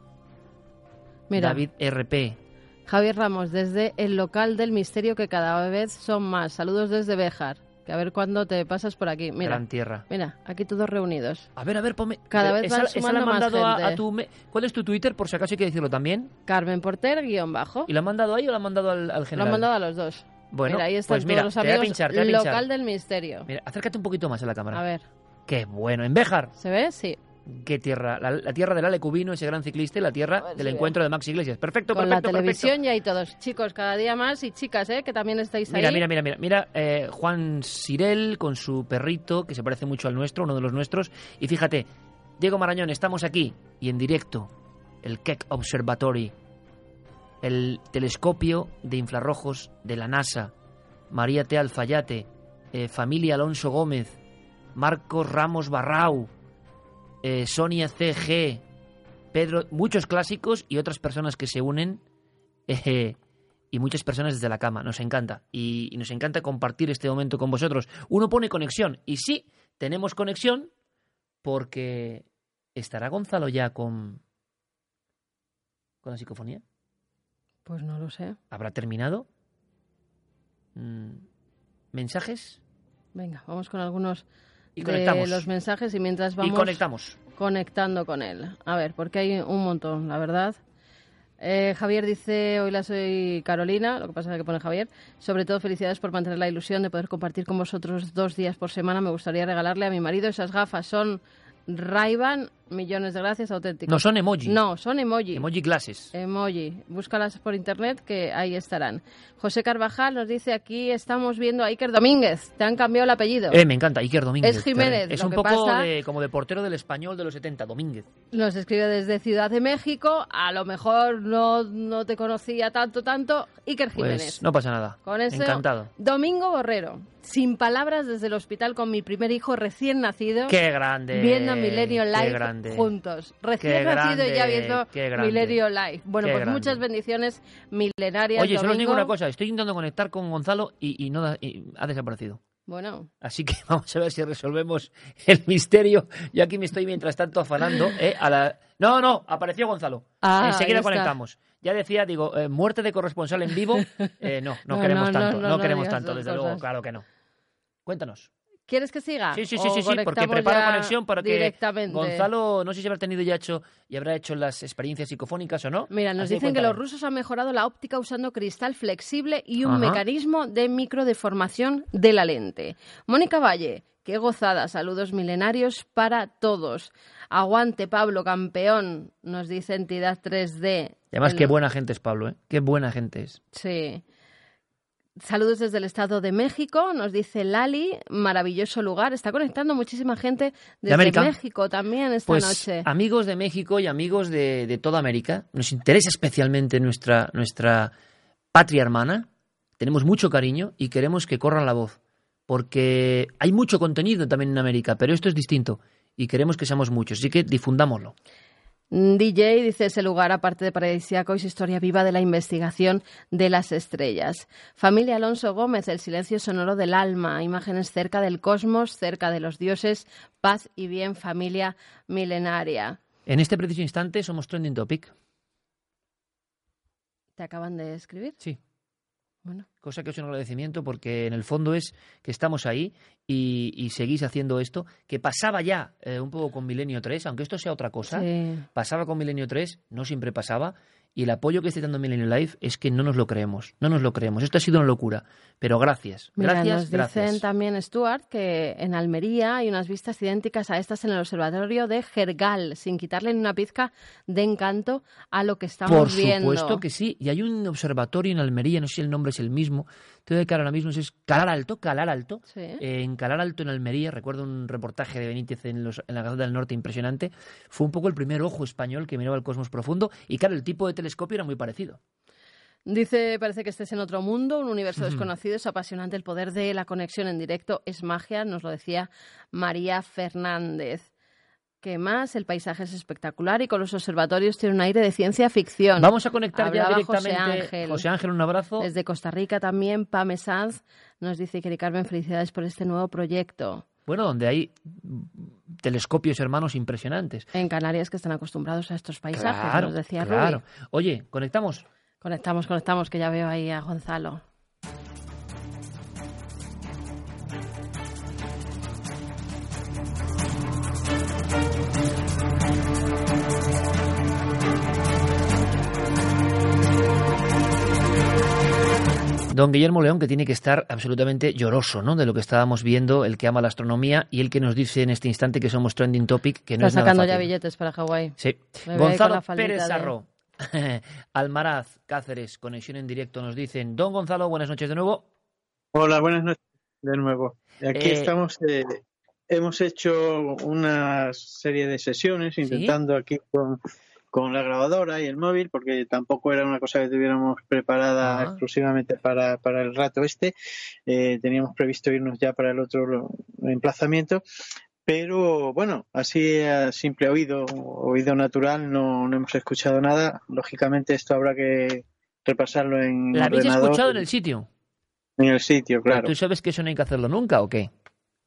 Mira. David RP, Javier Ramos, desde el local del misterio que cada vez son más. Saludos desde Béjar. Que a ver cuándo te pasas por aquí. Mira, Gran Tierra. mira, aquí todos reunidos. A ver, a ver, ponme... Cada vez esa, van esa la más mandado gente. a tu... me- ¿Cuál es tu Twitter? Por si acaso hay que decirlo también. Carmen Porter, guion bajo. ¿Y la han mandado ahí o la han mandado al, al Lo general? han mandado a los dos. Bueno, mira, ahí están pues mira, todos te voy a pinchar, te voy a pinchar. local del misterio. Mira, acércate un poquito más a la cámara. A ver, Qué bueno. En Béjar. ¿se ve? Sí. Qué tierra. La, la tierra del Ale Cubino, ese gran ciclista, y la tierra del encuentro de Max Iglesias. Perfecto, Con la perfecto, perfecto. televisión ya hay todos. Chicos, cada día más y chicas, ¿eh? Que también estáis Mira, ahí. mira, mira, mira, mira, eh, Juan Sirel con su perrito, que se parece mucho al nuestro, uno de los nuestros. Y fíjate, Diego Marañón, estamos aquí y en directo, el Keck Observatory, el telescopio de infrarrojos de la NASA, María T. Alfayate, eh, familia Alonso Gómez, Marcos Ramos Barrau, eh, Sonia CG, Pedro, muchos clásicos y otras personas que se unen. eh, y muchas personas desde la cama. Nos encanta. Y, nos encanta compartir este momento con vosotros. Uno pone conexión. Y sí, tenemos conexión porque estará Gonzalo ya con, con la psicofonía. Pues no lo sé. ¿Habrá terminado? Mm, ¿Mensajes? Venga, vamos con algunos Y de conectamos. los mensajes y mientras vamos Y conectamos. conectando con él. A ver, porque hay un montón, la verdad. Eh, Javier dice, hoy la soy Carolina, lo que pasa es que pone Javier. Sobre todo felicidades por mantener la ilusión de poder compartir con vosotros dos días por semana. Me gustaría regalarle a mi marido esas gafas. Son Ray-Ban Millones de gracias, auténticos. No, son emoji. No, son emoji. Emoji clases. Emoji. Búscalas por internet que ahí estarán. José Carvajal nos dice aquí estamos viendo a Iker Domínguez. Te han cambiado el apellido. Eh, me encanta, Iker Domínguez. Es Jiménez, Es un poco pasa- de- como de portero del español de los 70, Domínguez. Nos escribe desde Ciudad de México. A lo mejor no, no te conocía tanto, tanto. Iker Jiménez. Pues no pasa nada. Con eso, Encantado. Domingo Borrero. Sin palabras desde el hospital con mi primer hijo recién nacido. Qué grande. Viendo Milenio qué Live grande. juntos. Recién nacido y ya viendo. Milenio Live. Bueno, Qué pues grande. muchas bendiciones milenarias. Oye, solo os digo una cosa. Estoy intentando conectar con Gonzalo y, y no da- y ha desaparecido. Bueno, Así que vamos a ver si resolvemos el misterio. Yo aquí me estoy mientras tanto afanando. ¿eh? a la... No, no, apareció Gonzalo. Ah, ahí Enseguida conectamos. Ya decía, digo, eh, muerte de corresponsal en vivo. Eh, no, no, No, queremos no, tanto. no, queremos tanto, desde luego, claro que no. Cuéntanos. ¿Quieres que siga? Sí, sí, sí, ¿O sí, sí, porque preparo conexión para que directamente? Gonzalo, no sé si habrá tenido ya hecho y habrá hecho las experiencias psicofónicas o no. Mira, nos Así dicen que los rusos han mejorado la óptica usando cristal flexible y un Ajá. mecanismo de microdeformación de la lente. Mónica Valle, qué gozada, saludos milenarios para todos. Aguante, Pablo, campeón, nos dice Entidad 3D. Y además, El- qué buena gente es Pablo, ¿eh? Qué buena gente es. Sí. Saludos desde el Estado de México, nos dice Lali, maravilloso lugar. Está conectando muchísima gente desde? México también esta Pues noche. amigos de México y amigos de, de toda América, nos interesa especialmente nuestra, nuestra patria hermana, tenemos mucho cariño y queremos que corran la voz, porque hay mucho contenido también en América, pero esto es distinto y queremos que seamos muchos, así que difundámoslo. DJ dice ese lugar, aparte de paradisíaco, es historia viva de la investigación de las estrellas. Familia Alonso Gómez, el silencio sonoro del alma, imágenes cerca del cosmos, cerca de los dioses, paz y bien, familia milenaria. En este preciso instante somos trending topic. ¿Te acaban de escribir? Sí. Bueno. Cosa que es un agradecimiento porque en el fondo es que estamos ahí y, y seguís haciendo esto, que pasaba ya eh, un poco con Milenio 3, aunque esto sea otra cosa, Sí. pasaba con Milenio 3, no siempre pasaba, y el apoyo que esté dando Milenio Live es que no nos lo creemos, no nos lo creemos. Esto ha sido una locura, pero gracias, Mira, gracias, nos gracias. dicen también, Stuart, que en Almería hay unas vistas idénticas a estas en el observatorio de Gergal, sin quitarle ni una pizca de encanto a lo que estamos Por viendo. supuesto que sí, y hay un observatorio en Almería, no sé si el nombre es el mismo, tengo que ahora mismo es Calar Alto, Calar Alto, Sí. Eh, en Calar Alto en Almería, recuerdo un reportaje de Benítez en, los- en la Gaceta del Norte impresionante, fue un poco el primer ojo español que miraba el cosmos profundo y claro, el tipo de telescopio era muy parecido. Dice, parece que estés en otro mundo, un universo desconocido, es apasionante el poder de la conexión en directo, es magia, nos lo decía María Fernández. ¿Qué más? El paisaje es espectacular y con los observatorios tiene un aire de ciencia ficción. Vamos a conectar ya directamente. José Ángel. José Ángel, un abrazo. Desde Costa Rica también, Pame Sanz nos dice que Carmen, felicidades por este nuevo proyecto. Bueno, donde hay telescopios hermanos impresionantes. En Canarias que están acostumbrados a estos paisajes, Claro, nos decía claro. Oye, ¿conectamos? Conectamos, conectamos, que ya veo ahí a Gonzalo. Don Guillermo León, que tiene que estar absolutamente lloroso, ¿no? De lo que estábamos viendo, el que ama la astronomía y el que nos dice en este instante que somos trending topic, que no Está es nada sacando ya billetes para Hawái. Sí. Gonzalo Pérez de- Sarro, Almaraz, Cáceres, conexión en directo, nos dicen. Don Gonzalo, buenas noches de nuevo. Hola, buenas noches de nuevo. Aquí Eh, estamos. eh, hemos hecho una serie de sesiones intentando aquí con, con la grabadora y el móvil, porque tampoco era una cosa que tuviéramos preparada Ah. exclusivamente para, para el rato este. Eh, teníamos previsto irnos ya para el otro emplazamiento. Pero bueno, así a simple oído, oído natural, no, no hemos escuchado nada. Lógicamente esto habrá que repasarlo en ¿La habéis ordenador. escuchado en el sitio? En el sitio, claro. ¿Tú sabes que eso no hay que hacerlo nunca o qué?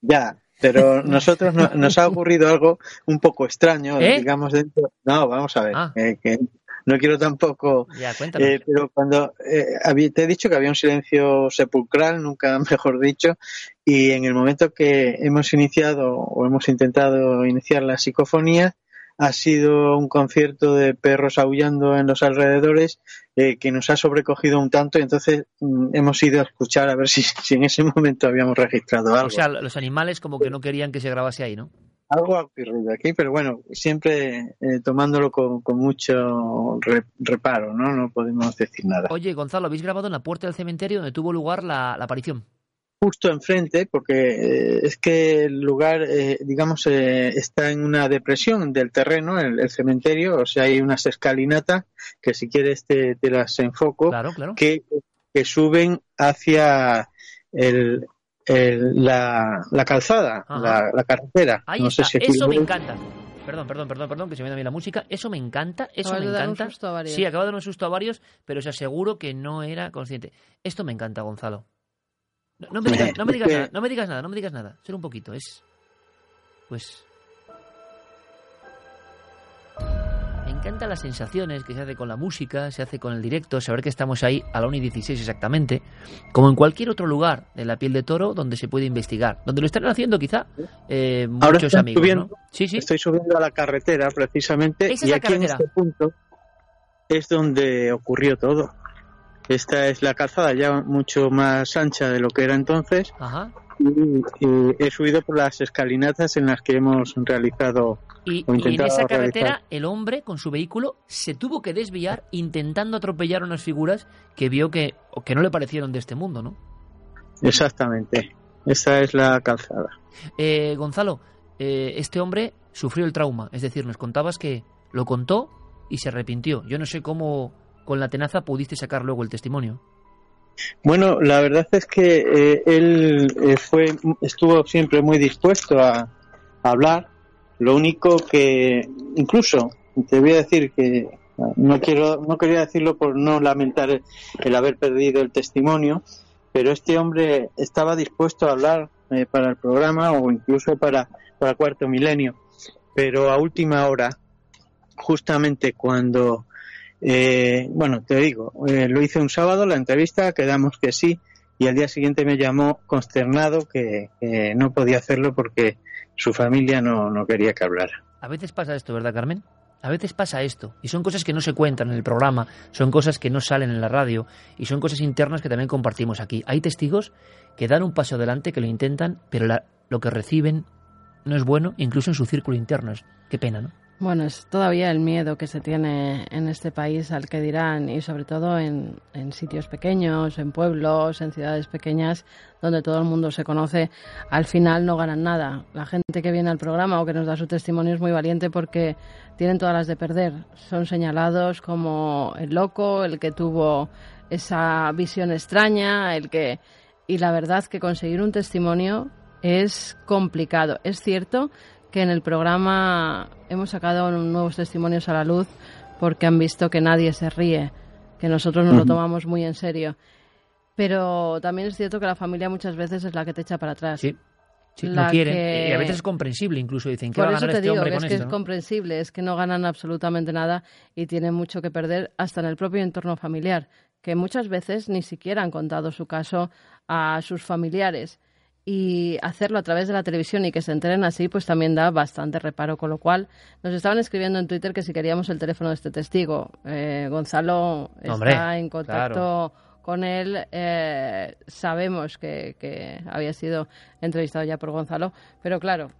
Ya, pero nosotros no- nos ha ocurrido algo un poco extraño, ¿Eh? digamos dentro. No, vamos a ver, eh, que no quiero tampoco. Ya, eh, pero cuando eh, te he dicho que había un silencio sepulcral, nunca mejor dicho, y en el momento que hemos iniciado o hemos intentado iniciar la psicofonía, ha sido un concierto de perros aullando en los alrededores eh, que nos ha sobrecogido un tanto y entonces mm, hemos ido a escuchar a ver si, si en ese momento habíamos registrado algo. O sea, los animales como que no querían que se grabase ahí, ¿no? algo ha ocurrido aquí, pero bueno, siempre eh, tomándolo con, mucho reparo, ¿no? No podemos decir nada. Oye, Gonzalo, ¿habéis grabado en la puerta del cementerio donde tuvo lugar la, aparición? Justo enfrente, porque eh, es que el lugar, eh, digamos, está en una depresión del terreno, el, el, cementerio, o sea, hay unas escalinatas que si quieres te, te las enfoco, Que, que suben hacia el, la, la, calzada, la, carretera. Ahí no Sé si Eso me encanta. Perdón, perdón, perdón, perdón, que se me da a mí la música. Eso me encanta, eso me encanta. Sí, acaba de dar un susto a varios, pero os aseguro que no era consciente. Esto me encanta, Gonzalo. No, me, digas, no me digas nada, no me digas nada, no me digas nada. Solo un poquito, es... Pues encantan las sensaciones que se hace con la música, se hace con el directo, saber que estamos ahí a la 1 y 16 exactamente, como en cualquier otro lugar de la piel de toro donde se puede investigar, donde lo están haciendo quizá eh, muchos amigos. Subiendo, sí, sí. Estoy subiendo a la carretera precisamente y aquí en este punto es donde ocurrió todo. Esta es la calzada ya mucho más ancha de lo que era entonces. Ajá. Y, he subido por las escalinatas en las que hemos realizado y, en esa carretera el hombre con su vehículo se tuvo que desviar intentando atropellar unas figuras que vio que, que no le parecieron de este mundo, ¿no? Exactamente. Esa es la calzada. Eh, Gonzalo, eh, este hombre sufrió el trauma, es decir, nos contabas que lo contó y se arrepintió. Yo no sé cómo con la tenaza pudiste sacar luego el testimonio. Bueno, la verdad es que eh, él fue, estuvo siempre muy dispuesto a hablar lo único que, incluso, te voy a decir que no quiero, no quería decirlo por no lamentar el haber perdido el testimonio, pero este hombre estaba dispuesto a hablar eh, para el programa o incluso para, para Cuarto Milenio, pero a última hora, justamente cuando, eh, bueno, te digo, eh, lo hice un sábado la entrevista, quedamos que sí, y al día siguiente me llamó consternado que no podía hacerlo porque su familia no, no quería que hablara. A veces pasa esto, ¿verdad, Carmen? A veces pasa esto, y son cosas que no se cuentan en el programa, son cosas que no salen en la radio, y son cosas internas que también compartimos aquí. Hay testigos que dan un paso adelante, que lo intentan, pero lo que reciben no es bueno, incluso en su círculo interno. Qué pena, ¿no? Bueno, es todavía el miedo que se tiene en este país al que dirán y sobre todo en, sitios pequeños, en pueblos, en ciudades pequeñas donde todo el mundo se conoce, al final no ganan nada. La gente que viene al programa o que nos da su testimonio es muy valiente porque tienen todas las de perder. Son señalados como el loco, el que tuvo esa visión extraña, el que... Y la verdad que conseguir un testimonio es complicado. Es cierto que en el programa hemos sacado nuevos testimonios a la luz porque han visto que nadie se ríe, que nosotros nos lo tomamos muy en serio. Pero también es cierto que la familia muchas veces es la que te echa para atrás. Sí. no quieren. Y a veces es comprensible, incluso dicen que Por va a ganar te este digo, hombre es que es comprensible, es que no ganan absolutamente nada y tienen mucho que perder hasta en el propio entorno familiar, que muchas veces ni siquiera han contado su caso a sus familiares y hacerlo a través de la televisión y que se enteren así, pues también da bastante reparo. Con lo cual, nos estaban escribiendo en Twitter que si queríamos el teléfono de este testigo. Eh, Gonzalo está en contacto con él. Eh, sabemos que, había sido entrevistado ya por Gonzalo, pero claro.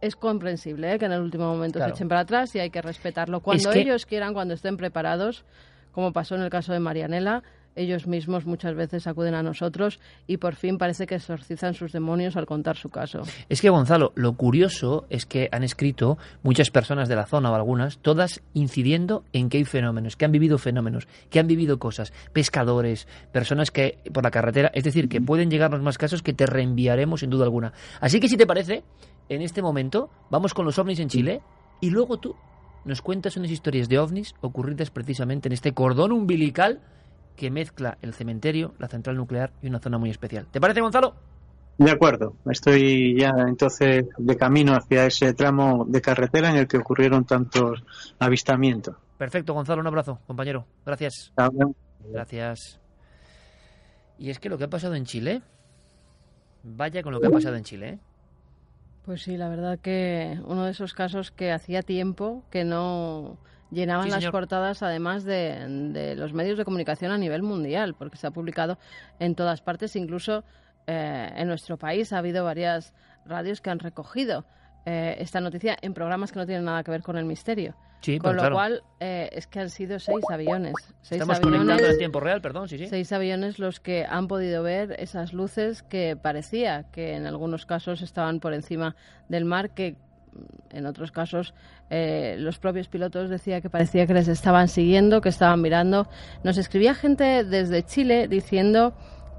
Es comprensible ¿eh? que en el último momento se echen para atrás y hay que respetarlo. Cuando ellos quieran, cuando estén preparados, como pasó en el caso de Marianela, ellos mismos muchas veces acuden a nosotros y por fin parece que exorcizan sus demonios al contar su caso. Es que Gonzalo, lo curioso es que han escrito muchas personas de la zona o algunas, todas incidiendo en que hay fenómenos, que han vivido fenómenos, que han vivido cosas, pescadores, personas que por la carretera, es decir, que pueden llegarnos más casos que te reenviaremos sin duda alguna. Así que si te parece, en este momento vamos con los ovnis en Chile y luego tú nos cuentas unas historias de ovnis ocurridas precisamente en este cordón umbilical que mezcla el cementerio, la central nuclear y una zona muy especial. ¿Te parece, Gonzalo? De acuerdo, estoy ya entonces de camino hacia ese tramo de carretera en el que ocurrieron tantos avistamientos. Perfecto, Gonzalo, un abrazo, compañero. Gracias. Gracias. Y es que lo que ha pasado en Chile, vaya con lo que ha pasado en Chile, ¿eh? Pues sí, la verdad que uno de esos casos que hacía tiempo que no llenaban las portadas además de, los medios de comunicación a nivel mundial, porque se ha publicado en todas partes, incluso eh, en nuestro país. Ha habido varias radios que han recogido eh, esta noticia en programas que no tienen nada que ver con el misterio. Sí, con lo claro. cual eh, es que han sido seis aviones. Seis Estamos aviones, conectando en tiempo real, perdón, sí, sí. Seis aviones los que han podido ver esas luces que parecía que en algunos casos estaban por encima del mar, que en otros casos eh, los propios pilotos decía que parecía que les estaban siguiendo, que estaban mirando. Nos escribía gente desde Chile diciendo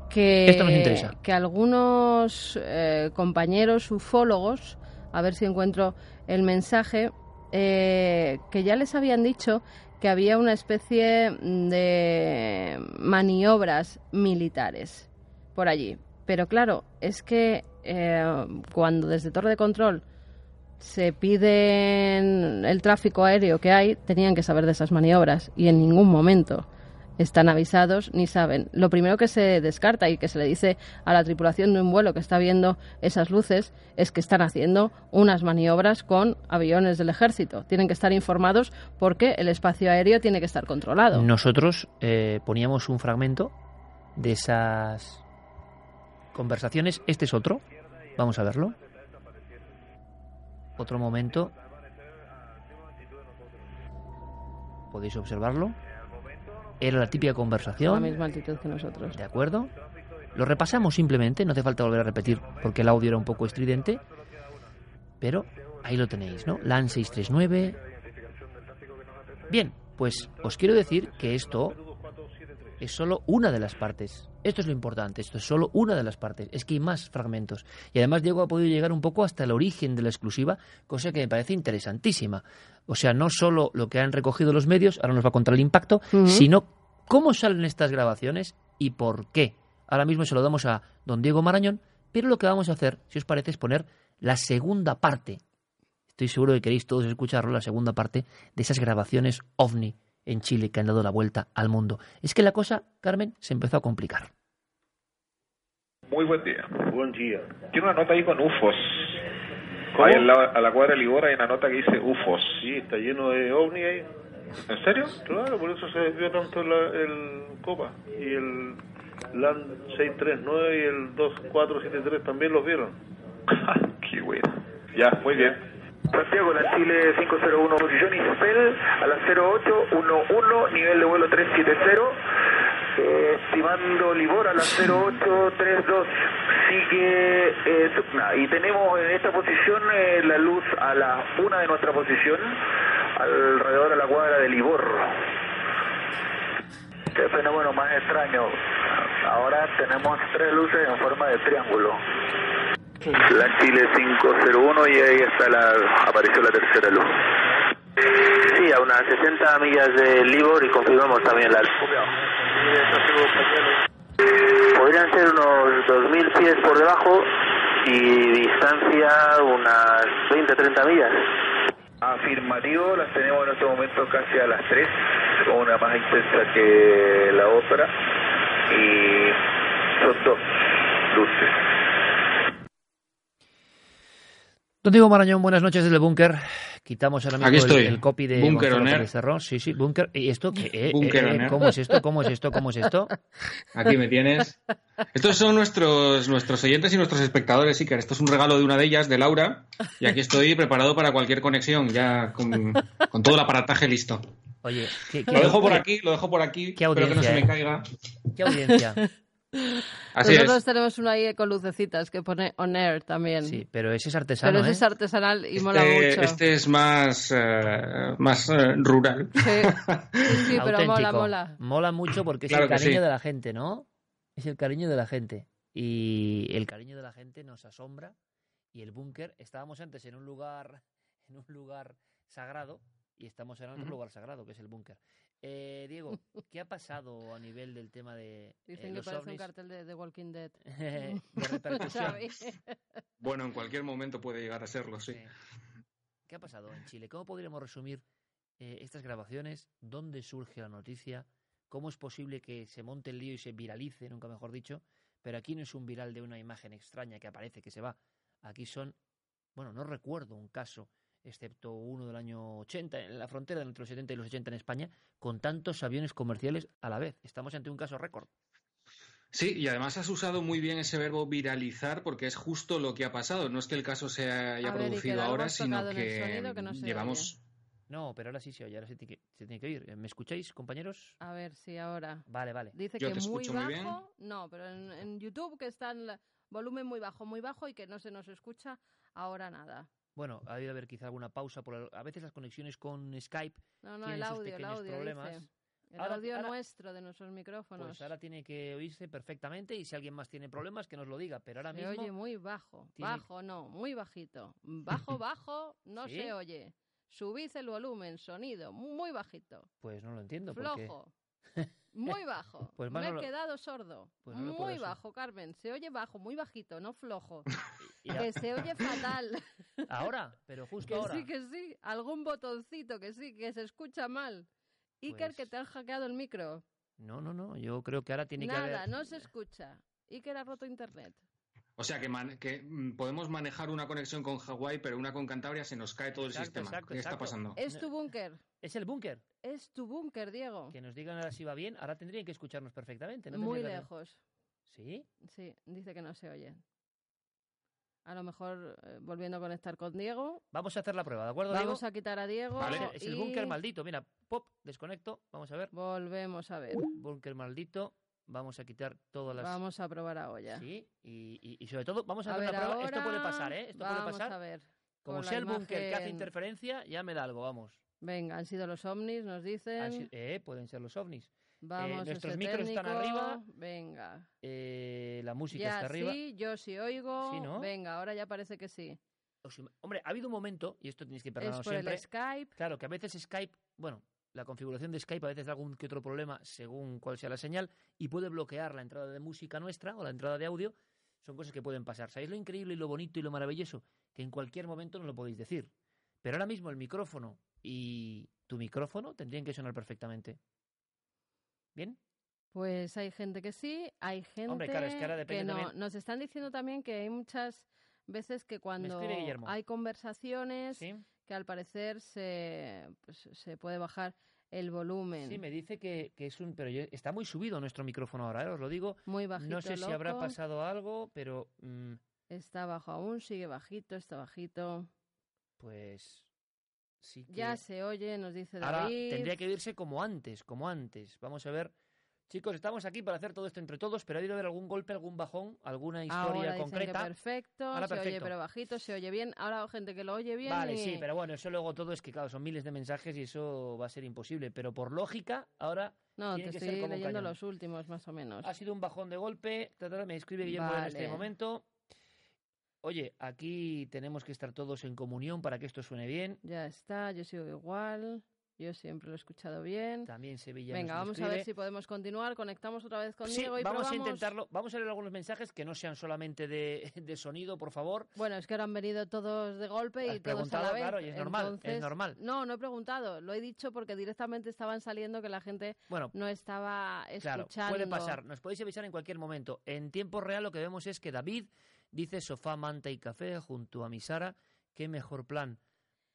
que, Esto nos interesa. que algunos eh, compañeros ufólogos, a ver si encuentro el mensaje, eh, que ya les habían dicho que había una especie de maniobras militares por allí. Pero claro, es que eh, cuando desde Torre de Control se piden el tráfico aéreo que hay, tenían que saber de esas maniobras y en ningún momento están avisados ni saben. Lo primero que se descarta y que se le dice a la tripulación de un vuelo que está viendo esas luces es que están haciendo unas maniobras con aviones del ejército. Tienen que estar informados porque el espacio aéreo tiene que estar controlado. Nosotros eh, poníamos un fragmento de esas conversaciones. Este es otro. Vamos a verlo. Otro momento. Podéis observarlo. Era la típica A la conversación. misma altitud que nosotros. ¿De acuerdo? Lo repasamos simplemente, no hace falta volver a repetir porque el audio era un poco estridente. Pero ahí lo tenéis, ¿no? LAN 639. Bien, pues os quiero decir que esto es solo una de las partes. Esto es lo importante, esto es solo una de las partes. Es que hay más fragmentos. Y además Diego ha podido llegar un poco hasta el origen de la exclusiva, cosa que me parece interesantísima. O sea, no solo lo que han recogido los medios, ahora nos va a contar el impacto, sino cómo salen estas grabaciones y por qué. Ahora mismo se lo damos a don Diego Marañón, pero lo que vamos a hacer, si os parece, es poner la segunda parte. Estoy seguro que queréis todos escucharlo, la segunda parte de esas grabaciones ovni en Chile que han dado la vuelta al mundo. Es que la cosa, Carmen, se empezó a complicar. Muy buen día. Buen día. Tiene una nota ahí con UFOs. ¿Cómo? Ahí al lado- a la cuadra de Libor hay una nota que dice UFOs. Sí, está lleno de ovni ahí. ¿En serio? Claro, por eso se desvió tanto la- el Copa. Y el LAN 639 y el 2473 también los vieron. Qué bueno. Ya, muy bien. Santiago, la Chile 501, posición Isabel a las 0811, nivel de vuelo 370. Eh, estimando Libor a las 0832, sigue eh. Y tenemos en esta posición eh, la luz a la una de nuestra posición, alrededor de la cuadra de Libor. Qué fenómeno más extraño. Ahora tenemos tres luces en forma de triángulo. La Chile 501 y ahí está la, apareció la tercera luz. Sí, a unas 60 millas de Libor y confirmamos también la Podrían ser unos 2.000 pies por debajo y distancia unas 20-30 millas. Afirmativo, las tenemos en este momento casi a las 3, una más intensa que la otra y son dos luces. Don Diego Marañón, buenas noches desde el búnker. Quitamos ahora mismo Aquí el- estoy. El, copy de Búnker Gonzalo. Sí, sí, búnker. ¿Y esto qué? Eh, eh, air. ¿Cómo es esto? ¿Cómo es esto? ¿Cómo es esto? Aquí me tienes. Estos son nuestros, nuestros oyentes y nuestros espectadores, Iker. Esto es un regalo de una de ellas, de Laura. Y aquí estoy preparado para cualquier conexión, ya con, con todo el aparataje listo. Oye, ¿qué, Lo dejo por aquí, lo dejo por aquí. Qué Espero que no se me audiencia, caiga. ¿Qué audiencia? Así Nosotros es. tenemos uno ahí con lucecitas que pone on air también. Sí, pero ese es artesano, Pero ese ¿eh? es artesanal y mola Este, mucho. este es más, eh, más eh, rural. Sí, sí, sí, pero mola, mola. Mola mucho porque es Claro el cariño sí. de la gente, ¿no? Es el cariño de la gente. Y el cariño de la gente nos asombra. Y el búnker, estábamos antes en un lugar, en un lugar sagrado, y estamos ahora en otro lugar sagrado, que es el búnker. Eh, Diego, ¿qué ha pasado a nivel del tema de eh, Dicen que los parece un cartel de The Walking Dead. de repercusión. Xavi. Bueno, en cualquier momento puede llegar a serlo, sí. ¿Qué ha pasado en Chile? ¿Cómo podríamos resumir eh, estas grabaciones? ¿Dónde surge la noticia? ¿Cómo es posible que se monte el lío y se viralice, nunca mejor dicho? Pero aquí no es un viral de una imagen extraña que aparece, que se va. Aquí son, bueno, no recuerdo un caso, excepto uno del año 80, en la frontera entre los 70 y los 80 en España, con tantos aviones comerciales a la vez. Estamos ante un caso récord. Sí, y además has usado muy bien ese verbo viralizar porque es justo lo que ha pasado. No es que el caso se haya A producido ahora, sino el que no llevamos... No, pero ahora sí se oye, ahora se tiene que, se tiene que oír. ¿Me escucháis, compañeros? A ver si ahora. Vale, vale. Dice Yo que te muy escucho bajo. muy bien. No, pero en, en YouTube que está en la- volumen muy bajo, muy bajo y que no se nos escucha ahora nada. Bueno, ha debido haber quizá alguna pausa. Por el- A veces las conexiones con Skype No, no, tienen el sus audio, el pequeños audio, problemas. dice. El Ahora- audio ahora- nuestro de nuestros micrófonos. Pues ahora tiene que oírse perfectamente y si alguien más tiene problemas que nos lo diga. Pero ahora se mismo oye muy bajo. tiene- Bajo no, muy bajito. Bajo, bajo, no ¿Sí? se oye. Subid el volumen, sonido, muy bajito. pues no lo entiendo. Porque... Flojo. Muy bajo. Pues Me he quedado sordo. Pues no muy bajo, Carmen. Se oye bajo, muy bajito, no flojo. Que se oye fatal. Ahora, pero justo que ahora. sí, que sí. Algún botoncito, que sí, que se escucha mal. Iker, Pues que te han hackeado el micro. No, no, no. Yo creo que ahora tiene que Nada, haber. no se escucha. Iker ha roto internet. O sea que, man- que mm, podemos manejar una conexión con Hawái, pero una con Cantabria se nos cae todo el Exacto, sistema. exacto, ¿Qué está pasando? Es tu búnker. Es el búnker. Es tu búnker, Diego. Que nos digan ahora si va bien. Ahora tendrían que escucharnos perfectamente. ¿no? Muy que- lejos. ¿Sí? Sí, dice que no se oye. A lo mejor eh, volviendo a conectar con Diego. Vamos a hacer la prueba, ¿de acuerdo, Vamos Diego? a quitar a Diego. Vale, es el y búnker maldito. Mira, pop, desconecto. Vamos a ver. Volvemos a ver. Búnker maldito. Vamos a quitar todas las. Vamos a probar a olla. Sí, y, y- y sobre todo, vamos a, A hacer ver una prueba. Esto puede ahora, pasar, ¿eh? Esto vamos puede pasar. a ver. Como con sea el búnker que hace imagen. interferencia, ya me da algo, vamos. Venga, han sido los ovnis, nos dicen. Eh, pueden ser los ovnis. Vamos, nuestros ese micros están arriba. Venga. eh, la música Ya está arriba. sí, yo sí oigo. Sí, ¿no? Venga, ahora ya parece que sí. Hombre, ha habido un momento, y esto tenéis que Es perdonarnos por siempre. el Skype. Claro, que a veces Skype, bueno, la configuración de Skype a veces da algún que otro problema según cuál sea la señal y puede bloquear la entrada de música nuestra o la entrada de audio. Son cosas que pueden pasar. ¿Sabéis lo increíble y lo bonito y lo maravilloso? Que en cualquier momento no lo podéis decir. Pero ahora mismo el micrófono y tu micrófono tendrían que sonar perfectamente. ¿Bien? Pues hay gente que sí, hay gente Hombre, claro, es que ahora depende no. también- Nos están diciendo también que hay muchas veces que cuando hay conversaciones que al parecer se, pues, se puede bajar el volumen. Sí, me dice que, que es un... Pero yo- está muy subido nuestro micrófono ahora, ¿eh? os lo digo. Muy bajito, No sé si habrá pasado algo, pero... mm, Está bajo aún, sigue bajito, está bajito. pues... Sí que... Ya se oye, nos dice Ahora David. tendría que irse como antes, como antes. Vamos a ver. Chicos, estamos aquí para hacer todo esto entre todos, pero ha habido haber algún golpe, algún bajón, alguna historia Ahora dicen que concreta. perfecto, Ahora se oye pero bajito, se oye bien. Ahora gente que lo oye bien. Vale, y- sí, pero bueno, eso luego todo es que, claro, son miles de mensajes y eso va a ser imposible. Pero por lógica, ahora No, tiene te que ser estoy como un leyendo los últimos más o menos. Ha sido un bajón de golpe. Me escribe Guillermo en este Vale. momento. Oye, aquí tenemos que estar todos en comunión para que esto suene bien. Ya está, yo sigo igual. Yo siempre lo he escuchado bien. También Sevilla Venga, nos vamos a ver si podemos continuar. Conectamos otra vez con Sí, Diego y vamos a intentarlo. Vamos a leer algunos mensajes que no sean solamente de, de sonido, por favor. Bueno, es que ahora han venido todos de golpe y todos a la vez. claro, y es normal, es Entonces- normal. No, no he preguntado. Lo he dicho porque directamente estaban saliendo que la gente Bueno, no estaba Claro, escuchando. puede pasar. Nos podéis avisar en cualquier momento. En tiempo real lo que vemos es que David dice sofá, manta y café junto a mi Sara. Qué mejor plan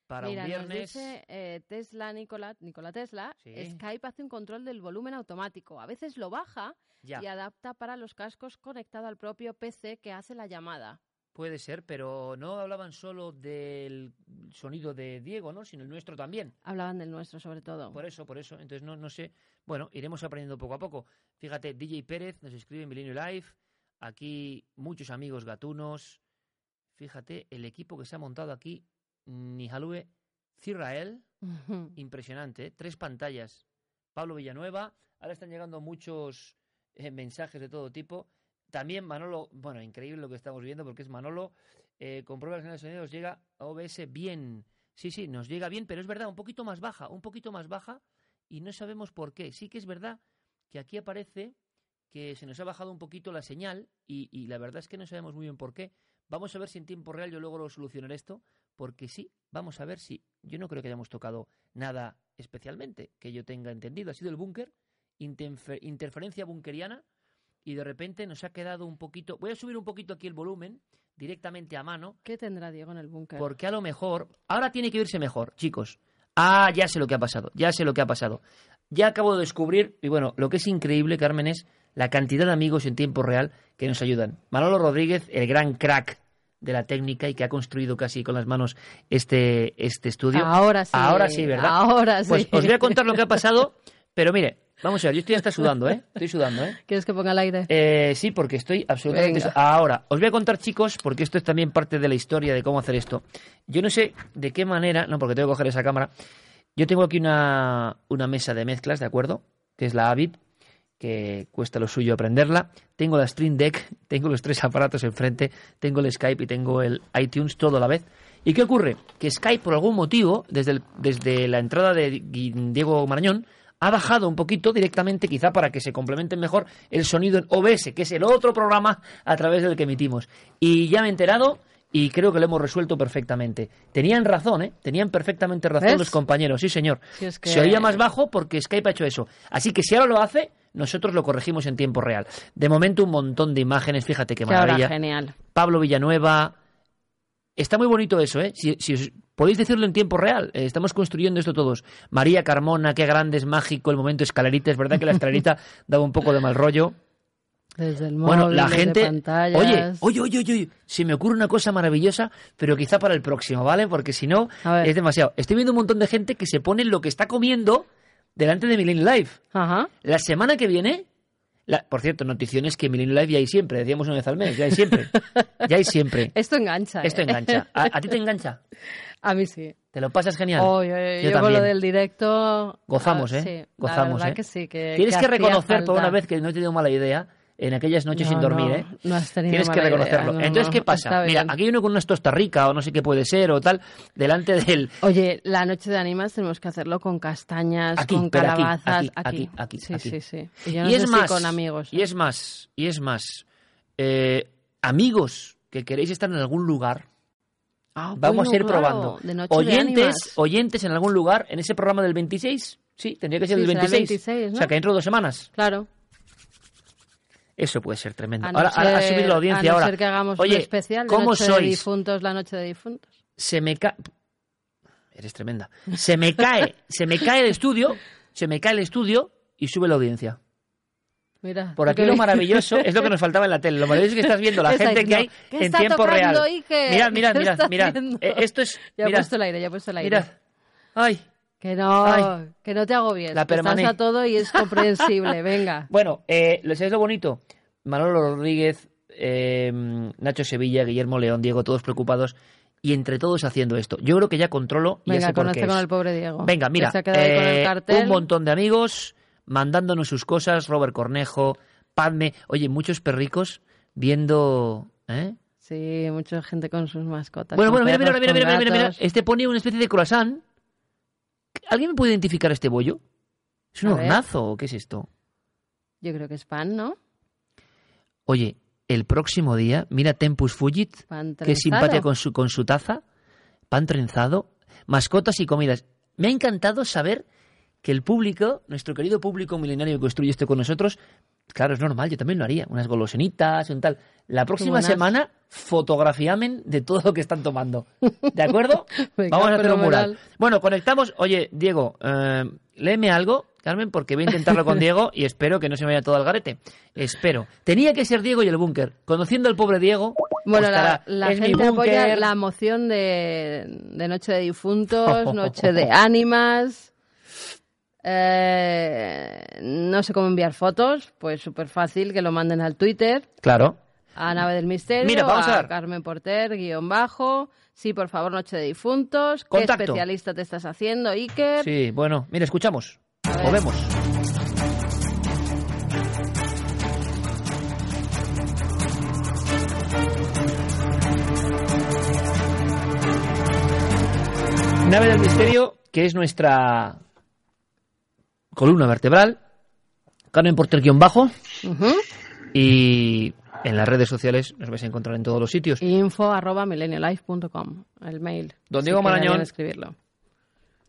para Mira, un nos viernes. dice eh, Tesla, Nicola, Nikola Tesla, Sí. Skype hace un control del volumen automático. A veces lo baja Ya. y adapta para los cascos conectado al propio PC que hace la llamada. Puede ser, pero no hablaban solo del sonido de Diego, ¿no? Sino el nuestro también. Hablaban del nuestro, sobre todo. Por eso, por eso. Entonces, no, no sé. Bueno, iremos aprendiendo poco a poco. Fíjate, DJ Pérez nos escribe en Milenio Live. Aquí muchos amigos gatunos. Fíjate, el equipo que se ha montado aquí, Nihalue Cirrael. Impresionante, ¿eh? Tres pantallas. Pablo Villanueva. Ahora están llegando muchos eh, mensajes de todo tipo. También Manolo, bueno, increíble lo que estamos viendo porque es Manolo. Eh, comprueba de sonido, nos llega a OBS bien. Sí, sí, nos llega bien, pero es verdad, un poquito más baja, un poquito más baja y no sabemos por qué. Sí que es verdad que aquí aparece que se nos ha bajado un poquito la señal y, y la verdad es que no sabemos muy bien por qué. Vamos a ver si en tiempo real yo logro solucionar esto, porque sí, vamos a ver si yo no creo que hayamos tocado nada especialmente que yo tenga entendido. Ha sido el búnker, interfe- interferencia bunkeriana y de repente nos ha quedado un poquito... Voy a subir un poquito aquí el volumen directamente a mano ¿Qué tendrá Diego en el búnker? porque a lo mejor. Ahora tiene que irse mejor, chicos. Ah, ya sé lo que ha pasado. Ya sé lo que ha pasado. Ya acabo de descubrir. Y bueno, lo que es increíble, Carmen, es la cantidad de amigos en tiempo real que nos ayudan. Manolo Rodríguez, el gran crack de la técnica y que ha construido casi con las manos este, este estudio. Ahora sí. Ahora sí, ¿verdad? Ahora sí. Pues os voy a contar lo que ha pasado, pero mire, vamos a ver, yo estoy hasta sudando, ¿eh? Estoy sudando, ¿eh? ¿Quieres que ponga el aire? Eh, sí, porque estoy absolutamente... Venga. Ahora, os voy a contar, chicos, porque esto es también parte de la historia de cómo hacer esto. Yo no sé de qué manera, no, porque tengo que coger esa cámara. Yo tengo aquí una, una mesa de mezclas, ¿de acuerdo? Que es la Avid, que cuesta lo suyo aprenderla. Tengo la Stream Deck, tengo los tres aparatos enfrente, tengo el Skype y tengo el iTunes todo a la vez. ¿Y qué ocurre? Que Skype, por algún motivo, desde, el- desde la entrada de Diego Marañón, ha bajado un poquito directamente, quizá para que se complementen mejor el sonido en OBS, que es el otro programa a través del que emitimos. Y ya me he enterado y creo que lo hemos resuelto perfectamente. Tenían razón, ¿eh? Tenían perfectamente razón ¿Ves? los compañeros, sí señor. Si es que- Se oía más bajo porque Skype ha hecho eso. Así que si ahora lo hace, nosotros lo corregimos en tiempo real. De momento un montón de imágenes, fíjate qué maravilla. genial. Pablo Villanueva. Está muy bonito eso, ¿eh? Si, si os- podéis decirlo en tiempo real, eh, estamos construyendo esto todos. María Carmona, qué grande, es mágico el momento escalerita. Es verdad que la escalerita daba un poco de mal rollo. Desde el móvil, Bueno, la gente. oye, oye, oye, oye, se me ocurre una cosa maravillosa, pero quizá para el próximo, ¿vale? Porque si no, es demasiado. Estoy viendo un montón de gente que se pone lo que está comiendo delante de Millennium Live. Ajá. La semana que viene. la- por cierto, noticiones que Millennium Live ya hay siempre, decíamos una vez al mes, ya hay siempre. ya hay siempre. Esto engancha. Esto ¿eh? engancha. ¿A, a ti te engancha? A mí sí. ¿Te lo pasas genial? Oye, Yo yo, con lo del directo. Gozamos, ah, ¿eh? Sí, Gozamos, la verdad ¿eh? que sí. Que, Tienes que, reconocer por una vez que no he tenido mala idea en aquellas noches No, sin dormir, no, ¿eh? no has tenido Tienes que idea, reconocerlo. no, Entonces, ¿qué pasa? Mira, aquí hay uno con unas Tosta Rica o no sé qué puede ser o tal, delante del... Oye, la noche de animas tenemos que hacerlo con castañas, Aquí, con aquí, calabazas. aquí, aquí, aquí, Sí, sí, sí. Y es si más, con amigos. y es más, y es más, eh, amigos que queréis estar en algún lugar, Ah, vamos bueno, a ir probando. de noche de oyentes, ánimas. oyentes en algún lugar, en ese programa del 26, sí, tendría que ser Sí, el será 26, 26, ¿no? o sea, que dentro de dos semanas. Claro. Eso puede ser tremendo. A no Ahora, ahora ha subido la audiencia. a no ahora. ser que hagamos Oye, un especial de ¿cómo noche de sois? difuntos, la noche de difuntos. Se me cae. Eres tremenda. Se me cae, se me cae el estudio, se me cae el estudio y sube la audiencia. Mira. Por aquí lo maravilloso es lo que nos faltaba en la tele. Lo maravilloso es que estás viendo la gente que hay diciendo, ¿qué en tiempo real. Mirad, mirad, ¿Qué mirad, mirad. Eh, Esto es. Ya he mirad, puesto el aire, ya he puesto el aire. mirad. Ay. Que no, Ay. que no te. La que estás permané. a todo y es comprensible. Venga. Bueno, eh, ¿lo sabéis lo bonito? Manolo Rodríguez, eh, Nacho Sevilla, Guillermo León, Diego, todos preocupados y entre todos haciendo esto. Yo creo que ya controlo y ya Venga, sé por conoce qué con es. el pobre Diego. Venga, mira, se ha ahí con el eh, cartel. un montón de amigos mandándonos sus cosas, Robert Cornejo, Padme, oye, muchos perricos viendo... ¿eh? Sí, mucha gente con sus mascotas. Bueno, con bueno, mira, mira, mira, con mira, mira, mira, gatos. Este pone una especie de croissant. ¿Alguien me puede identificar este bollo? ¿Es un A ver. hornazo o qué es esto? Yo creo que es pan, ¿no? Oye, el próximo día, mira Tempus Fugit, qué simpatía con su, con su taza, pan trenzado, mascotas y comidas. Me ha encantado saber que el público, nuestro querido público milenario que construye esto con nosotros, claro, es normal, yo también lo haría, unas golosenitas, un tal. La próxima semana, fotografiamen de todo lo que están tomando. ¿De acuerdo? Venga, Vamos a hacer un mural. Bueno, conectamos. Oye, Diego, eh, léeme algo, Carmen, porque voy a intentarlo con Diego y espero que no se me vaya todo al garete. Espero. Tenía que ser Diego y el búnker. Conociendo al pobre Diego, Bueno, estará, la, la es gente apoya la moción de, de Noche de Difuntos, Noche de Ánimas. Eh, no sé cómo enviar fotos, pues súper fácil que lo manden al Twitter, Claro. a Nave del Misterio, Mira, vamos a. Carmen Porter, guion bajo. Sí, por favor, Noche de Difuntos. ¿Qué especialista te estás haciendo, Iker? Sí, bueno, mira, escuchamos. O vemos. Nave del Misterio, que es nuestra columna vertebral. Carmen Porter guion bajo. Y en las redes sociales nos vais a encontrar en todos los sitios. Info arroba millennialife.com, el mail. Don si Diego Marañón. escribirlo.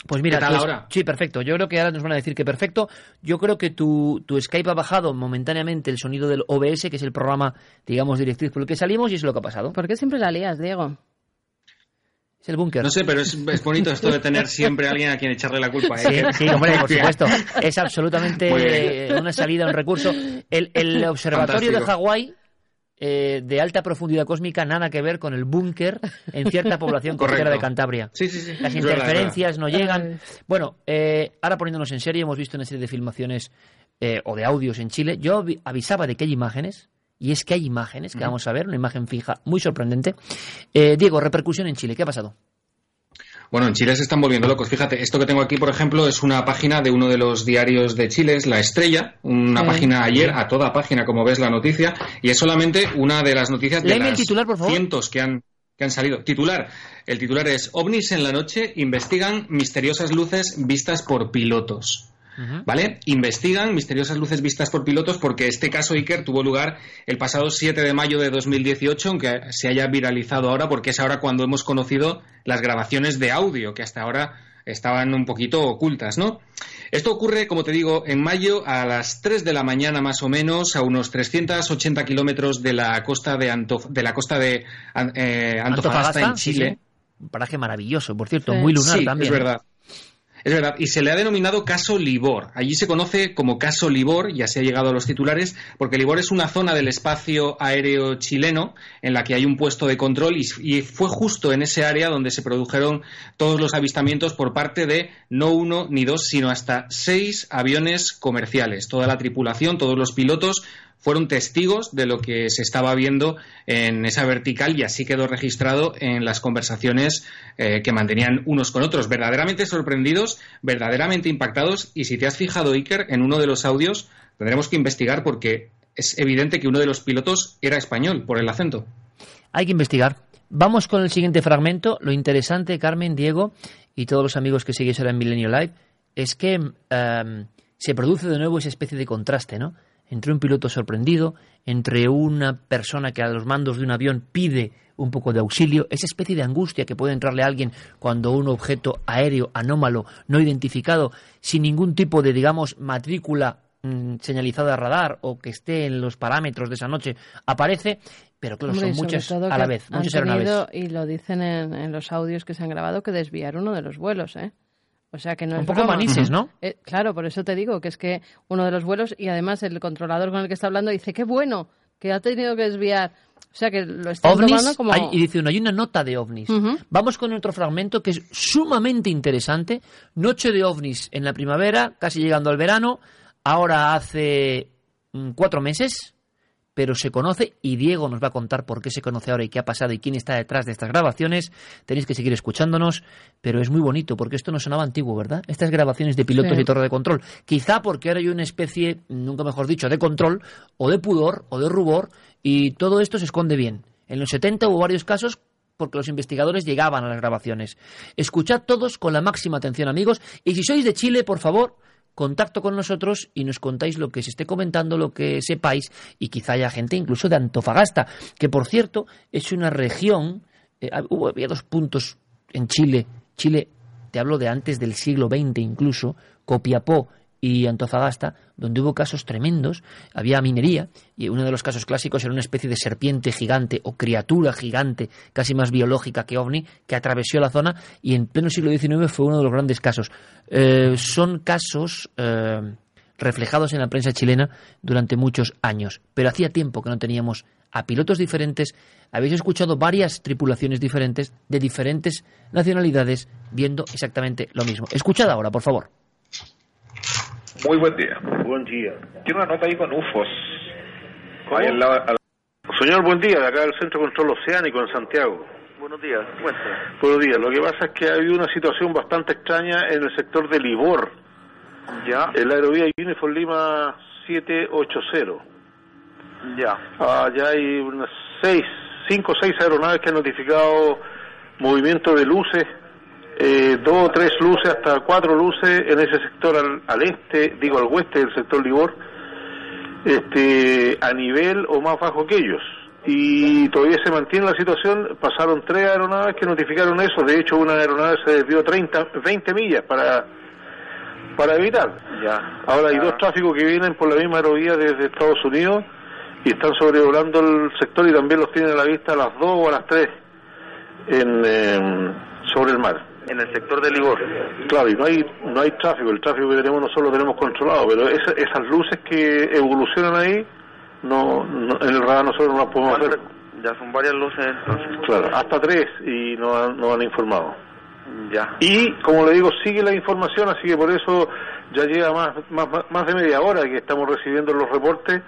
Pues mira, ¿Qué tal tu es- ahora? sí, perfecto. Yo creo que ahora nos van a decir que perfecto. Yo creo que tu, tu Skype ha bajado momentáneamente el sonido del OBS, que es el programa, digamos, directriz por el que salimos, y es lo que ha pasado. ¿Por qué siempre la lías, Diego? Es el búnker. No sé, pero es, es bonito esto de tener siempre a alguien a quien echarle la culpa. Sí, ¿eh? sí, hombre, por supuesto. Es absolutamente bien. una salida, un recurso. El, el observatorio de. Hawái eh, de alta profundidad cósmica nada que ver con el búnker en cierta población costera de Cantabria. Sí, sí, sí. Las Es interferencias no llegan. Bueno, eh, ahora poniéndonos en serio, hemos visto una serie de filmaciones eh, o de audios en Chile. Yo avi- avisaba de que hay imágenes. Y es que hay imágenes que vamos a ver, una imagen fija muy sorprendente. Eh, Diego, repercusión en Chile, ¿qué ha pasado? Bueno, en Chile se están volviendo locos. Fíjate, esto que tengo aquí, por ejemplo, es una página de uno de los diarios de Chile, es La Estrella, una página ayer, a toda página, como ves la noticia, y es solamente una de las noticias de el las titular, por favor. cientos que han, que han salido. Titular. El titular es OVNIs en la noche investigan misteriosas luces vistas por pilotos. ¿Vale? Investigan misteriosas luces vistas por pilotos porque este caso Iker tuvo lugar el pasado 7 de mayo de 2018, aunque se haya viralizado ahora porque es ahora cuando hemos conocido las grabaciones de audio que hasta ahora estaban un poquito ocultas, ¿no? Esto ocurre, como te digo, en mayo a las 3 de la mañana más o menos, a unos 380 kilómetros de la costa de, Antof- de la costa de eh, Antofagasta, en Chile. sí. Un paraje maravilloso, por cierto, Sí. muy lunar Sí, también. Es verdad. Es verdad, y se le ha denominado caso Libor. Allí se conoce como caso Libor, ya se ha llegado a los titulares, porque Libor es una zona del espacio aéreo chileno en la que hay un puesto de control y, y fue justo en ese área donde se produjeron todos los avistamientos por parte de no uno ni dos, sino hasta seis aviones comerciales. Toda la tripulación, todos los pilotos fueron testigos de lo que se estaba viendo en esa vertical y así quedó registrado en las conversaciones eh, que mantenían unos con otros, verdaderamente sorprendidos, verdaderamente impactados y si te has fijado, Iker, en uno de los audios tendremos que investigar porque es evidente que uno de los pilotos era español por el acento. Hay que investigar. Vamos con el siguiente fragmento. Lo interesante, Carmen, Diego y todos los amigos que seguís ahora en Milenio Live, es que em, se produce de nuevo esa especie de contraste, ¿no? Entre un piloto sorprendido, entre una persona que a los mandos de un avión pide un poco de auxilio, esa especie de angustia que puede entrarle a alguien cuando un objeto aéreo anómalo, no identificado, sin ningún tipo de, digamos, matrícula mm, señalizada a radar o que esté en los parámetros de esa noche, aparece, pero claro, Hombre, son muchas a la vez, muchas aeronaves. y lo dicen en, en los audios que se han grabado, que desviar uno de los vuelos, ¿eh? O sea que no Un es poco broma. manises, ¿no? Eh, claro, por eso te digo que es que uno de los vuelos y además el controlador con el que está hablando dice qué bueno que ha tenido que desviar. O sea que lo están tomando ovnis como hay- y dice uno, hay una nota de ovnis. Vamos con otro fragmento que es sumamente interesante. Noche de ovnis en la primavera, casi llegando al verano. Ahora hace mm, cuatro meses, pero se conoce y Diego nos va a contar por qué se conoce ahora y qué ha pasado y quién está detrás de estas grabaciones. Tenéis que seguir escuchándonos, pero es muy bonito porque esto no sonaba antiguo, ¿verdad? Estas grabaciones de pilotos Sí. y torre de control. Quizá porque ahora hay una especie, nunca mejor dicho, de control o de pudor o de rubor y todo esto se esconde bien. En los 70 hubo varios casos porque los investigadores llegaban a las grabaciones. Escuchad todos con la máxima atención, amigos, y si sois de Chile, por favor, contacto con nosotros y nos contáis lo que se esté comentando, lo que sepáis, y quizá haya gente incluso de Antofagasta, que por cierto es una región, eh, hubo, había dos puntos en Chile, Chile, te hablo de antes del siglo XX incluso, Copiapó y Antofagasta, donde hubo casos tremendos, había minería, y uno de los casos clásicos era una especie de serpiente gigante o criatura gigante, casi más biológica que ovni, que atravesó la zona y en pleno siglo XIX fue uno de los grandes casos. Eh, son casos eh, reflejados en la prensa chilena durante muchos años, pero hacía tiempo que no teníamos a pilotos diferentes, habéis escuchado varias tripulaciones diferentes de diferentes nacionalidades viendo exactamente lo mismo. Escuchad ahora, por favor. Muy buen día. Buen día. Tiene una nota ahí con UFOs. Ahí al lado- al- Señor, buen día, de acá del Centro de Control Oceánico en Santiago. Buenos días, cuéntame. Buenos días, lo que pasa es que ha habido una situación bastante extraña en el sector de Libor. Ya. El aerovía Uniform Lima 780. Ya. Allá hay unas seis, cinco o seis aeronaves que han notificado movimiento de luces, eh, dos o tres luces, hasta cuatro luces en ese sector al, al este, digo al oeste del sector Libor, este, a nivel o más bajo que ellos. Y todavía se mantiene la situación, pasaron tres aeronaves que notificaron eso, de hecho una aeronave se desvió 30, 20 millas para, para evitar. Ya. Ahora hay dos tráficos que vienen por la misma aerovía desde Estados Unidos y están sobrevolando el sector y también los tienen a la vista a las 2 o a las 3 en, eh, sobre el mar. En el sector de Ligor. Claro, y no hay, no hay tráfico, el tráfico que tenemos nosotros lo tenemos controlado, pero esas luces que evolucionan ahí, no, en el radar nosotros no las podemos hacer. Ya son varias luces entonces. Claro, hasta tres y no han, no han informado. Ya. Y, como le digo, sigue la información, así que por eso ya llega más, más, más de media hora que estamos recibiendo los reportes,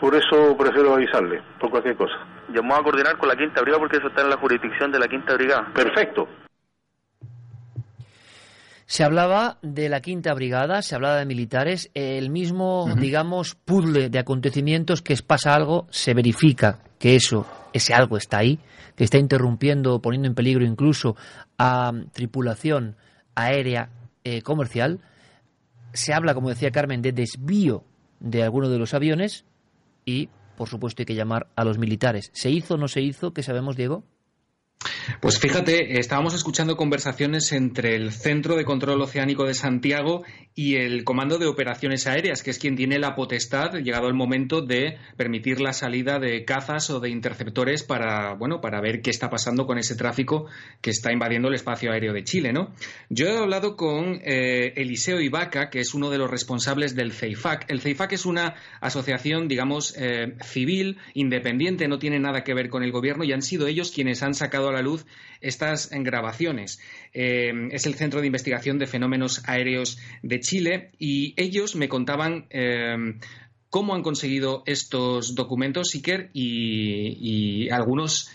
por eso prefiero avisarle, por cualquier cosa. Yo vamos a coordinar con la Quinta Brigada porque eso está en la jurisdicción de la Quinta Brigada. Perfecto. Se hablaba de la Quinta Brigada, se hablaba de militares, el mismo, digamos, puzzle de acontecimientos que es pasa algo, se verifica que eso, ese algo está ahí, que está interrumpiendo, poniendo en peligro incluso a tripulación aérea eh, comercial. Se habla, como decía Carmen, de desvío de alguno de los aviones y, por supuesto, hay que llamar a los militares. ¿Se hizo o no se hizo? ¿Qué sabemos, Diego? Pues fíjate, estábamos escuchando conversaciones entre el Centro de Control Oceánico de Santiago y el Comando de Operaciones Aéreas, que es quien tiene la potestad, llegado el momento, de permitir la salida de cazas o de interceptores para, bueno, para ver qué está pasando con ese tráfico que está invadiendo el espacio aéreo de Chile, ¿no? Yo he hablado con eh, Eliseo Ibaca, que es uno de los responsables del CEIFAC. El CEIFAC es una asociación, digamos, eh, civil, independiente, no tiene nada que ver con el gobierno y han sido ellos quienes han sacado a la luz estas grabaciones. Eh, es el Centro de Investigación de Fenómenos Aéreos de Chile y ellos me contaban eh, cómo han conseguido estos documentos, Iker, y, algunos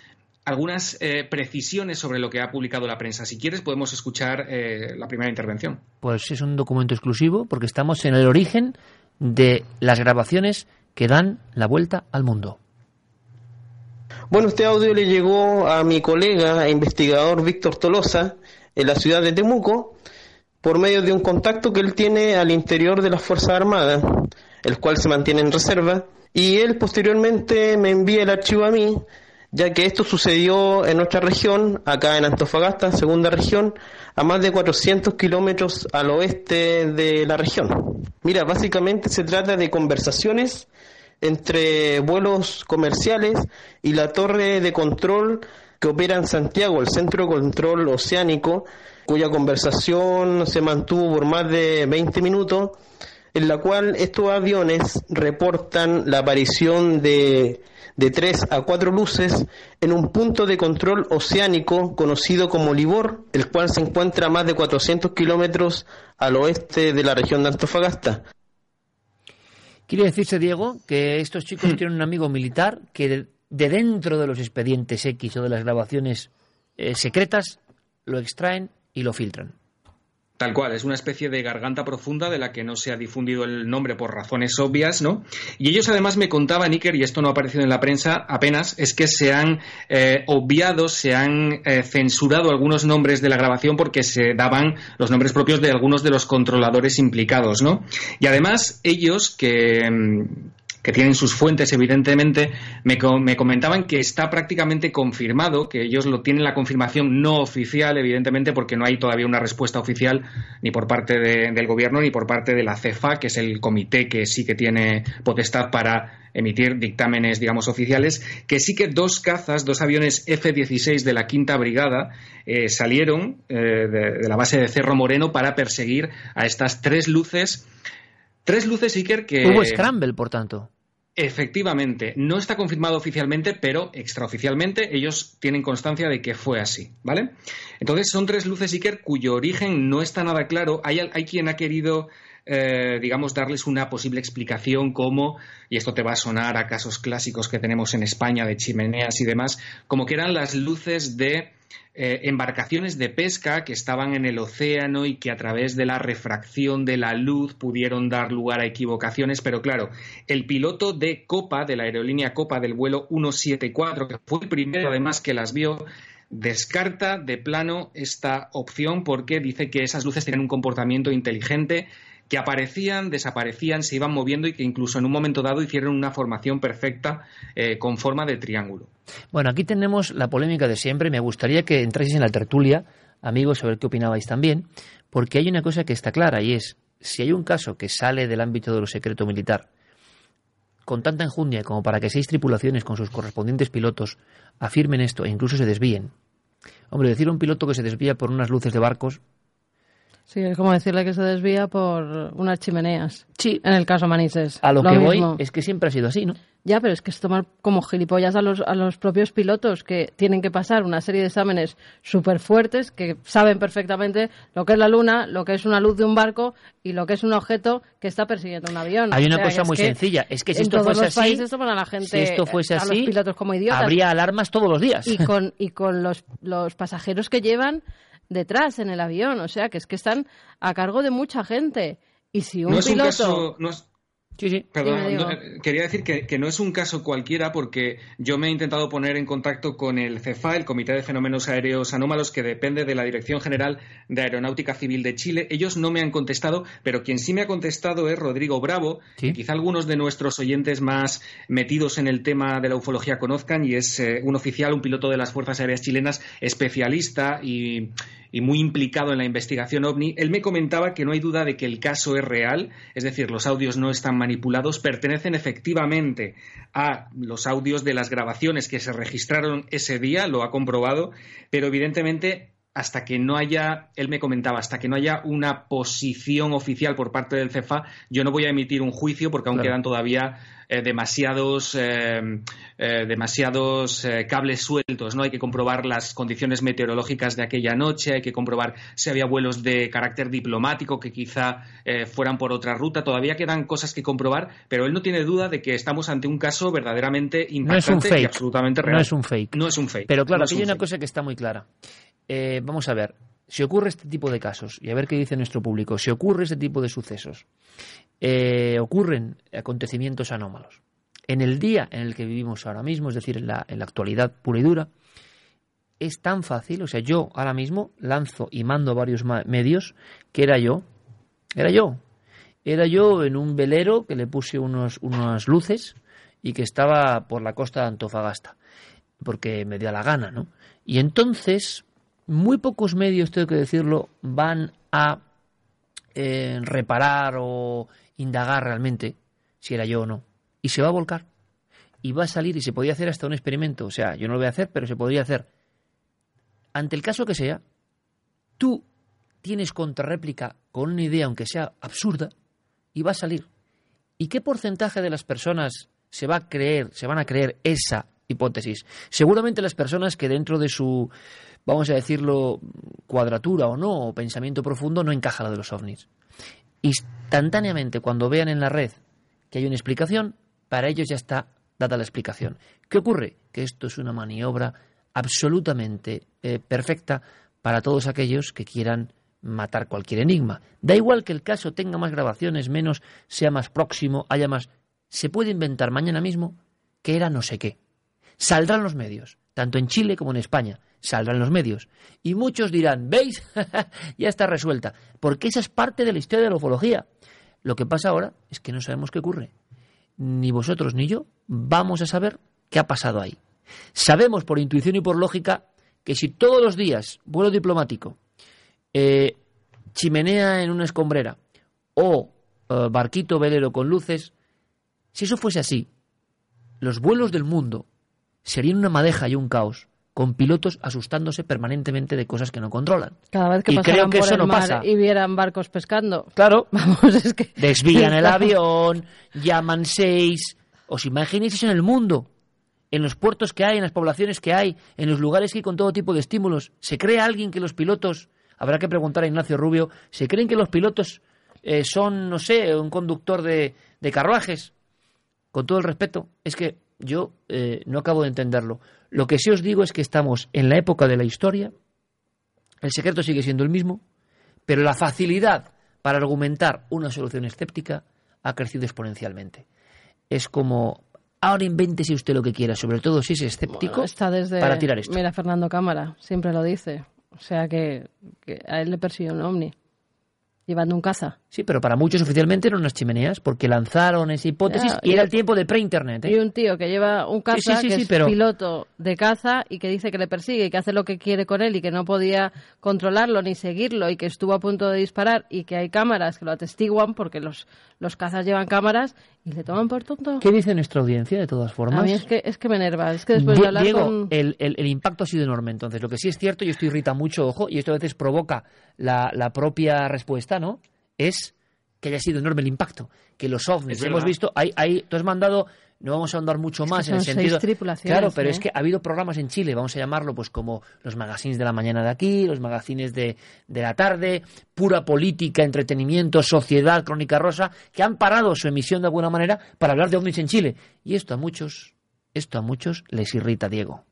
algunas eh, precisiones sobre lo que ha publicado la prensa. Si quieres, podemos escuchar la primera intervención. Pues es un documento exclusivo porque estamos en el origen de las grabaciones que dan la vuelta al mundo. Bueno, este audio le llegó a mi colega investigador Víctor Tolosa en la ciudad de Temuco por medio de un contacto que él tiene al interior de las Fuerzas Armadas, el cual se mantiene en reserva, y él posteriormente me envía el archivo a mí, ya que esto sucedió en nuestra región, acá en Antofagasta, segunda región, a más de 400 kilómetros al oeste de la región. Mira, básicamente se trata de conversaciones entre vuelos comerciales y la torre de control que opera en Santiago, el Centro de Control Oceánico, cuya conversación se mantuvo por más de 20 minutos, en la cual estos aviones reportan la aparición de, de tres a cuatro luces en un punto de control oceánico conocido como Libor, el cual se encuentra a más de 400 kilómetros al oeste de la región de Antofagasta. Quiere decirse, Diego, que estos chicos tienen un amigo militar que de, dentro de los expedientes X o de las grabaciones eh, secretas lo extraen y lo filtran. Tal cual, es una especie de garganta profunda de la que no se ha difundido el nombre por razones obvias, ¿no? Y ellos además me contaban, Iker, y esto no ha aparecido en la prensa apenas, es que se han eh, obviado, se han eh, censurado algunos nombres de la grabación porque se daban los nombres propios de algunos de los controladores implicados, ¿no? Y además ellos que, mm, que tienen sus fuentes, evidentemente, me, comentaban que está prácticamente confirmado, que ellos lo tienen la confirmación no oficial, evidentemente, porque no hay todavía una respuesta oficial ni por parte del gobierno ni por parte de la CEFA, que es el comité que sí que tiene potestad para emitir dictámenes, digamos, oficiales, que sí que dos cazas, dos aviones F-16 de la Quinta Brigada eh, salieron eh, de, de la base de Cerro Moreno para perseguir a estas tres luces Tres luces Iker que. Hubo scramble, por tanto. Efectivamente, no está confirmado oficialmente, pero extraoficialmente ellos tienen constancia de que fue así, ¿vale? Entonces son tres luces Iker cuyo origen no está nada claro. Hay, hay quien ha querido, eh, digamos, darles una posible explicación como, y esto te va a sonar a casos clásicos que tenemos en España de chimeneas y demás, como que eran las luces de eh, embarcaciones de pesca que estaban en el océano y que a través de la refracción de la luz pudieron dar lugar a equivocaciones, pero claro, el piloto de Copa, de la aerolínea Copa del vuelo 174, que fue el primero además que las vio, descarta de plano esta opción porque dice que esas luces tienen un comportamiento inteligente que aparecían, desaparecían, se iban moviendo y que incluso en un momento dado hicieron una formación perfecta eh, con forma de triángulo. Bueno, aquí tenemos la polémica de siempre. Me gustaría que entráis en la tertulia, amigos, a ver qué opinabais también, porque hay una cosa que está clara y es, si hay un caso que sale del ámbito de lo secreto militar, con tanta enjundia como para que seis tripulaciones con sus correspondientes pilotos afirmen esto e incluso se desvíen, Hombre, decir a un piloto que se desvía por unas luces de barcos, Sí, es como decirle que se desvía por unas chimeneas. Sí. En el caso Manises. a lo, que mismo. voy es que siempre ha sido así, ¿no? Ya, pero es que es tomar como gilipollas a los, a los propios pilotos que tienen que pasar una serie de exámenes súper fuertes que saben perfectamente lo que es la luna, lo que es una luz de un barco y lo que es un objeto que está persiguiendo un avión. Hay una O sea, cosa muy sencilla, es que si en esto todos fuese los así, países toman a la gente, si esto fuese a así, los pilotos como idiotas. habría alarmas todos los días. y con, y con los, los pasajeros que llevan detrás en el avión. O sea, que es que están a cargo de mucha gente. Y si un no es un piloto... caso. No es- Perdón, Dime, digo. no, eh, quería decir que, que no es un caso cualquiera porque yo me he intentado poner en contacto con el CEFA, el Comité de Fenómenos Aéreos Anómalos, que depende de la Dirección General de Aeronáutica Civil de Chile. Ellos no me han contestado, pero quien sí me ha contestado es Rodrigo Bravo, que quizá algunos de nuestros oyentes más metidos en el tema de la ufología conozcan, y es eh, un oficial, un piloto de las Fuerzas Aéreas Chilenas, especialista y y muy implicado en la investigación ovni, él me comentaba que no hay duda de que el caso es real, es decir, los audios no están manipulados, pertenecen efectivamente a los audios de las grabaciones que se registraron ese día, lo ha comprobado, pero evidentemente hasta que no haya, él me comentaba, hasta que no haya una posición oficial por parte del CEFA, yo no voy a emitir un juicio porque aún Claro. quedan todavía eh, demasiados, eh, eh, demasiados eh, cables sueltos, ¿no? Hay que comprobar las condiciones meteorológicas de aquella noche, hay que comprobar si había vuelos de carácter diplomático que quizá fueran por otra ruta. Todavía quedan cosas que comprobar, pero él no tiene duda de que estamos ante un caso verdaderamente No es un impactante y absolutamente real. No es un fake. No es un fake. Pero claro, No aquí hay un una cosa que está muy clara. Vamos a ver, si ocurre este tipo de casos, y a ver qué dice nuestro público, si ocurre este tipo de sucesos, eh, ocurren acontecimientos anómalos. En el día en el que vivimos ahora mismo, es decir, en la, en la actualidad pura y dura, es tan fácil, o sea, yo ahora mismo lanzo y mando varios medios que era yo, era yo, era yo en un velero que le puse unos, unas luces y que estaba por la costa de Antofagasta, porque me dio la gana, ¿no? Y entonces, muy pocos medios, tengo que decirlo, van a eh, reparar o indagar realmente si era yo o no. Y se va a volcar. Y va a salir y se podría hacer hasta un experimento. O sea, yo no lo voy a hacer, pero se podría hacer. Ante el caso que sea, tú tienes contrarréplica con una idea, aunque sea absurda, y va a salir. ¿Y qué porcentaje de las personas se va a creer, se van a creer esa hipótesis? Seguramente las personas que dentro de su, vamos a decirlo, cuadratura o no, o pensamiento profundo, no encaja la de los ovnis. Instantáneamente, cuando vean en la red que hay una explicación, para ellos ya está dada la explicación. ¿Qué ocurre? Que esto es una maniobra absolutamente eh, perfecta para todos aquellos que quieran matar cualquier enigma. Da igual que el caso tenga más grabaciones, menos, sea más próximo, haya más. Se puede inventar mañana mismo que era no sé qué. Saldrán los medios, tanto en Chile como en España. Saldrán los medios. Y muchos dirán, ¿veis? ya está resuelta. Porque esa es parte de la historia de la ufología. Lo que pasa ahora es que no sabemos qué ocurre. Ni vosotros ni yo vamos a saber qué ha pasado ahí. Sabemos por intuición y por lógica que si todos los días vuelo diplomático, eh, chimenea en una escombrera o eh, barquito velero con luces, si eso fuese así, los vuelos del mundo serían una madeja y un caos, con pilotos asustándose permanentemente de cosas que no controlan. Cada vez que y pasaran creo que por eso el no mar pasa. y vieran barcos pescando. Claro. Vamos, es que... Desvían el avión, llaman seis. ¿Os imagináis eso en el mundo? En los puertos que hay, en las poblaciones que hay, en los lugares que hay con todo tipo de estímulos. ¿Se cree alguien que los pilotos, habrá que preguntar a Ignacio Rubio, ¿se creen que los pilotos eh, son, no sé, un conductor de, de carruajes? Con todo el respeto, es que yo eh, no acabo de entenderlo. Lo que sí os digo es que estamos en la época de la historia, el secreto sigue siendo el mismo, pero la facilidad para argumentar una solución escéptica ha crecido exponencialmente. Es como, ahora invéntese usted lo que quiera, sobre todo si es escéptico, Está desde... para tirar esto. Mira, Fernando Cámara, siempre lo dice. O sea que, que a él le persigue un ovni. Llevando un caza. Sí, pero para muchos oficialmente eran unas chimeneas, porque lanzaron esa hipótesis y era el tiempo de pre-internet. ¿eh? Y un tío que lleva un caza, Sí, sí, sí, que es pero- piloto de caza y que dice que le persigue y que hace lo que quiere con él y que no podía controlarlo ni seguirlo y que estuvo a punto de disparar y que hay cámaras que lo atestiguan porque los, los cazas llevan cámaras y le toman por tonto. ¿Qué dice nuestra audiencia, de todas formas? A mí es que, es que me enerva. Es que después de hablar Diego, con... el, el- el impacto ha sido enorme. Entonces, lo que sí es cierto, y esto irrita mucho, ojo, y esto a veces provoca la, la propia respuesta, ¿no? Es que haya sido enorme el impacto. Que los ovnis, hemos visto, hay, hay, tú has mandado, no vamos a ahondar mucho Es más en el sentido. claro, pero ¿eh? es que ha habido programas en Chile, vamos a llamarlo, pues como los magazines de la mañana de aquí, los magazines de, de la tarde, pura política, entretenimiento, sociedad, crónica rosa, que han parado su emisión de alguna manera para hablar de ovnis en Chile. Y esto a muchos, esto a muchos les irrita, Diego.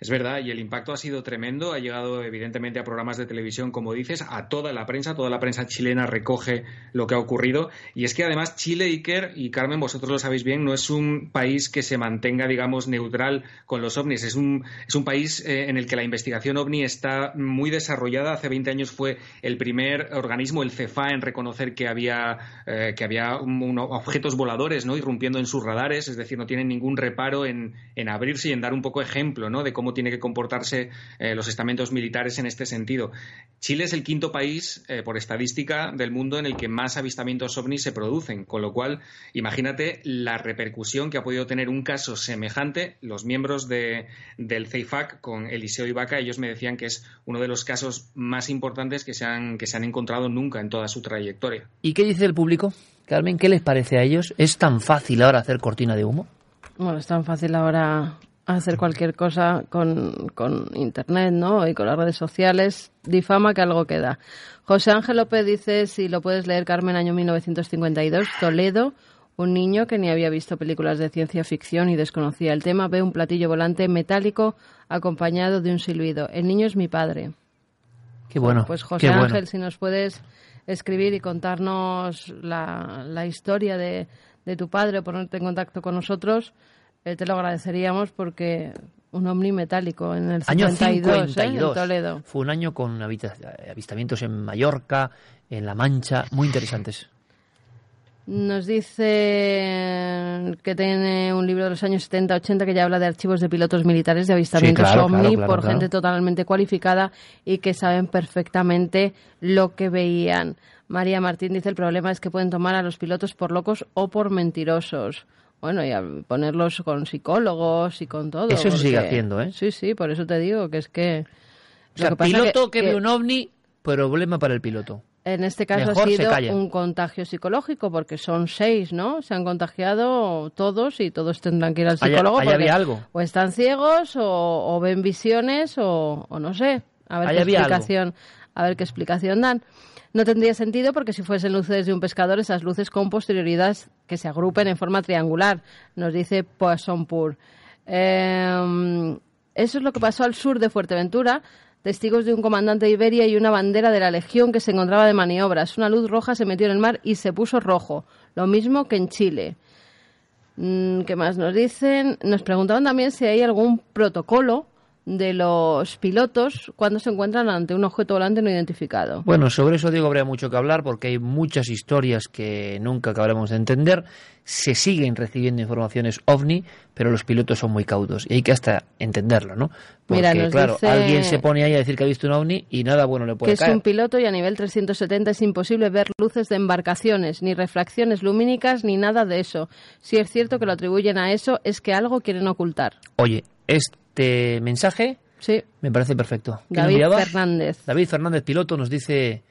Es verdad, y el impacto ha sido tremendo. Ha llegado, evidentemente, a programas de televisión, como dices, a toda la prensa. Toda la prensa chilena recoge lo que ha ocurrido. Y es que, además, Chile, Iker y Carmen, vosotros lo sabéis bien, no es un país que se mantenga, digamos, neutral con los ovnis. Es un, es un país eh, en el que la investigación ovni está muy desarrollada. Hace 20 años fue el primer organismo, el CEFA, en reconocer que había, eh, que había objetos voladores ¿no? irrumpiendo en sus radares. Es decir, no tienen ningún reparo en, en abrirse y en dar un poco ejemplo ¿no? de cómo tiene que comportarse eh, los estamentos militares en este sentido. Chile es el quinto país, eh, por estadística, del mundo en el que más avistamientos ovnis se producen, con lo cual imagínate la repercusión que ha podido tener un caso semejante. Los miembros de, del CEIFAC con Eliseo Ibaca, ellos me decían que es uno de los casos más importantes que se han, que se han encontrado nunca en toda su trayectoria. ¿Y qué dice el público? Carmen, ¿qué les parece a ellos? ¿Es tan fácil ahora hacer cortina de humo? Bueno, es tan fácil ahora hacer cualquier cosa con, con Internet, ¿no? Y con las redes sociales. Difama que algo queda. José Ángel López dice, si lo puedes leer, Carmen, año 1952, Toledo. Un niño que ni había visto películas de ciencia ficción y desconocía el tema ve un platillo volante metálico acompañado de un silbido. El niño es mi padre. Qué bueno. Pues José bueno. Ángel, si nos puedes escribir y contarnos la, la historia de, de tu padre o ponerte en contacto con nosotros, eh, te lo agradeceríamos porque un ovni metálico en el Año 52, ¿eh? en 52. Toledo. Fue un año con avistamientos en Mallorca, en La Mancha, muy interesantes. Nos dice que tiene un libro de los años 70-80 que ya habla de archivos de pilotos militares de avistamientos Sí, claro, OVNI claro, claro, por gente totalmente cualificada y que saben perfectamente lo que veían. María Martín dice el problema es que pueden tomar a los pilotos por locos o por mentirosos. Bueno, y a ponerlos con psicólogos y con todo. Eso se sigue haciendo, ¿eh? Sí, sí, por eso te digo que es que... O sea, que piloto que, que- ve un ovni, problema para el piloto. en este caso Mejor ha sido un contagio psicológico porque son seis, ¿no? Se han contagiado todos y todos tendrán que ir al psicólogo. ahí porque había algo. O están ciegos o, o ven visiones o, o no sé. A ver qué algo. explicación, a ver qué explicación dan. No tendría sentido porque si fuesen luces de un pescador, esas luces con posterioridad que se agrupen en forma triangular, nos dice Poisson Pur. Eh, eso es lo que pasó al sur de Fuerteventura. Testigos de un comandante de Iberia y una bandera de la Legión que se encontraba de maniobras. Una luz roja se metió en el mar y se puso rojo. Lo mismo que en Chile. Mm, ¿Qué más nos dicen? Nos preguntaban también si hay algún protocolo de los pilotos cuando se encuentran ante un objeto volante no identificado. Bueno, sobre eso, Diego, habría mucho que hablar porque hay muchas historias que nunca acabaremos de entender. Se siguen recibiendo informaciones ovni, pero los pilotos son muy cautos y hay que hasta entenderlo, ¿no? Porque, Mira, claro, dice- alguien se pone ahí a decir que ha visto un ovni y nada bueno le que puede es caer. un piloto y a nivel 370 es imposible ver luces de embarcaciones, ni refracciones lumínicas, ni nada de eso. Si es cierto que lo atribuyen a eso, es que algo quieren ocultar. Oye, este mensaje sí. me parece perfecto. ¿Quién lo David? Fernández. David Fernández, piloto, nos dice,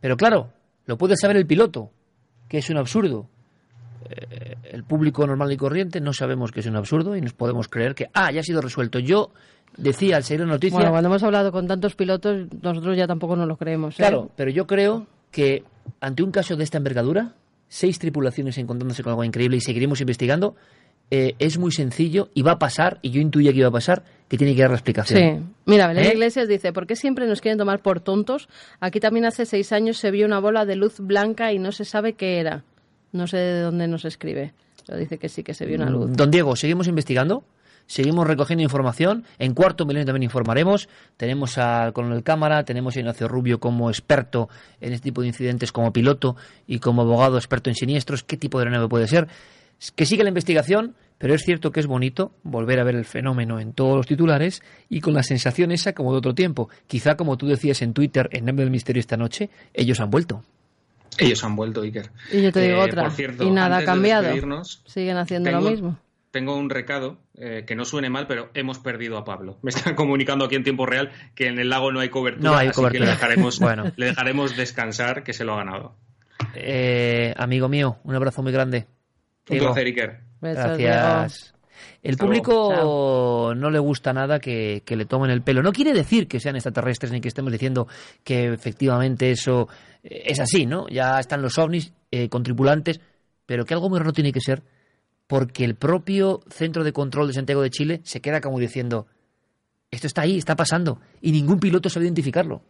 pero claro, lo puede saber el piloto, que es un absurdo. Eh, el público normal y corriente no sabemos que es un absurdo y nos podemos creer que, ah, ya ha sido resuelto. Yo decía al seguir la noticia, Bueno, cuando hemos hablado con tantos pilotos, nosotros ya tampoco nos lo creemos. ¿eh? claro, pero yo creo que ante un caso de esta envergadura, seis tripulaciones encontrándose con algo increíble y seguiremos investigando, eh, es muy sencillo y va a pasar, y yo intuía que iba a pasar, que tiene que dar la explicación. Sí. Mira, Belén ¿Eh? Iglesias dice, ¿por qué siempre nos quieren tomar por tontos? Aquí también hace seis años se vio una bola de luz blanca y no se sabe qué era. No sé de dónde nos escribe, pero dice que sí que se vio una luz. Don Diego, seguimos investigando. Seguimos recogiendo información. En cuarto milenio también informaremos. Tenemos al coronel Cámara, tenemos a Ignacio Rubio como experto en este tipo de incidentes, como piloto y como abogado experto en siniestros. ¿Qué tipo de aeronave puede ser? Que sigue la investigación, pero es cierto que es bonito volver a ver el fenómeno en todos los titulares y con la sensación esa como de otro tiempo. Quizá, como tú decías en Twitter, en nombre del misterio esta noche, ellos han vuelto. Ellos han vuelto, Iker. Y yo te digo Eh, otra. por cierto, y nada ha de cambiado. Siguen haciendo lo mismo. Tengo un recado, eh, que no suene mal, pero hemos perdido a Pablo. Me están comunicando aquí en tiempo real que en el lago no hay cobertura, No hay así cobertura. que le dejaremos, Bueno. le dejaremos descansar, que se lo ha ganado. Eh, amigo mío, un abrazo muy grande. Un Diego. placer, Iker. Besos, Gracias. El Hasta público no le gusta nada que, que le tomen el pelo. No quiere decir que sean extraterrestres ni que estemos diciendo que efectivamente eso eh, es así, ¿no? Ya están los ovnis eh, con tripulantes, pero que algo muy raro tiene que ser porque el propio Centro de Control de Santiago de Chile se queda como diciendo esto está ahí, está pasando y ningún piloto sabe identificarlo.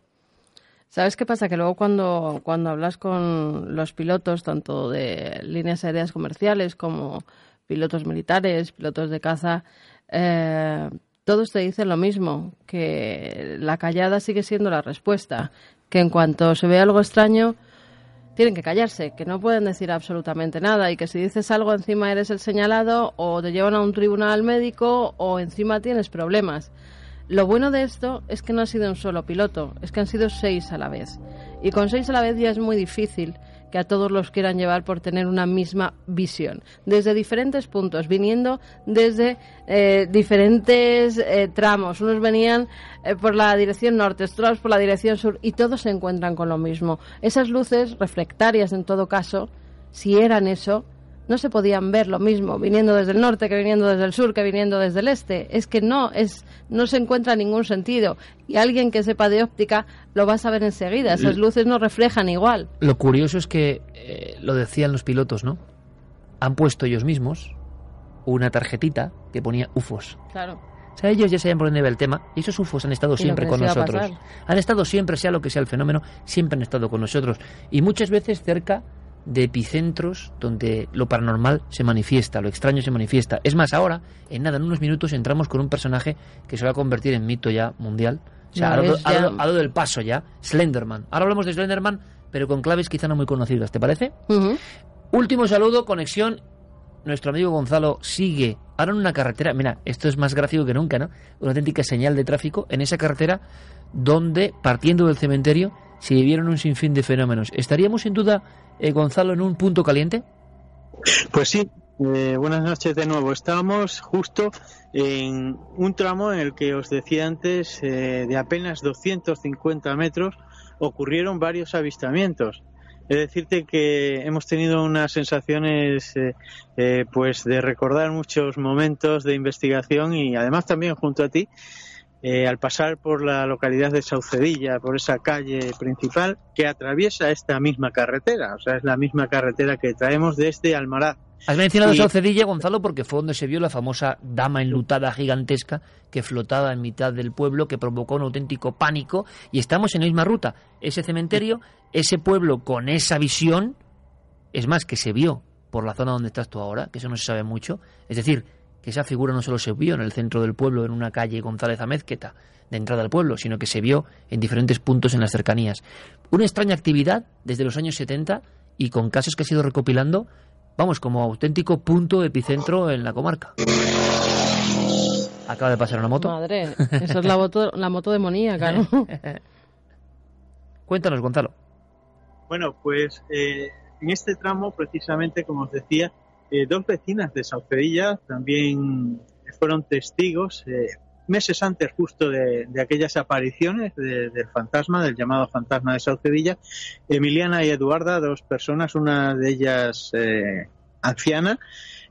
¿Sabes qué pasa? Que luego cuando, cuando hablas con los pilotos, tanto de líneas aéreas comerciales como pilotos militares, pilotos de caza, eh, todos te dicen lo mismo, que la callada sigue siendo la respuesta, que en cuanto se ve algo extraño, tienen que callarse, que no pueden decir absolutamente nada y que si dices algo encima eres el señalado o te llevan a un tribunal médico o encima tienes problemas. Lo bueno de esto es que no ha sido un solo piloto, es que han sido seis a la vez. Y con seis a la vez ya es muy difícil que a todos los quieran llevar por tener una misma visión, desde diferentes puntos, viniendo desde eh, diferentes eh, tramos. Unos venían eh, por la dirección norte, otros por la dirección sur, y todos se encuentran con lo mismo. Esas luces reflectarias, en todo caso, si eran eso, no se podían ver lo mismo viniendo desde el norte que viniendo desde el sur que viniendo desde el este es que no es no se encuentra ningún sentido y alguien que sepa de óptica lo va a saber enseguida esas luces no reflejan igual Lo curioso es que eh, lo decían los pilotos, ¿no? Han puesto ellos mismos una tarjetita que ponía UFOs. claro O sea, ellos ya sabían por dónde iba el tema y esos UFOs han estado Y siempre con nosotros. Han estado siempre, sea lo que sea el fenómeno, siempre han estado con nosotros. Y muchas veces cerca de epicentros donde lo paranormal se manifiesta, lo extraño se manifiesta. Es más, ahora, en nada, en unos minutos, entramos con un personaje que se va a convertir en mito ya mundial. O sea, ha dado, ya. dado- ha dado el paso ya. Slenderman. Ahora hablamos de Slenderman, pero con claves quizá no muy conocidas, ¿te parece? Último saludo, conexión. Nuestro amigo Gonzalo sigue ahora en una carretera. Mira, esto es más gráfico que nunca, ¿no? Una auténtica señal de tráfico en esa carretera donde, partiendo del cementerio, se vivieron un sinfín de fenómenos. ¿Estaríamos sin duda, eh, Gonzalo, en un punto caliente? Pues sí, eh, buenas noches de nuevo. Estábamos justo en un tramo en el que os decía antes, eh, de apenas 250 metros, ocurrieron varios avistamientos. Es decirte que hemos tenido unas sensaciones eh, pues de recordar muchos momentos de investigación y además también junto a ti eh, al pasar por la localidad de Saucedilla, por esa calle principal que atraviesa esta misma carretera, o sea, es la misma carretera que traemos desde Almaraz. Has mencionado Y- Saucedilla, Gonzalo, porque fue donde se vio la famosa dama enlutada gigantesca que flotaba en mitad del pueblo, que provocó un auténtico pánico. Y estamos en la misma ruta. Ese cementerio, ese pueblo con esa visión, es más, que se vio por la zona donde estás tú ahora, que eso no se sabe mucho. Es decir, que esa figura no solo se vio en el centro del pueblo, en una calle González Amézqueta, de entrada al pueblo, sino que se vio en diferentes puntos en las cercanías. Una extraña actividad desde los años 70 y con casos que ha sido recopilando, vamos, como auténtico punto epicentro en la comarca. Acaba de pasar una moto. madre esa es la moto la moto demoníaca ¿no? Cuéntanos, Gonzalo. Bueno, pues eh, en este tramo, precisamente, como os decía, eh, dos vecinas de Saucedilla también fueron testigos eh, meses antes justo de, de aquellas apariciones de- del fantasma, del llamado fantasma de Saucedilla. Emiliana y Eduarda, dos personas, una de ellas eh, anciana,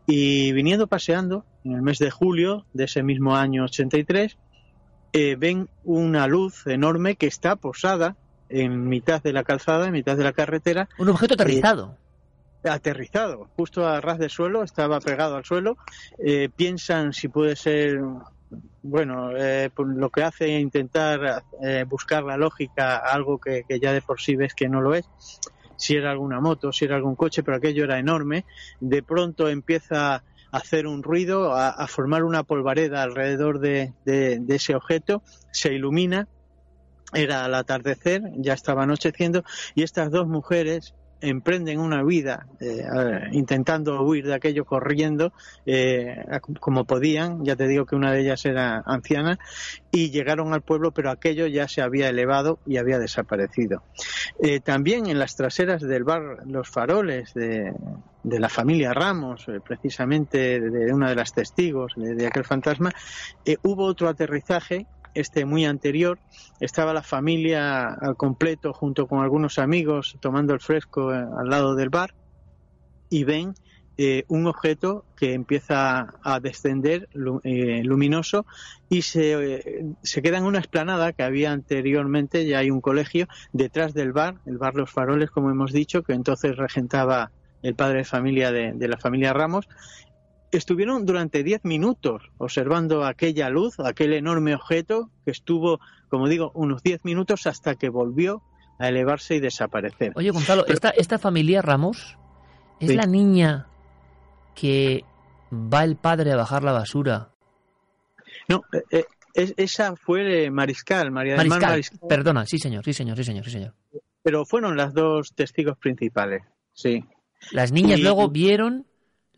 y viniendo paseando en el mes de julio de ese mismo año 83, eh, ven una luz enorme que está posada en mitad de la calzada, en mitad de la carretera. Un objeto aterrizado. Aterrizado, justo a ras de suelo, estaba pegado al suelo. Eh, piensan si puede ser, bueno, eh, pues lo que hace intentar eh, buscar la lógica, a algo que, que ya de por sí ves que no lo es. Si era alguna moto, si era algún coche, pero aquello era enorme. De pronto empieza hacer un ruido, a, formar una polvareda alrededor de, de, ese objeto, se ilumina, era al atardecer, ya estaba anocheciendo, y estas dos mujeres emprenden una vida eh, intentando huir de aquello corriendo eh, como podían, ya te digo que una de ellas era anciana, y llegaron al pueblo, pero aquello ya se había elevado y había desaparecido. Eh, también en las traseras del bar Los Faroles de, de la familia Ramos, precisamente de una de las testigos de, aquel fantasma, hubo otro aterrizaje este muy anterior, estaba la familia al completo junto con algunos amigos tomando el fresco eh, al lado del bar y ven eh, un objeto que empieza a descender eh, luminoso y se, se, queda en una esplanada que había anteriormente, ya hay un colegio, detrás del bar, el bar Los Faroles, como hemos dicho, que entonces regentaba el padre de familia de la familia Ramos, estuvieron durante 10 minutos observando aquella luz, aquel enorme objeto que estuvo, como digo, unos 10 minutos hasta que volvió a elevarse y desaparecer. Oye, Gonzalo, esta, esta familia Ramos es la niña que va el padre a bajar la basura. No, eh, eh, esa fue Mariscal, María del Mariscal. Perdona, sí señor, sí señor, sí señor, sí señor. Pero fueron las dos testigos principales, sí. Las niñas luego vieron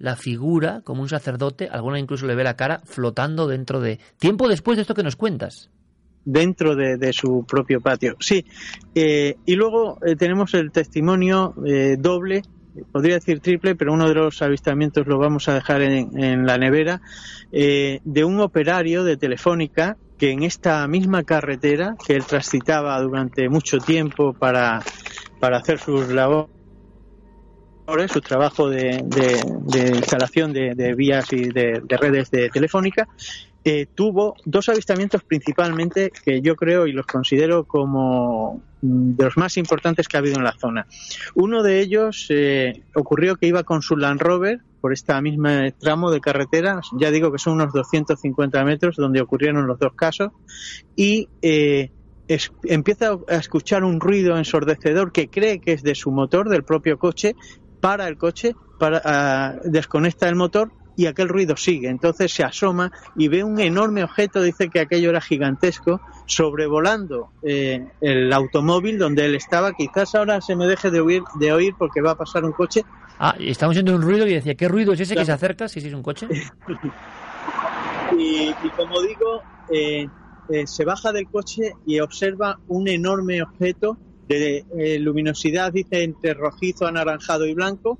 la figura como un sacerdote, alguna incluso le ve la cara flotando dentro de... Tiempo después de esto que nos cuentas. Dentro de, su propio patio, sí. Eh, y luego eh, tenemos el testimonio eh, doble, podría decir triple, pero uno de los avistamientos lo vamos a dejar en, en la nevera, de un operario de Telefónica que en esta misma carretera que él transitaba durante mucho tiempo para, para hacer sus labores, su trabajo de, instalación de, vías y de, redes de telefónica, eh, tuvo dos avistamientos principalmente que yo creo y los considero como mm, de los más importantes que ha habido en la zona. Uno de ellos eh, ocurrió que iba con su Land Rover por esta misma tramo de carretera, ya digo que son unos 250 metros donde ocurrieron los dos casos, y eh, empieza a escuchar un ruido ensordecedor que cree que es de su motor, del propio coche, para el coche, para, ah, desconecta el motor y aquel ruido sigue. Entonces se asoma y ve un enorme objeto, dice que aquello era gigantesco, sobrevolando eh, el automóvil donde él estaba. Quizás ahora se me deje de oír, de oír porque va a pasar un coche. Ah, estamos oyendo un ruido y decía, ¿qué ruido es ese que se acerca? Si es un coche. y, como digo, eh, eh, se baja del coche y observa un enorme objeto de eh, luminosidad, dice, entre rojizo, anaranjado y blanco,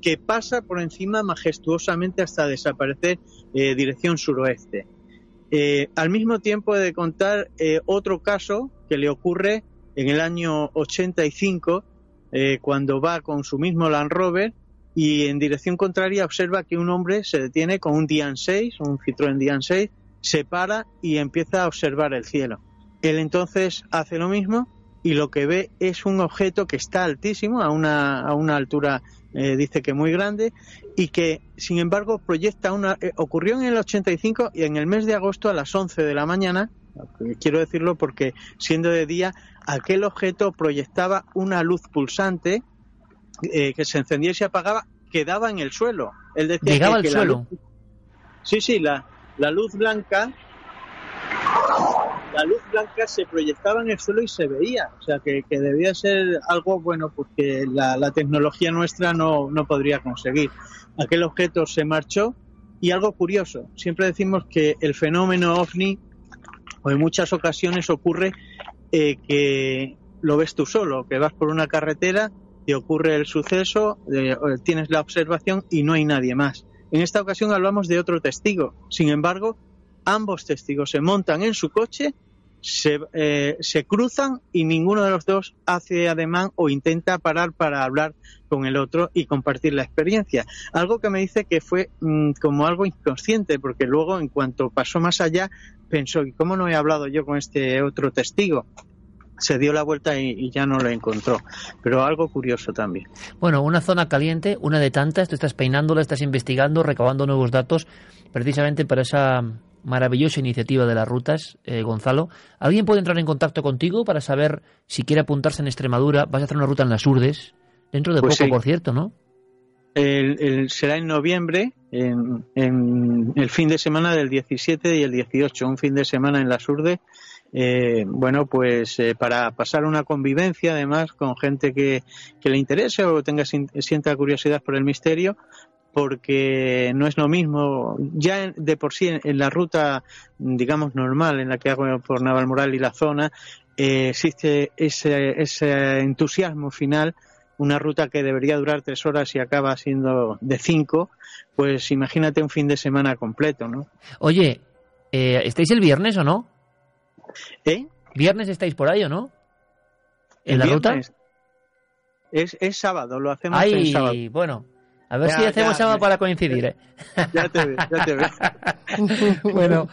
que pasa por encima majestuosamente hasta desaparecer eh, dirección suroeste. Eh, al mismo tiempo he de contar otro caso que le ocurre en el año 85, cuando va con su mismo Land Rover y en dirección contraria observa que un hombre se detiene con un Dian 6, un Citroën Dian 6, se para y empieza a observar el cielo. Él entonces hace lo mismo y lo que ve es un objeto que está altísimo, a una, a una altura, eh, dice que muy grande, y que, sin embargo, proyecta una... Eh, ocurrió en el 85 y en el mes de agosto a las 11 de la mañana, quiero decirlo porque siendo de día, aquel objeto proyectaba una luz pulsante eh, que se encendía y se apagaba, quedaba en el suelo. Él decía Llegaba al suelo. Sí, sí, la, la luz blanca la luz blanca se proyectaba en el suelo y se veía. O sea, que, debía ser algo bueno porque la, tecnología nuestra no, podría conseguir. Aquel objeto se marchó y algo curioso. Siempre decimos que el fenómeno ovni, o en muchas ocasiones ocurre eh, que lo ves tú solo, que vas por una carretera, te ocurre el suceso, eh, tienes la observación y no hay nadie más. En esta ocasión hablamos de otro testigo. Sin embargo, ambos testigos se montan en su coche, se, eh, se, cruzan y ninguno de los dos hace ademán o intenta parar para hablar con el otro y compartir la experiencia. Algo que me dice que fue mm, como algo inconsciente, porque luego en cuanto pasó más allá pensó, ¿y cómo no he hablado yo con este otro testigo? se dio la vuelta y, ya no lo encontró. Pero algo curioso también. Bueno, una zona caliente, una de tantas, tú estás peinándola, estás investigando, recabando nuevos datos, precisamente para esa maravillosa iniciativa de las rutas, eh, Gonzalo. ¿Alguien puede entrar en contacto contigo para saber si quiere apuntarse en Extremadura? Vas a hacer una ruta en las Urdes, dentro de pues poco, por cierto, ¿no? el, será en noviembre, en, el fin de semana del 17 y el 18, un fin de semana en la Surde. Eh, bueno, pues eh, para pasar una convivencia, además, con gente que, que le interese o tenga sienta curiosidad por el misterio, porque no es lo mismo, ya de por sí en, la ruta, digamos, normal en la que hago por Navalmoral y la zona, eh, existe ese, ese entusiasmo final una ruta que debería durar tres horas y acaba siendo de cinco, pues imagínate un fin de semana completo, ¿no? Oye, eh, ¿estáis el viernes o no? ¿Eh? ¿Viernes estáis por ahí o no? ¿En la ruta? Es, es sábado, lo hacemos el sábado. bueno, a ver si hacemos sábado para coincidir, ¿eh? Ya te veo, ya te veo. bueno,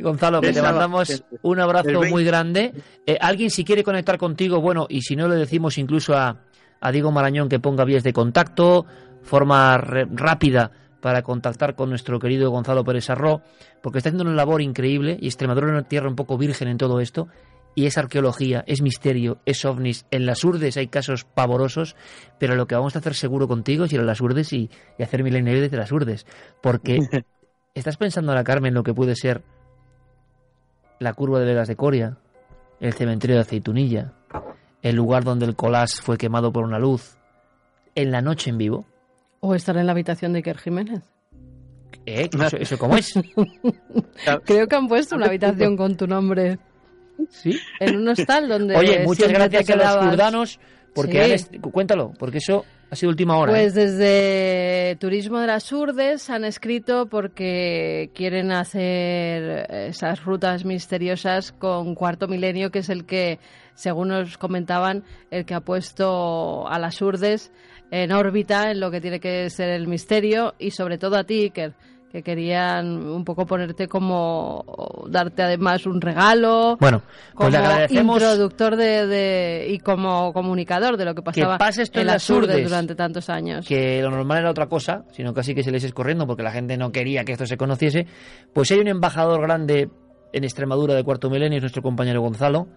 Gonzalo, que te mandamos un abrazo muy grande. Eh, alguien si quiere conectar contigo, bueno, y si no le decimos incluso a, a Diego Marañón que ponga vías de contacto, forma rápida para contactar con nuestro querido Gonzalo Pérez Arro, porque está haciendo una labor increíble y Extremadura es una tierra un poco virgen en todo esto, y es arqueología, es misterio, es ovnis. En las urdes hay casos pavorosos, pero lo que vamos a hacer seguro contigo es ir a las urdes y, hacer milenio de las urdes, porque estás pensando ahora, Carmen, lo que puede ser la curva de Vegas de Coria, el cementerio de Aceitunilla, el lugar donde el colás fue quemado por una luz, en la noche en vivo. O estar en la habitación de Iker Jiménez. ¿Eh? ¿Eso, cómo es? Creo que han puesto una habitación con tu nombre. ¿Sí? En un hostal donde. Oye, muchas gracias a los kurdanos. Porque cuéntalo, porque eso ha sido última hora. Pues ¿eh? desde Turismo de las Urdes han escrito porque quieren hacer esas rutas misteriosas con Cuarto Milenio, que es el que según nos comentaban, el que ha puesto a las urdes en órbita en lo que tiene que ser el misterio y sobre todo a ti, Iker, que querían un poco ponerte como darte además un regalo bueno pues como introductor de, y como comunicador de lo que pasaba esto en, las urdes durante tantos años que lo normal era otra cosa sino casi que se les corriendo porque la gente no quería que esto se conociese pues hay un embajador grande en Extremadura de cuarto milenio es nuestro compañero Gonzalo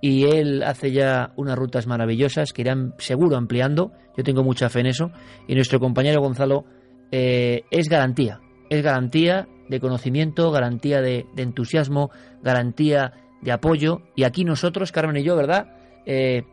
y él hace ya unas rutas maravillosas que irán seguro ampliando. Yo tengo mucha fe en eso. Y nuestro compañero Gonzalo eh, es garantía. Es garantía de conocimiento, garantía de, entusiasmo, garantía de apoyo. Y aquí nosotros, Carmen y yo, ¿verdad? Eh,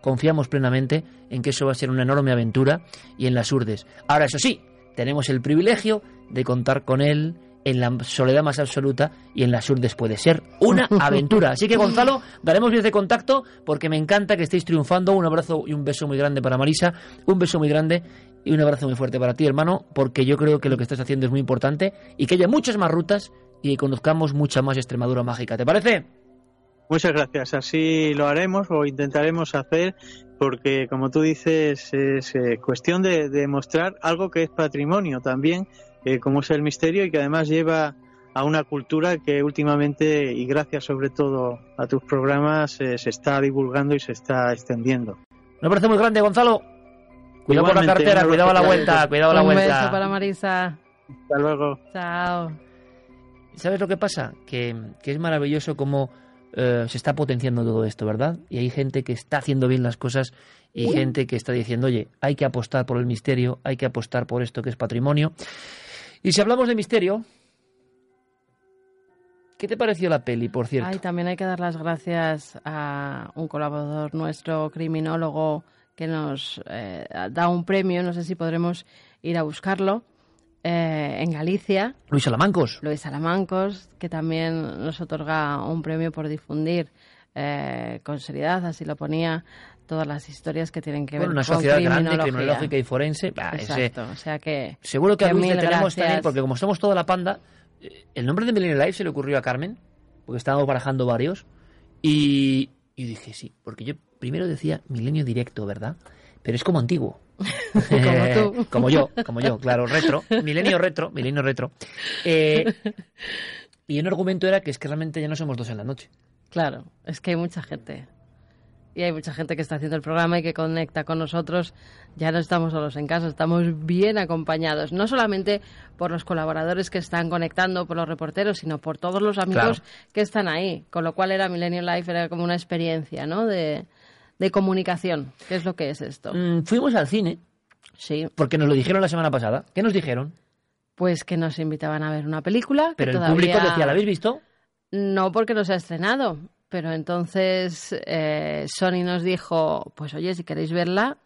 confiamos plenamente en que eso va a ser una enorme aventura y en las urdes. Ahora, eso sí, tenemos el privilegio de contar con él en la soledad más absoluta y en las urdes puede ser una aventura. Así que Gonzalo, daremos vías de contacto porque me encanta que estéis triunfando. Un abrazo y un beso muy grande para Marisa, un beso muy grande y un abrazo muy fuerte para ti, hermano, porque yo creo que lo que estás haciendo es muy importante y que haya muchas más rutas y que conozcamos mucha más Extremadura mágica. ¿Te parece? Muchas gracias. Así lo haremos o intentaremos hacer porque, como tú dices, es eh, cuestión de demostrar algo que es patrimonio también como es el misterio y que además lleva a una cultura que últimamente, y gracias sobre todo a tus programas, eh, se está divulgando y se está extendiendo. Un abrazo muy grande, Gonzalo. Cuidado con la cartera, cuidado a la vuelta, cuidado a la vuelta. Un beso para Marisa. Hasta luego. Chao. ¿Sabes lo que pasa? Que, es maravilloso cómo eh, se está potenciando todo esto, ¿verdad? Y hay gente que está haciendo bien las cosas y gente que está diciendo, oye, hay que apostar por el misterio, hay que apostar por esto que es patrimonio. Y si hablamos de misterio, ¿qué te pareció la peli, por cierto? Ay, también hay que dar las gracias a un colaborador nuestro, criminólogo, que nos eh, da un premio, no sé si podremos ir a buscarlo, eh, en Galicia. Luis Salamancos. Luis Salamancos, que también nos otorga un premio por difundir eh, con seriedad, así lo ponía, todas las historias que tienen que ver con una sociedad grande, criminológica y forense. Exacto, o sea que... Seguro que, a Luis le tenemos también, porque como somos toda la panda, eh, el nombre de Millennial Life se le ocurrió a Carmen, porque estábamos barajando varios, y, y dije sí, porque yo primero decía Milenio Directo, ¿verdad? Pero es como antiguo. como tú. como yo, como yo, claro, retro, milenio retro, milenio retro. Eh, y un argumento era que es que realmente ya no somos dos en la noche. Claro, es que hay mucha gente y hay mucha gente que está haciendo el programa y que conecta con nosotros. Ya no estamos solos en casa, estamos bien acompañados, no solamente por los colaboradores que están conectando, por los reporteros, sino por todos los amigos que están ahí. Con lo cual era Millennium Life, era como una experiencia ¿no? de, comunicación. ¿Qué es lo que es esto? Mm, fuimos al cine Sí. Porque nos lo dijeron la semana pasada. ¿Qué nos dijeron? Pues que nos invitaban a ver una película. que Pero el todavía- público decía, ¿la habéis visto? No, porque no se ha estrenado. Pero entonces eh, Sony nos dijo, pues oye, si queréis verla,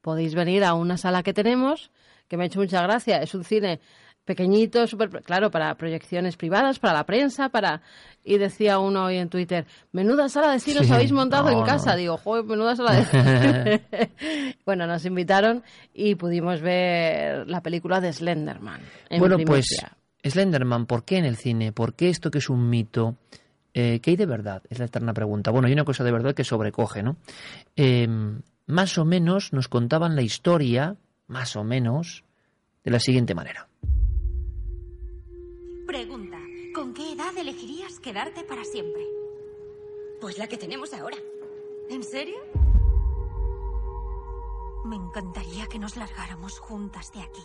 podéis venir a una sala que tenemos, que me ha hecho mucha gracia. Es un cine pequeñito, súper, claro, para proyecciones privadas, para la prensa, para... Y decía uno hoy en Twitter, menuda sala de cine os Sí. habéis montado No, en casa. no. Digo, joder, menuda sala de cine. bueno, nos invitaron y pudimos ver la película de Slenderman. en bueno, pues. Slenderman, ¿por qué en el cine? ¿Por qué esto que es un mito? Eh, ¿Qué hay de verdad? Es la eterna pregunta. Bueno, hay una cosa de verdad que sobrecoge, ¿no? Eh, más o menos nos contaban la historia, más o menos, de la siguiente manera. Pregunta, ¿con qué edad elegirías quedarte para siempre? Pues la que tenemos ahora. ¿En serio? Me encantaría que nos largáramos juntas de aquí.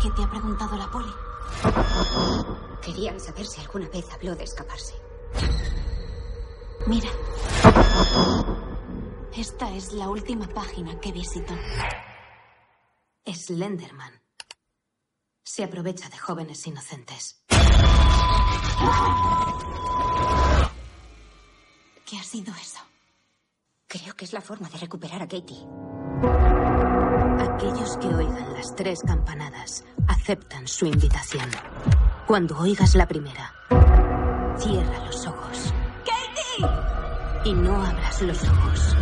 ¿Qué te ha preguntado la poli? Querían saber si alguna vez habló de escaparse. Mira. Esta es la última página que visitó. Slenderman. Se aprovecha de jóvenes inocentes. ¿Qué ha sido eso? Creo que es la forma de recuperar a Katie. Aquellos que oigan las tres campanadas aceptan su invitación. Cuando oigas la primera, cierra los ojos. ¡Katie! Y no abras los ojos.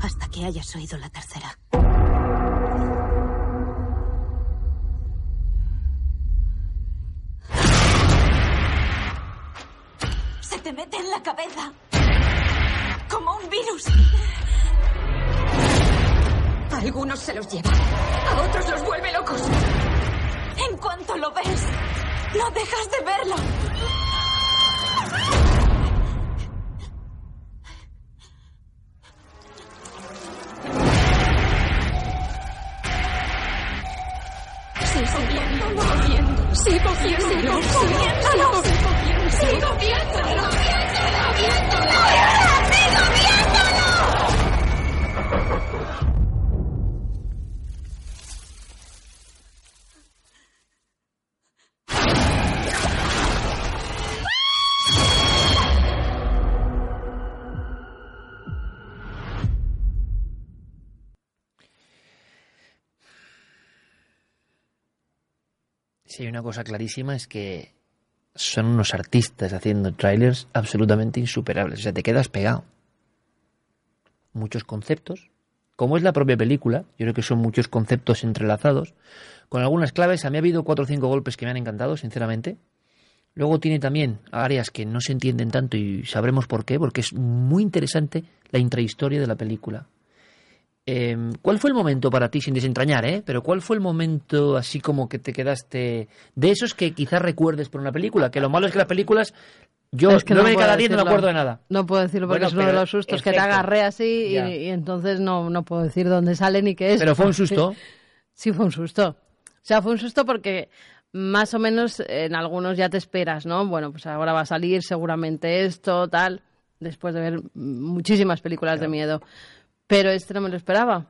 Hasta que hayas oído la tercera. Se te mete en la cabeza. Como un virus. Algunos se los lleva, a otros los vuelve locos. En cuanto lo ves, no dejas de verlo. Sigo viéndolo, viendo, sigo viéndolo, sigo viéndolo, sigo viéndolo, Si hay una cosa clarísima es que son unos artistas haciendo trailers absolutamente insuperables. O sea, te quedas pegado. Muchos conceptos. Como es la propia película, yo creo que son muchos conceptos entrelazados, con algunas claves. A mí ha habido cuatro o cinco golpes que me han encantado, sinceramente. Luego tiene también áreas que no se entienden tanto y sabremos por qué, porque es muy interesante la intrahistoria de la película. Eh, ¿Cuál fue el momento para ti, sin desentrañar, eh? Pero ¿cuál fue el momento así como que te quedaste de esos que quizás recuerdes por una película? Que lo malo es que las películas, yo Es que nueve de puedo cada diez no me acuerdo de nada. No puedo decirlo porque Bueno, es uno de los sustos que te agarré así y entonces no, no puedo decir dónde sale ni qué es. Pero fue un susto. Sí, fue un susto. O sea, fue un susto porque más o menos en algunos ya te esperas, ¿no? Bueno, pues ahora va a salir seguramente esto, tal, después de ver muchísimas películas de miedo. Pero este no me lo esperaba.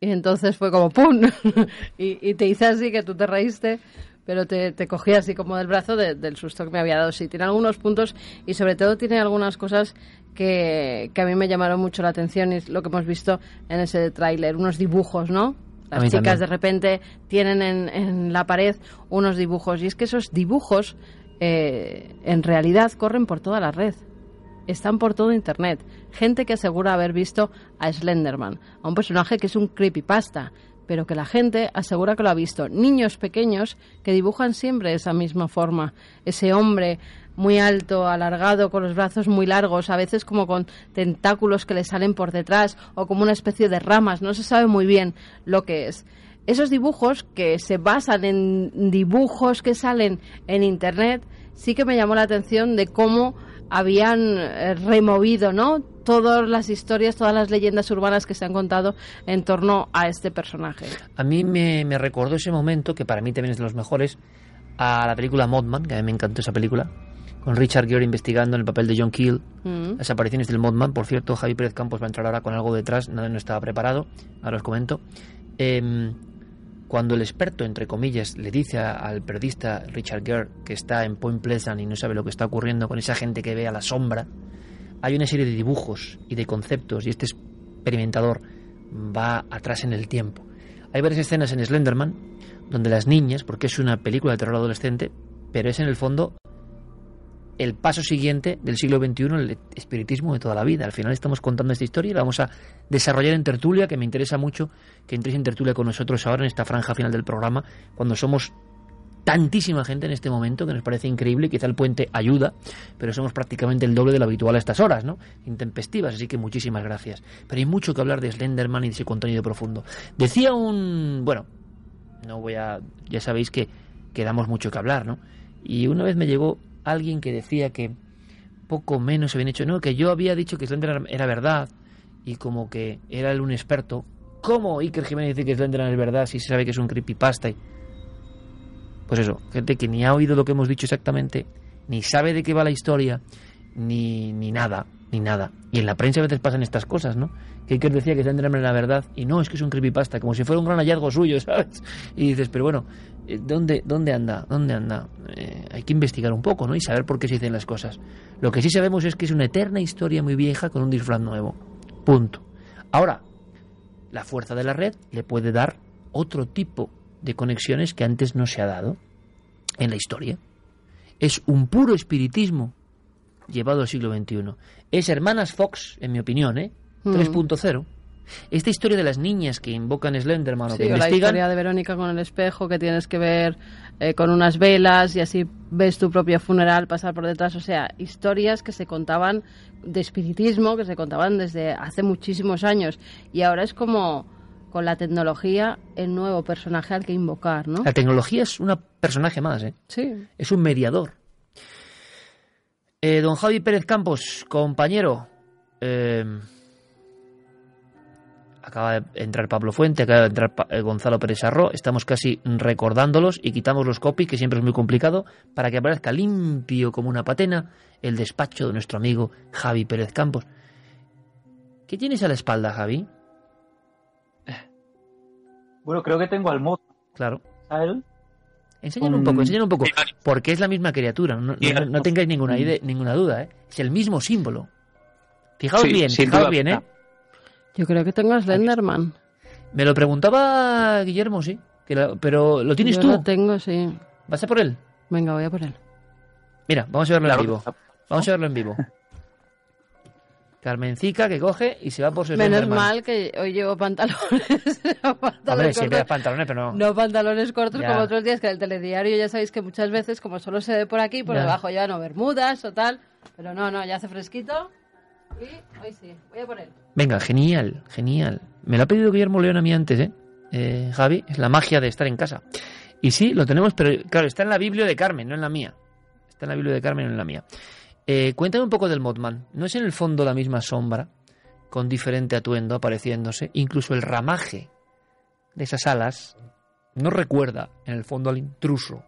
Y entonces fue como ¡pum! y, y te hice así que tú te reíste, pero te, te cogí así como del brazo de- del susto que me había dado. Sí, tiene algunos puntos y sobre todo tiene algunas cosas que, que a mí me llamaron mucho la atención y es lo que hemos visto en ese tráiler, unos dibujos, ¿no? Las chicas también. de repente tienen en, en la pared unos dibujos y es que esos dibujos eh, en realidad corren por toda la red. Están por todo Internet. Gente que asegura haber visto a Slenderman, a un personaje que es un creepypasta, pero que la gente asegura que lo ha visto. Niños pequeños que dibujan siempre esa misma forma. Ese hombre muy alto, alargado, con los brazos muy largos, a veces como con tentáculos que le salen por detrás o como una especie de ramas. No se sabe muy bien lo que es. Esos dibujos que se basan en dibujos que salen en Internet, sí que me llamó la atención de cómo habían eh, removido, ¿no? todas las historias, todas las leyendas urbanas que se han contado en torno a este personaje. A mí me, me recordó ese momento, que para mí también es de los mejores, a la película Modman, que a mí me encantó esa película, con Richard Gere investigando en el papel de John Keel Mm. las apariciones del Modman. Por cierto, Javi Pérez Campos va a entrar ahora con algo detrás, nada no estaba preparado, ahora os comento. Em, cuando el experto, entre comillas, le dice al periodista Richard Gere que está en Point Pleasant y no sabe lo que está ocurriendo con esa gente que ve a la sombra, hay una serie de dibujos y de conceptos y este experimentador va atrás en el tiempo. Hay varias escenas en Slenderman donde las niñas, porque es una película de terror adolescente, pero es en el fondo el paso siguiente del siglo XXI, el espiritismo de toda la vida. Al final estamos contando esta historia y la vamos a desarrollar en tertulia, que me interesa mucho que entréis en tertulia con nosotros ahora en esta franja final del programa, cuando somos tantísima gente en este momento que nos parece increíble, quizá el puente ayuda, pero somos prácticamente el doble de lo habitual a estas horas, ¿no? Intempestivas, así que muchísimas gracias. Pero hay mucho que hablar de Slenderman y de ese contenido profundo. Decía un, bueno, no voy a, ya sabéis que, que damos mucho que hablar, ¿no? Y una vez me llegó alguien que decía que poco menos habían hecho, no, que yo había dicho que Slenderman era verdad y como que era él un experto. ¿Cómo Iker Jiménez dice que Slenderman es verdad si se sabe que es un creepypasta? Y... Pues eso, gente que ni ha oído lo que hemos dicho exactamente, ni sabe de qué va la historia, ni, ni nada, ni nada. Y en la prensa a veces pasan estas cosas, ¿no? Que Iker decía que Slenderman era verdad y no, es que es un creepypasta, como si fuera un gran hallazgo suyo, ¿sabes? Y dices, pero bueno, eh, ¿dónde, dónde anda? ¿Dónde anda? Eh, hay que investigar un poco, ¿no? Y saber por qué se dicen las cosas. Lo que sí sabemos es que es una eterna historia muy vieja con un disfraz nuevo. Punto. Ahora, la fuerza de la red le puede dar otro tipo de conexiones que antes no se ha dado en la historia. Es un puro espiritismo llevado al siglo XXI. Es Hermanas Fox, en mi opinión, ¿eh? Mm. 3.0. Esta historia de las niñas que invocan Slenderman o Sí, que o la investigan... historia de Verónica con el espejo que tienes que ver eh, con unas velas y así ves tu propio funeral pasar por detrás. O sea, historias que se contaban de espiritismo, que se contaban desde hace muchísimos años. Y ahora es como con la tecnología el nuevo personaje al que invocar, ¿no? La tecnología es un personaje más, ¿eh? Sí. Es un mediador. Eh, don Javi Pérez Campos, compañero. eh, acaba de entrar Pablo Fuente, acaba de entrar Pa- eh, Gonzalo Pérez Arro. Estamos casi recordándolos y quitamos los copy, que siempre es muy complicado, para que aparezca limpio como una patena el despacho de nuestro amigo Javi Pérez Campos. ¿Qué tienes a la espalda, Javi? Bueno, creo que tengo al mod. Claro. ¿A él? Enséñalo un poco, enséñalo un poco. Porque es la misma criatura, no, no- no tengáis ninguna, idea, ninguna duda, ¿eh? Es el mismo símbolo. Fijaos Sí, bien, fijaos duda. bien, ¿eh? Yo creo que tengo a Slenderman. Me lo preguntaba Guillermo, sí. que pero lo tienes Yo tú. lo tengo, sí. ¿Vas a por él? Venga, voy a por él. Mira, vamos a verlo Claro en vivo. Vamos a verlo en vivo. Carmencica que coge y se va por su Menos mal que hoy llevo pantalones. llevo pantalones Hombre, siempre pantalones, pero no. No pantalones cortos Ya. como otros días, que en el telediario ya sabéis que muchas veces, como solo se ve por aquí, por Ya. debajo ya no bermudas o tal. Pero no, no, ya hace fresquito. Y hoy sí, voy a él. Venga, genial, genial. Me lo ha pedido Guillermo León a mí antes, ¿eh? Eh, Javi, es la magia de estar en casa. Y sí, lo tenemos, pero claro, está en la Biblia de Carmen, no en la mía. Está en la Biblia de Carmen, no en la mía. Eh, cuéntame un poco del Modman. ¿No es en el fondo la misma sombra, con diferente atuendo apareciéndose? Incluso el ramaje de esas alas no recuerda, en el fondo, al intruso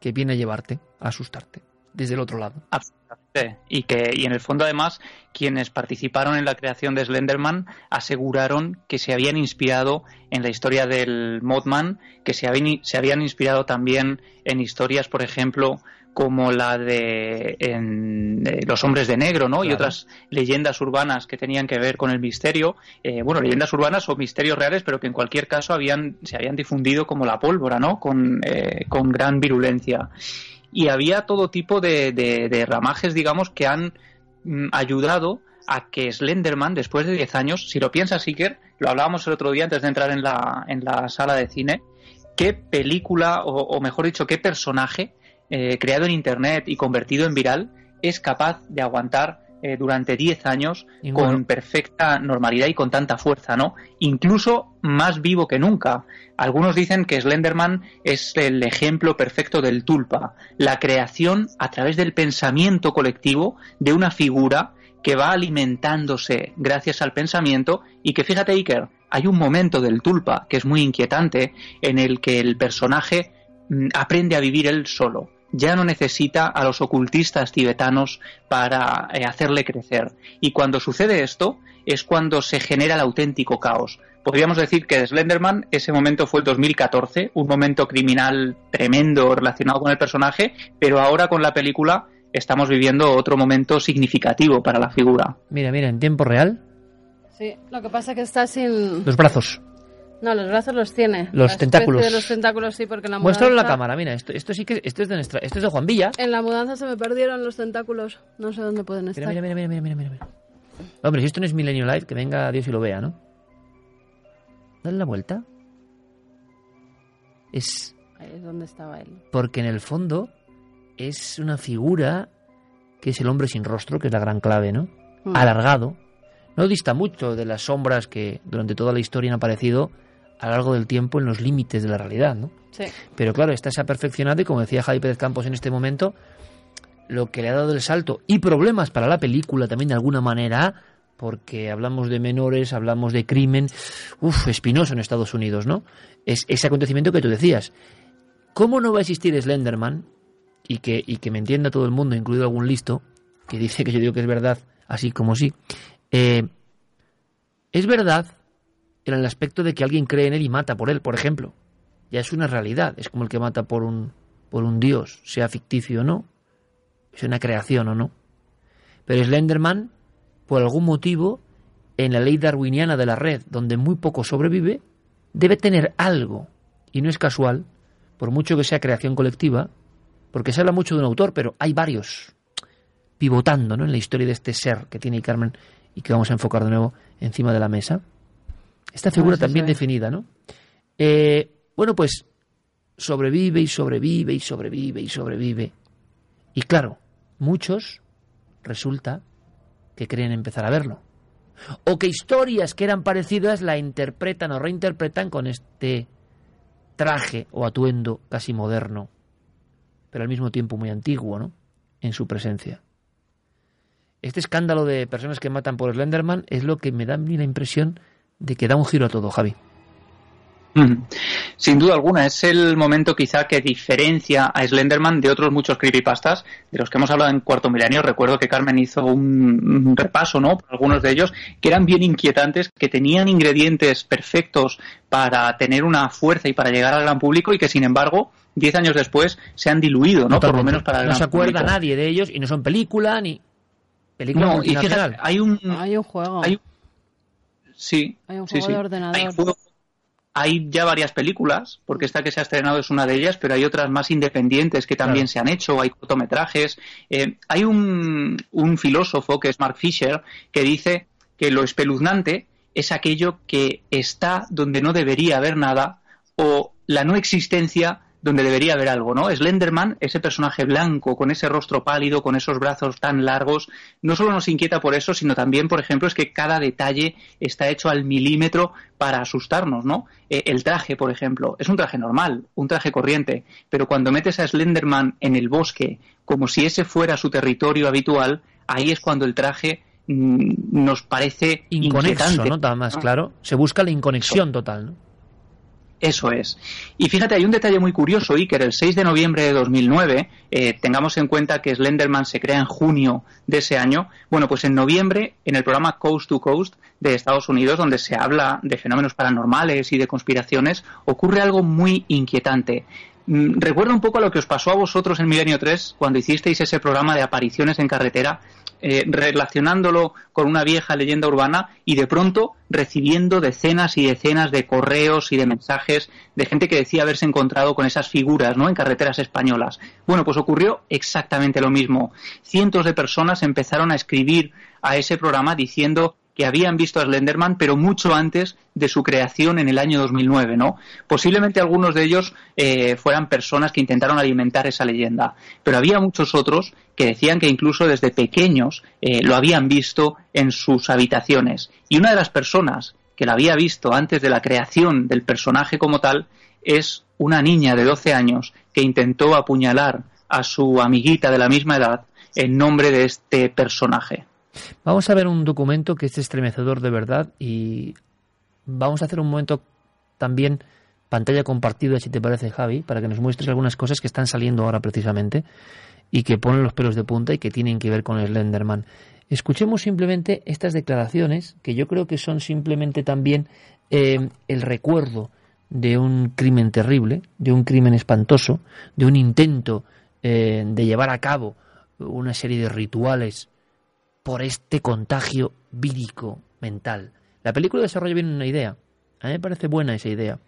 que viene a llevarte, a asustarte, desde el otro lado. Absolutamente. Y que y en el fondo además quienes participaron en la creación de Slenderman aseguraron que se habían inspirado en la historia del Mothman, que se habían, se habían inspirado también en historias, por ejemplo, como la de, en, de los hombres de negro, ¿no? Y otras leyendas urbanas que tenían que ver con el misterio, eh, bueno, leyendas urbanas o misterios reales, pero que en cualquier caso habían, se habían difundido como la pólvora, ¿no? Con, eh, con gran virulencia y había todo tipo de, de- de ramajes, digamos, que han mm, ayudado a que Slenderman, después de 10 años, si lo piensas, Iker, lo hablábamos el otro día antes de entrar en la, en la sala de cine, qué película, o, o mejor dicho, qué personaje eh, creado en Internet y convertido en viral es capaz de aguantar eh, durante 10 años con perfecta normalidad y con tanta fuerza, ¿no? Incluso más vivo que nunca. Algunos dicen que Slenderman es el ejemplo perfecto del tulpa, la creación a través del pensamiento colectivo de una figura que va alimentándose gracias al pensamiento y que fíjate Iker, hay un momento del tulpa que es muy inquietante en el que el personaje mm, aprende a vivir él solo. Ya no necesita a los ocultistas tibetanos para eh, hacerle crecer. Y cuando sucede esto es cuando se genera el auténtico caos. Podríamos decir que Slenderman ese momento fue el 2014, un momento criminal tremendo relacionado con el personaje, pero ahora con la película estamos viviendo otro momento significativo para la figura. Mira, mira, en tiempo real. Sí, lo que pasa es que está sin... Los brazos. No, los brazos los tiene. Los La tentáculos. de los tentáculos sí, porque en la Muéstralo en la mudanza- cámara, mira, esto, esto sí que esto es de nuestra, esto es de Juan Villa. En la mudanza se me perdieron los tentáculos. No sé dónde pueden estar. Mira, mira, mira, mira, mira, mira, mira. Hombre, si esto no es Milenio Live, que venga Dios y lo vea, ¿no? Dale la vuelta. Es Ahí es donde estaba él. porque en el fondo es una figura que es el hombre sin rostro, que es la gran clave, ¿no? Mm. Alargado. No dista mucho de las sombras que durante toda la historia han aparecido a lo largo del tiempo en los límites de la realidad, ¿no? Sí. Pero claro, esta se ha perfeccionado y como decía Javi Pérez Campos en este momento, lo que le ha dado el salto y problemas para la película también de alguna manera, porque hablamos de menores, hablamos de crimen, uff, espinoso en Estados Unidos, ¿no? Es ese acontecimiento que tú decías. ¿Cómo no va a existir Slenderman? Y que, y que me entienda todo el mundo, incluido algún listo, que dice que yo digo que es verdad, así como sí. Eh, es verdad en el aspecto de que alguien cree en él y mata por él, por ejemplo. Ya es una realidad, es como el que mata por un, por un dios, sea ficticio o no, es una creación o no. Pero Slenderman, por algún motivo, en la ley darwiniana de la red, donde muy poco sobrevive, debe tener algo, y no es casual, por mucho que sea creación colectiva, porque se habla mucho de un autor, pero hay varios pivotando ¿no? en la historia de este ser que tiene Carmen y que vamos a enfocar de nuevo encima de la mesa. Esta figura también definida, ¿no? Eh, bueno, pues sobrevive y sobrevive y sobrevive y sobrevive. Y claro, muchos resulta que creen empezar a verlo. O que historias que eran parecidas la interpretan o reinterpretan con este traje o atuendo casi moderno, pero al mismo tiempo muy antiguo, ¿no? En su presencia. Este escándalo de personas que matan por Slenderman es lo que me da a mí la impresión de que da un giro a todo, Javi. Ujú. Sin duda alguna, es el momento quizá que diferencia a Slenderman de otros muchos creepypastas de los que hemos hablado en Cuarto Milenio. Recuerdo que Carmen hizo un, repaso, ¿no? Por algunos de ellos que eran bien inquietantes, que tenían ingredientes perfectos para tener una fuerza y para llegar al gran público y que, sin embargo, diez años después se han diluido, ¿no? Por lo menos para el No gran se acuerda público. nadie de ellos y no son película ni película No, y fíjate, hay un, Hay un juego. hay un- sí, Hay un sí, juego sí. de ordenador. Hay, juego- hay ya varias películas, porque esta que se ha estrenado es una de ellas, pero hay otras más independientes que también Claro. se han hecho, hay cortometrajes. Eh, hay un, un filósofo que es Mark Fisher que dice que lo espeluznante es aquello que está donde no debería haber nada o la no existencia donde debería haber algo, ¿no? Slenderman, ese personaje blanco, con ese rostro pálido, con esos brazos tan largos, no solo nos inquieta por eso, sino también, por ejemplo, es que cada detalle está hecho al milímetro para asustarnos, ¿no? Eh, el traje, por ejemplo, es un traje normal, un traje corriente, pero cuando metes a Slenderman en el bosque, como si ese fuera su territorio habitual, ahí es cuando el traje mm, nos parece Inconexo, inquietante. ¿no? Nada más, claro. Se busca la inconexión total, ¿no? Eso es. Y fíjate, hay un detalle muy curioso, Iker. El 6 de noviembre de 2009, eh, tengamos en cuenta que Slenderman se crea en junio de ese año. Bueno, pues en noviembre, en el programa Coast to Coast de Estados Unidos, donde se habla de fenómenos paranormales y de conspiraciones, ocurre algo muy inquietante. Mm, Recuerda un poco a lo que os pasó a vosotros en Milenio 3 cuando hicisteis ese programa de apariciones en carretera, eh, relacionándolo con una vieja leyenda urbana y de pronto recibiendo decenas y decenas de correos y de mensajes de gente que decía haberse encontrado con esas figuras ¿no? en carreteras españolas. Bueno, pues ocurrió exactamente lo mismo. Cientos de personas empezaron a escribir a ese programa diciendo que habían visto a Slenderman, pero mucho antes de su creación en el año 2009, ¿no? Posiblemente algunos de ellos eh, fueran personas que intentaron alimentar esa leyenda, pero había muchos otros que decían que incluso desde pequeños eh, lo habían visto en sus habitaciones. Y una de las personas que la había visto antes de la creación del personaje como tal es una niña de 12 años que intentó apuñalar a su amiguita de la misma edad en nombre de este personaje. Vamos a ver un documento que es estremecedor de verdad y vamos a hacer un momento también pantalla compartida, si te parece, Javi, para que nos muestres algunas cosas que están saliendo ahora precisamente y que ponen los pelos de punta y que tienen que ver con el Slenderman. Escuchemos simplemente estas declaraciones, que yo creo que son simplemente también eh, el recuerdo de un crimen terrible, de un crimen espantoso, de un intento eh, de llevar a cabo una serie de rituales por este contagio vírico mental. La película desarrolla bien una idea. A mí me parece buena esa idea,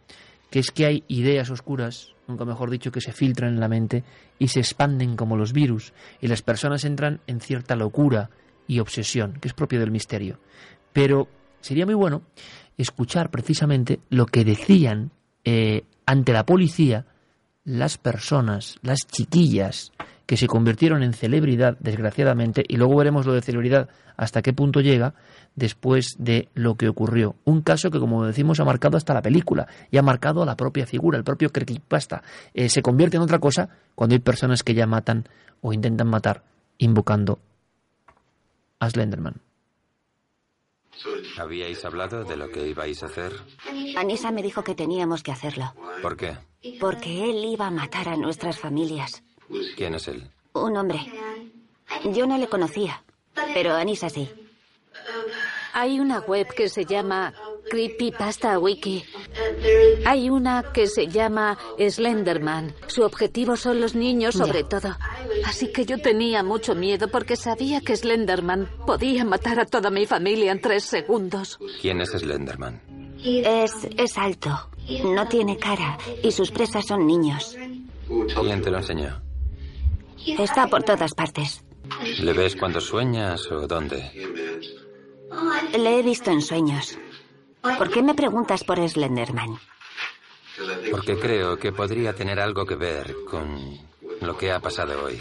que es que hay ideas oscuras, nunca mejor dicho, que se filtran en la mente y se expanden como los virus, y las personas entran en cierta locura y obsesión, que es propio del misterio. Pero sería muy bueno escuchar precisamente lo que decían eh, ante la policía las personas, las chiquillas, que se convirtieron en celebridad, desgraciadamente, y luego veremos lo de celebridad hasta qué punto llega después de lo que ocurrió. Un caso que, como decimos, ha marcado hasta la película y ha marcado a la propia figura, el propio creepypasta. Eh, se convierte en otra cosa cuando hay personas que ya matan o intentan matar invocando a Slenderman. ¿Habíais hablado de lo que ibais a hacer? Anisa me dijo que teníamos que hacerlo. ¿Por qué? Porque él iba a matar a nuestras familias. ¿Quién es él? Un hombre. Yo no le conocía, pero Anisa sí. Hay una web que se llama Creepypasta Wiki. Hay una que se llama Slenderman. Su objetivo son los niños sobre todo. Así que yo tenía mucho miedo porque sabía que Slenderman podía matar a toda mi familia en tres segundos. ¿Quién es Slenderman? Es, es alto, no tiene cara y sus presas son niños. ¿Quién te lo enseñó? Está por todas partes. ¿Le ves cuando sueñas o dónde? Le he visto en sueños. ¿Por qué me preguntas por Slenderman? Porque creo que podría tener algo que ver con lo que ha pasado hoy.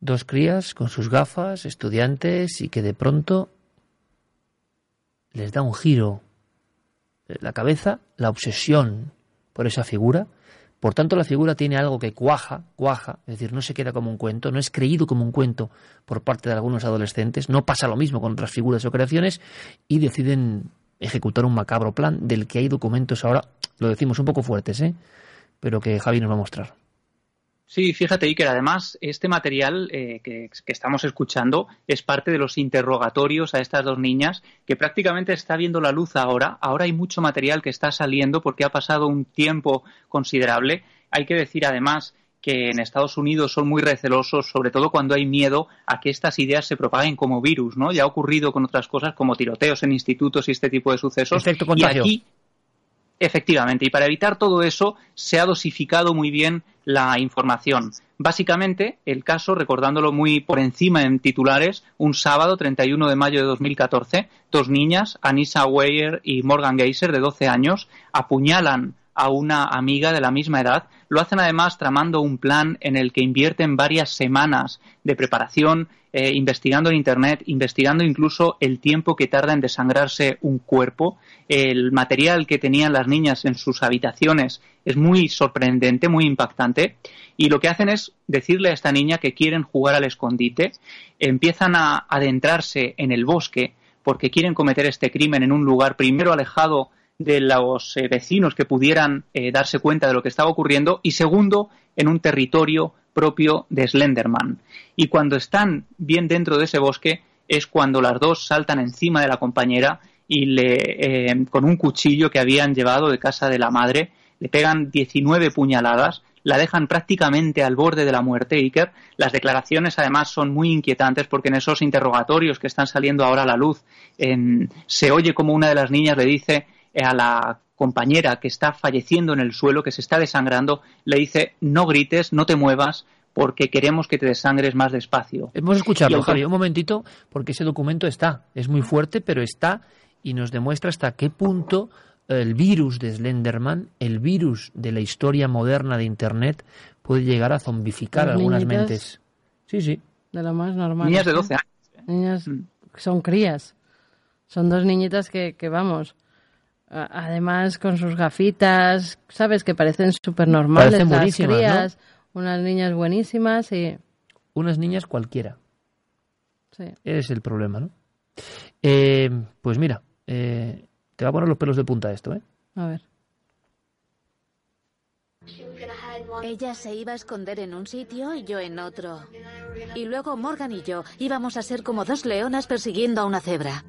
Dos crías con sus gafas, estudiantes, y que de pronto les da un giro la cabeza, la obsesión por esa figura. Por tanto, la figura tiene algo que cuaja, cuaja, es decir, no se queda como un cuento, no es creído como un cuento por parte de algunos adolescentes, no pasa lo mismo con otras figuras o creaciones y deciden ejecutar un macabro plan del que hay documentos ahora, lo decimos un poco fuertes, ¿eh? pero que Javi nos va a mostrar. Sí, fíjate, Iker, además este material eh, que, que, estamos escuchando es parte de los interrogatorios a estas dos niñas que prácticamente está viendo la luz ahora. Ahora hay mucho material que está saliendo porque ha pasado un tiempo considerable. Hay que decir además que en Estados Unidos son muy recelosos, sobre todo cuando hay miedo a que estas ideas se propaguen como virus, ¿no? Ya ha ocurrido con otras cosas como tiroteos en institutos y este tipo de sucesos. Y aquí, efectivamente, y para evitar todo eso se ha dosificado muy bien la información. Básicamente, el caso, recordándolo muy por encima en titulares, un sábado 31 de mayo de 2014, dos niñas, Anissa Weyer y Morgan Geyser, de 12 años, apuñalan a una amiga de la misma edad. Lo hacen además tramando un plan en el que invierten varias semanas de preparación, eh, investigando en Internet, investigando incluso el tiempo que tarda en desangrarse un cuerpo. El material que tenían las niñas en sus habitaciones es muy sorprendente, muy impactante. Y lo que hacen es decirle a esta niña que quieren jugar al escondite. Empiezan a adentrarse en el bosque porque quieren cometer este crimen en un lugar primero alejado de los eh, vecinos que pudieran eh, darse cuenta de lo que estaba ocurriendo y segundo, en un territorio propio de Slenderman. Y cuando están bien dentro de ese bosque es cuando las dos saltan encima de la compañera y le, eh, con un cuchillo que habían llevado de casa de la madre, le pegan 19 puñaladas, la dejan prácticamente al borde de la muerte, Iker. Las declaraciones además son muy inquietantes porque en esos interrogatorios que están saliendo ahora a la luz se oye como una de las niñas le dice a la compañera que está falleciendo en el suelo, que se está desangrando, le dice no grites, no te muevas, porque queremos que te desangres más despacio. Hemos escuchado, Javi, un momentito, porque ese documento está, es muy fuerte, pero está y nos demuestra hasta qué punto el virus de Slenderman, el virus de la historia moderna de Internet, puede llegar a zombificar algunas mentes. Sí, sí. De lo más normal. Niñas de 12 años. ¿eh? Niñas mm. son crías. Son dos niñitas que, que vamos, Además, con sus gafitas, ¿sabes? Que parecen súper normales. Parecen buenísimas, Unas niñas buenísimas y... Unas niñas cualquiera. Es el problema, ¿no? Eh, pues mira, eh, te va a poner los pelos de punta esto, ¿eh? A ver. Ella se iba a esconder en un sitio y yo en otro. Y luego Morgan y yo íbamos a ser como dos leonas persiguiendo a una cebra.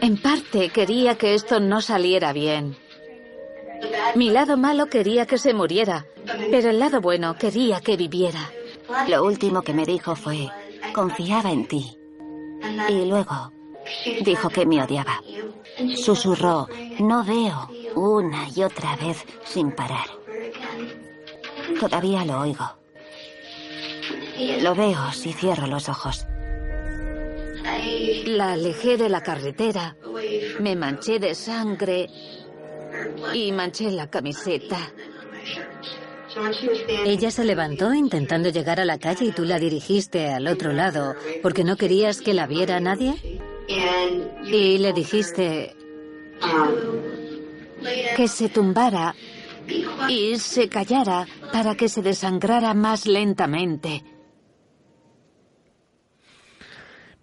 En parte quería que esto no saliera bien. Mi lado malo quería que se muriera, pero el lado bueno quería que viviera. Lo último que me dijo fue, confiaba en ti. Y luego dijo que me odiaba. Susurró, no veo, una y otra vez sin parar. Todavía lo oigo. Lo veo si cierro los ojos. La alejé de la carretera, me manché de sangre y manché la camiseta. Ella se levantó intentando llegar a la calle y tú la dirigiste al otro lado porque no querías que la viera nadie. Y le dijiste que se tumbara y se callara para que se desangrara más lentamente.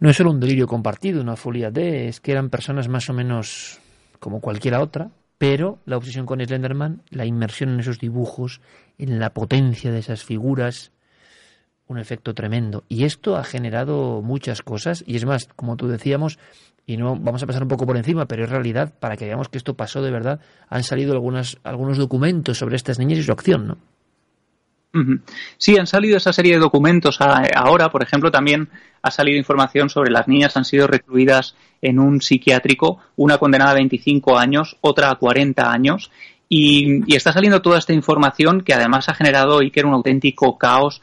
No es solo un delirio compartido, una folia de, es que eran personas más o menos como cualquiera otra, pero la obsesión con Slenderman, la inmersión en esos dibujos, en la potencia de esas figuras, un efecto tremendo. Y esto ha generado muchas cosas, y es más, como tú decíamos, y no vamos a pasar un poco por encima, pero es realidad, para que veamos que esto pasó de verdad, han salido algunas, algunos documentos sobre estas niñas y su acción, ¿no? Sí, han salido esa serie de documentos ahora, por ejemplo, también ha salido información sobre las niñas han sido recluidas en un psiquiátrico, una condenada a 25 años, otra a 40 años, y, está saliendo toda esta información que además ha generado Iker un auténtico caos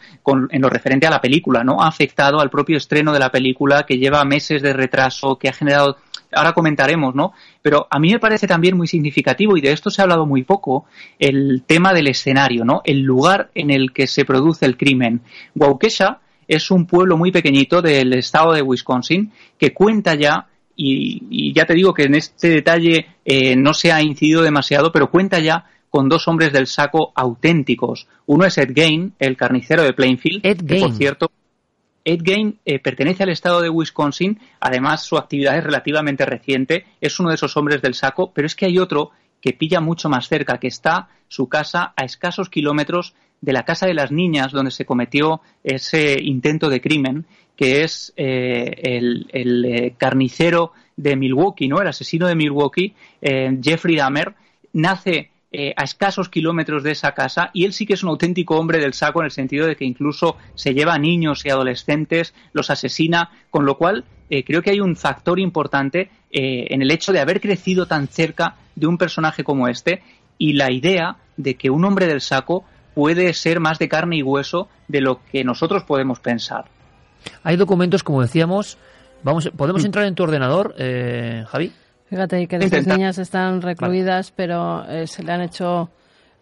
en lo referente a la película, ¿no? Ha afectado al propio estreno de la película que lleva meses de retraso, que ha generado ahora comentaremos, ¿no? Pero a mí me parece también muy significativo, y de esto se ha hablado muy poco, el tema del escenario, ¿no? El lugar en el que se produce el crimen. Waukesha es un pueblo muy pequeñito del estado de Wisconsin que cuenta ya y, ya te digo que en este detalle eh, no se ha incidido demasiado, pero cuenta ya con dos hombres del saco auténticos. Uno es Ed Gain, el carnicero de Plainfield, Ed que por cierto, Ed Gain eh, pertenece al estado de Wisconsin, además su actividad es relativamente reciente, es uno de esos hombres del saco, pero es que hay otro que pilla mucho más cerca, que está su casa a escasos kilómetros de la casa de las niñas donde se cometió ese intento de crimen que es eh, el, eh, carnicero de Milwaukee, ¿no? El asesino de Milwaukee, eh, Jeffrey Dahmer, nace a escasos kilómetros de esa casa y él sí que es un auténtico hombre del saco en el sentido de que incluso se lleva a niños y adolescentes, los asesina, con lo cual creo que hay un factor importante en el hecho de haber crecido tan cerca de un personaje como este y la idea de que un hombre del saco puede ser más de carne y hueso de lo que nosotros podemos pensar. Hay documentos, como decíamos, vamos, ¿podemos mm. entrar en tu ordenador, eh, Javi? Fíjate que estas niñas están recluidas, pero eh, se le han hecho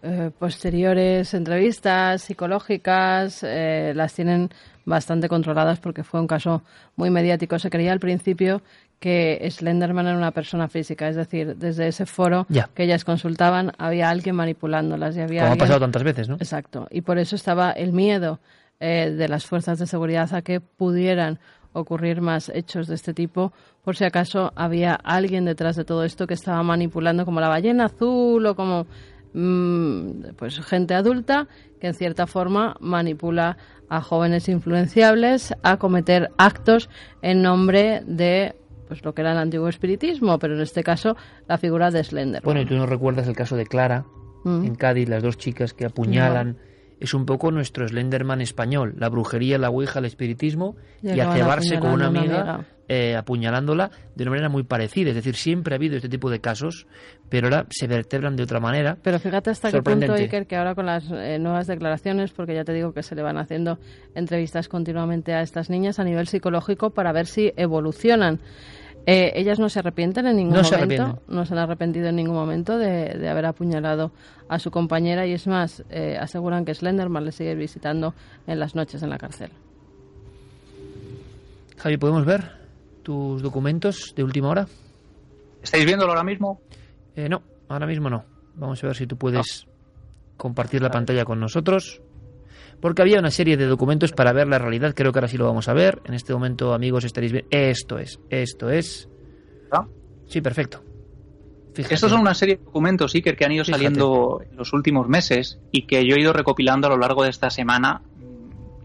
eh, posteriores entrevistas psicológicas, las tienen bastante controladas porque fue un caso muy mediático. Se creía al principio que Slenderman era una persona física, es decir, desde ese foro que ellas consultaban había alguien manipulándolas. Y había Como ha pasado tantas veces, ¿no? Exacto. Y por eso estaba el miedo eh, de las fuerzas de seguridad a que pudieran ocurrir más hechos de este tipo, por si acaso había alguien detrás de todo esto que estaba manipulando como la ballena azul o como mm, pues gente adulta que en cierta forma manipula a jóvenes influenciables a cometer actos en nombre de pues lo que era el antiguo espiritismo, pero en este caso la figura de Slender. Bueno, y tú no recuerdas el caso de Clara mm. en Cádiz, las dos chicas que apuñalan es un poco nuestro Slenderman español, la brujería, la ouija, el espiritismo y, cebarse con una amiga, eh, apuñalándola de una manera muy parecida. Es decir, siempre ha habido este tipo de casos, pero ahora se vertebran de otra manera. Pero fíjate hasta qué punto, Iker, que ahora con las eh, nuevas declaraciones, porque ya te digo que se le van haciendo entrevistas continuamente a estas niñas a nivel psicológico para ver si evolucionan. Eh, ellas no se arrepienten en ningún momento, no se han arrepentido en ningún momento de, haber apuñalado a su compañera y es más, eh, aseguran que Slenderman le sigue visitando en las noches en la cárcel. Javi, ¿podemos ver tus documentos de última hora? ¿Estáis viéndolo ahora mismo? Eh, no, ahora mismo no. Vamos a ver si tú puedes compartir la pantalla con nosotros. Porque había una serie de documentos para ver la realidad. Creo que ahora sí lo vamos a ver. En este momento, amigos, estaréis bien. Esto es, esto es. Sí, perfecto. Estos son una serie de documentos, Iker, que han ido saliendo en los últimos meses y que yo he ido recopilando a lo largo de esta semana,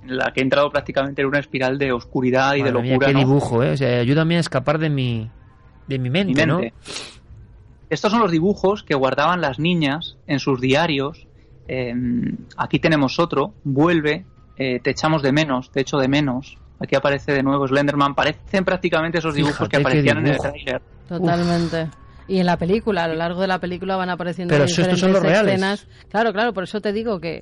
en la que he entrado prácticamente en una espiral de oscuridad y de locura. qué dibujo, ¿eh? O sea, ayúdame a escapar de mi, de mi mente, ¿no? Estos son los dibujos que guardaban las niñas en sus diarios. Em, aquí tenemos otro, vuelve, eh, te echamos de menos, te echo de menos. Aquí aparece de nuevo Slenderman. Parecen prácticamente esos dibujos que aparecían en el trailer. Totalmente. Y en la película, a lo largo de la película van apareciendo Pero estos son los reales. Claro, claro, por eso te digo que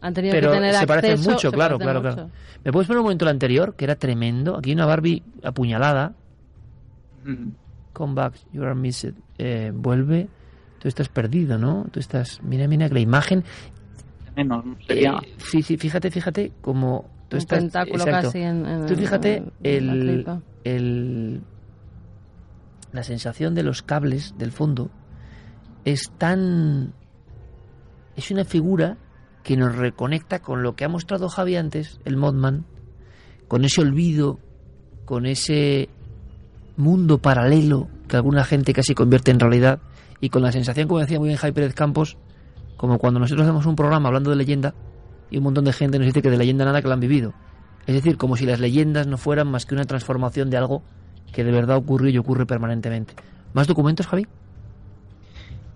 han tenido Pero que tener se parecen acceso, mucho, se claro, parecen claro, mucho. claro. ¿Me puedes poner un momento el anterior, que era tremendo? Aquí hay una Barbie apuñalada. Come back, you are missed. Eh, vuelve. Tú estás perdido, ¿no? Tú estás... Mira, mira, que la imagen... Menos, sería... Eh, sí, sí, fíjate, fíjate como... Tú Un estás, tentáculo exacto. casi en- en- Tú fíjate en- en la el, el, la sensación de los cables del fondo es tan... Es una figura que nos reconecta con lo que ha mostrado Javi antes, el Modman, con ese olvido, con ese mundo paralelo que alguna gente casi convierte en realidad y con la sensación, como decía muy bien Javi Pérez Campos, como cuando nosotros hacemos un programa hablando de leyenda y un montón de gente nos dice que de leyenda nada que la han vivido. Es decir, como si las leyendas no fueran más que una transformación de algo que de verdad ocurrió y ocurre permanentemente. ¿Más documentos, Javi?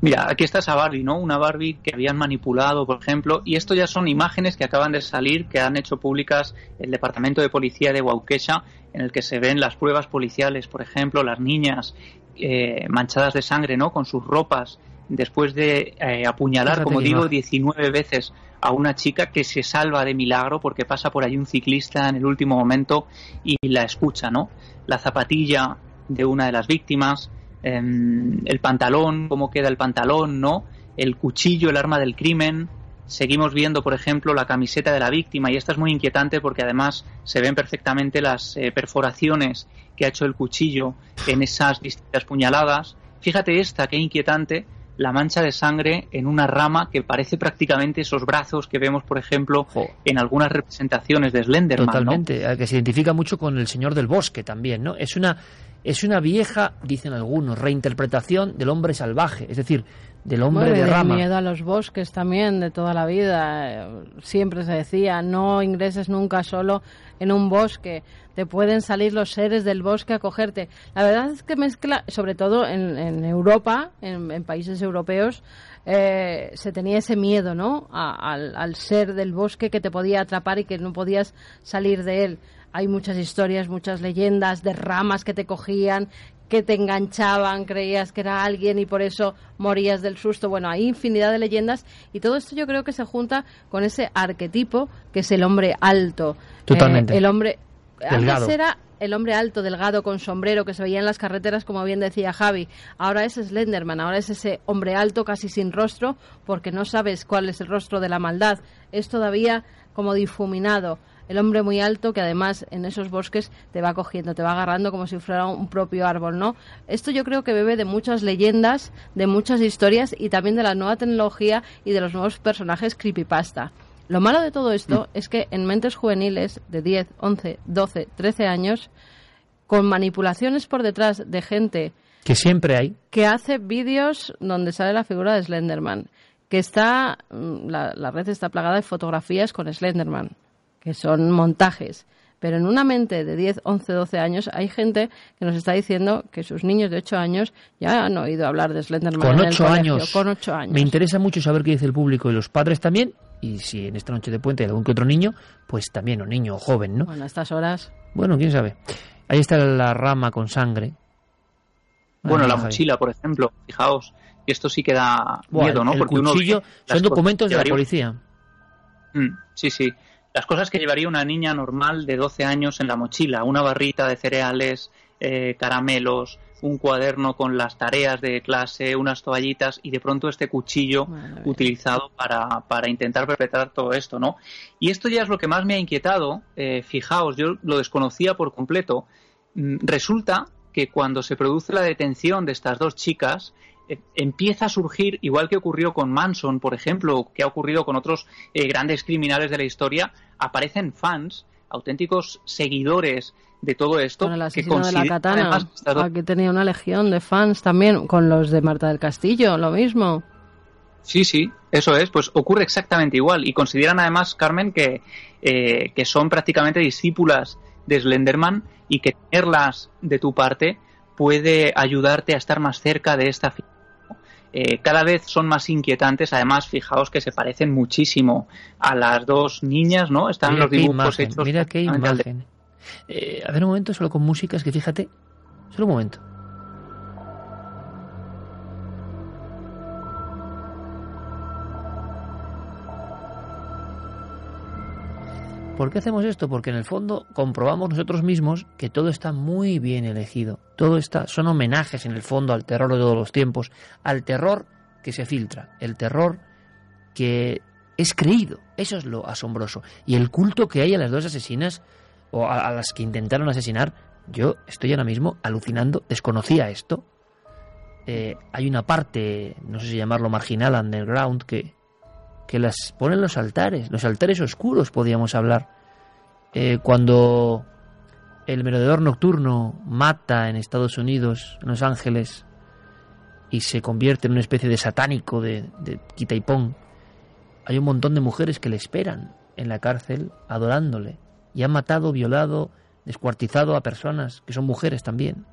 Mira, aquí está esa Barbie, ¿no? Una Barbie que habían manipulado, por ejemplo, y esto ya son imágenes que acaban de salir, que han hecho públicas el Departamento de Policía de Waukesha, en el que se ven las pruebas policiales, por ejemplo, las niñas eh, manchadas de sangre, ¿no? Con sus ropas, después de eh, apuñalar, como digo, imagen. 19 veces a una chica que se salva de milagro porque pasa por ahí un ciclista en el último momento y la escucha, ¿no? La zapatilla de una de las víctimas, em, el pantalón, cómo queda el pantalón, ¿no? El cuchillo, el arma del crimen. Seguimos viendo, por ejemplo, la camiseta de la víctima y esta es muy inquietante porque además se ven perfectamente las eh, perforaciones que ha hecho el cuchillo en esas distintas puñaladas. Fíjate esta, qué inquietante, la mancha de sangre en una rama que parece prácticamente esos brazos que vemos, por ejemplo, en algunas representaciones de Slenderman, ¿no? Totalmente, que se identifica mucho con el Señor del Bosque también, ¿no? Es una, es una vieja, dicen algunos, reinterpretación del hombre salvaje, es decir, del hombre Bueno, de del rama. miedo a los bosques también de toda la vida. Eh, Siempre se decía, no ingreses nunca solo en un bosque. Te pueden salir los seres del bosque a cogerte. La verdad es que mezcla, sobre todo en, en Europa, en, en países europeos, eh, se tenía ese miedo, ¿no? A- al, al ser del bosque que te podía atrapar y que no podías salir de él. Hay muchas historias, muchas leyendas de ramas que te cogían, que te enganchaban, creías que era alguien y por eso morías del susto. Bueno, hay infinidad de leyendas y todo esto yo creo que se junta con ese arquetipo que es el hombre alto. Totalmente. Eh, el hombre Delgado. antes era el hombre alto, delgado, con sombrero que se veía en las carreteras, como bien decía Javi. Ahora es Slenderman, ahora es ese hombre alto casi sin rostro, porque no sabes cuál es el rostro de la maldad. Es todavía como difuminado. El hombre muy alto que además en esos bosques te va cogiendo, te va agarrando como si fuera un propio árbol, ¿no? Esto yo creo que bebe de muchas leyendas, de muchas historias y también de la nueva tecnología y de los nuevos personajes creepypasta. Lo malo de todo esto es que en mentes juveniles de 10, 11, 12, 13 años, con manipulaciones por detrás de gente Que siempre hay. que hace vídeos donde sale la figura de Slenderman, que está, mm, la, la red está plagada de fotografías con Slenderman, que son montajes. Pero en una mente de 10, 11, 12 años hay gente que nos está diciendo que sus niños de 8 años ya han oído hablar de Slenderman Con en el ocho colegio, años. Con 8 años. Me interesa mucho saber qué dice el público y los padres también. Y si en esta noche de puente hay algún que otro niño, pues también, o niño o joven, ¿no? Bueno, a estas horas. Bueno, quién sabe. Ahí está la rama con sangre. Bueno, Ah, la Javi. mochila, por ejemplo, fijaos, y esto sí que da Buah, miedo, ¿no? el Porque uno cuchillo las son documentos de la policía. Mm, sí, sí. Las cosas que llevaría una niña normal de 12 años en la mochila, una barrita de cereales, eh, caramelos, un cuaderno con las tareas de clase, unas toallitas y de pronto este cuchillo utilizado para, para intentar perpetrar todo esto, ¿no? Y esto ya es lo que más me ha inquietado. eh, fijaos, yo lo desconocía por completo. Mm, Resulta que cuando se produce la detención de estas dos chicas, eh, empieza a surgir, igual que ocurrió con Manson, por ejemplo, que ha ocurrido con otros eh, grandes criminales de la historia, aparecen fans, auténticos seguidores de todo esto. Con el que asesino de la katana. además, estas dos- Aquí tenía una legión de fans también, con los de Marta del Castillo, lo mismo. Sí, sí, eso es, pues ocurre exactamente igual. Y consideran además, Carmen, que, eh, que son prácticamente discípulas de Slenderman y que tenerlas de tu parte puede ayudarte a estar más cerca de esta figura. Eh, cada vez son más inquietantes, además, fijaos que se parecen muchísimo a las dos niñas, ¿no? Están Mira los dibujos imagen, hechos. mira qué imagen. Eh, a ver un momento, solo con música, es que fíjate, solo un momento. ¿Por qué hacemos esto? Porque en el fondo comprobamos nosotros mismos que todo está muy bien elegido. Todo está, son homenajes en el fondo al terror de todos los tiempos, al terror que se filtra, el terror que es creído. Eso es lo asombroso. Y el culto que hay a las dos asesinas, o a, las que intentaron asesinar, yo estoy ahora mismo alucinando, desconocía esto. Eh, hay una parte, no sé si llamarlo marginal, underground, que, que las ponen los altares, los altares oscuros, podríamos hablar. Eh, cuando el merodeador nocturno mata en Estados Unidos, en Los Ángeles, y se convierte en una especie de satánico de, de quita y pon, hay un montón de mujeres que le esperan en la cárcel adorándole y han matado, violado, descuartizado a personas que son mujeres también.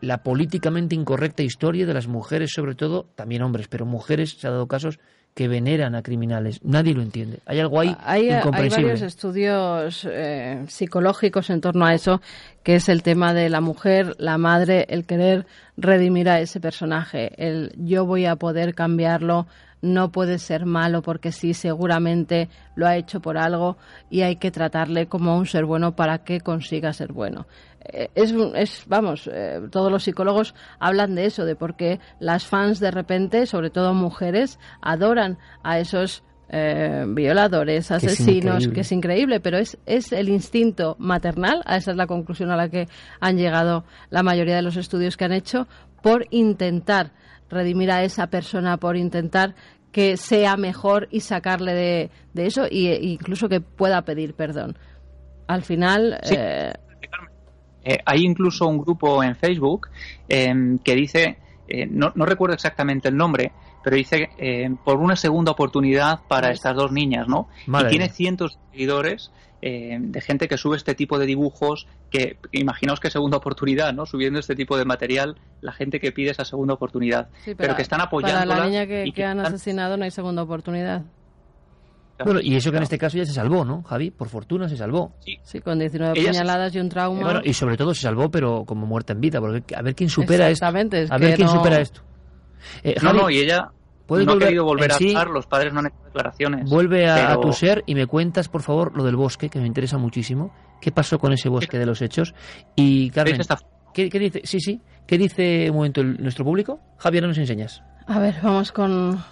La políticamente incorrecta historia de las mujeres, sobre todo, también hombres, pero mujeres, se ha dado casos que veneran a criminales. Nadie lo entiende. Hay algo ahí Hay, hay incomprensible. varios estudios eh, psicológicos en torno a eso, que es el tema de la mujer, la madre, el querer redimir a ese personaje, el yo voy a poder cambiarlo, no puede ser malo porque sí, seguramente lo ha hecho por algo y hay que tratarle como un ser bueno para que consiga ser bueno. Eh, Es, es vamos, eh, todos los psicólogos hablan de eso, de por qué las fans de repente, sobre todo mujeres, adoran a esos eh, violadores, Que es asesinos, que es increíble, pero es, es el instinto maternal, a esa es la conclusión a la que han llegado la mayoría de los estudios que han hecho, por intentar redimir a esa persona, por intentar que sea mejor y sacarle de, de eso y, e incluso que pueda pedir perdón. Al final, Sí. eh, Eh, hay incluso un grupo en Facebook em, que dice, eh, no, no recuerdo exactamente el nombre, pero dice eh, por una segunda oportunidad para estas dos niñas, ¿no? Madre y tiene cientos de seguidores eh, de gente que sube este tipo de dibujos, que imaginaos que segunda oportunidad, ¿no? Subiendo este tipo de material, la gente que pide esa segunda oportunidad, sí, pero para- que están para apoyándola la niña que, que han están- asesinado no hay segunda oportunidad. Bueno, y eso que en este caso ya se salvó, ¿no, Javi? Por fortuna se salvó. Sí, con 19 Ella se- puñaladas y un trauma. Eh, bueno, y sobre todo se salvó, pero como muerta en vida, porque a ver quién supera esto. Exactamente, es A ver que quién no- supera esto. Eh, No, Javi, no, y ella ¿puedes no volver- ha querido volver a sí? hablar, los padres no han hecho declaraciones. Vuelve a, a pero- tu ser y me cuentas, por favor, lo del bosque, que me interesa muchísimo. ¿Qué pasó con ese bosque de los hechos? Y, Carmen, ¿qué, qué dice? Sí, sí. ¿Qué dice un momento el- nuestro público? Javier, nos enseñas. A ver, vamos con.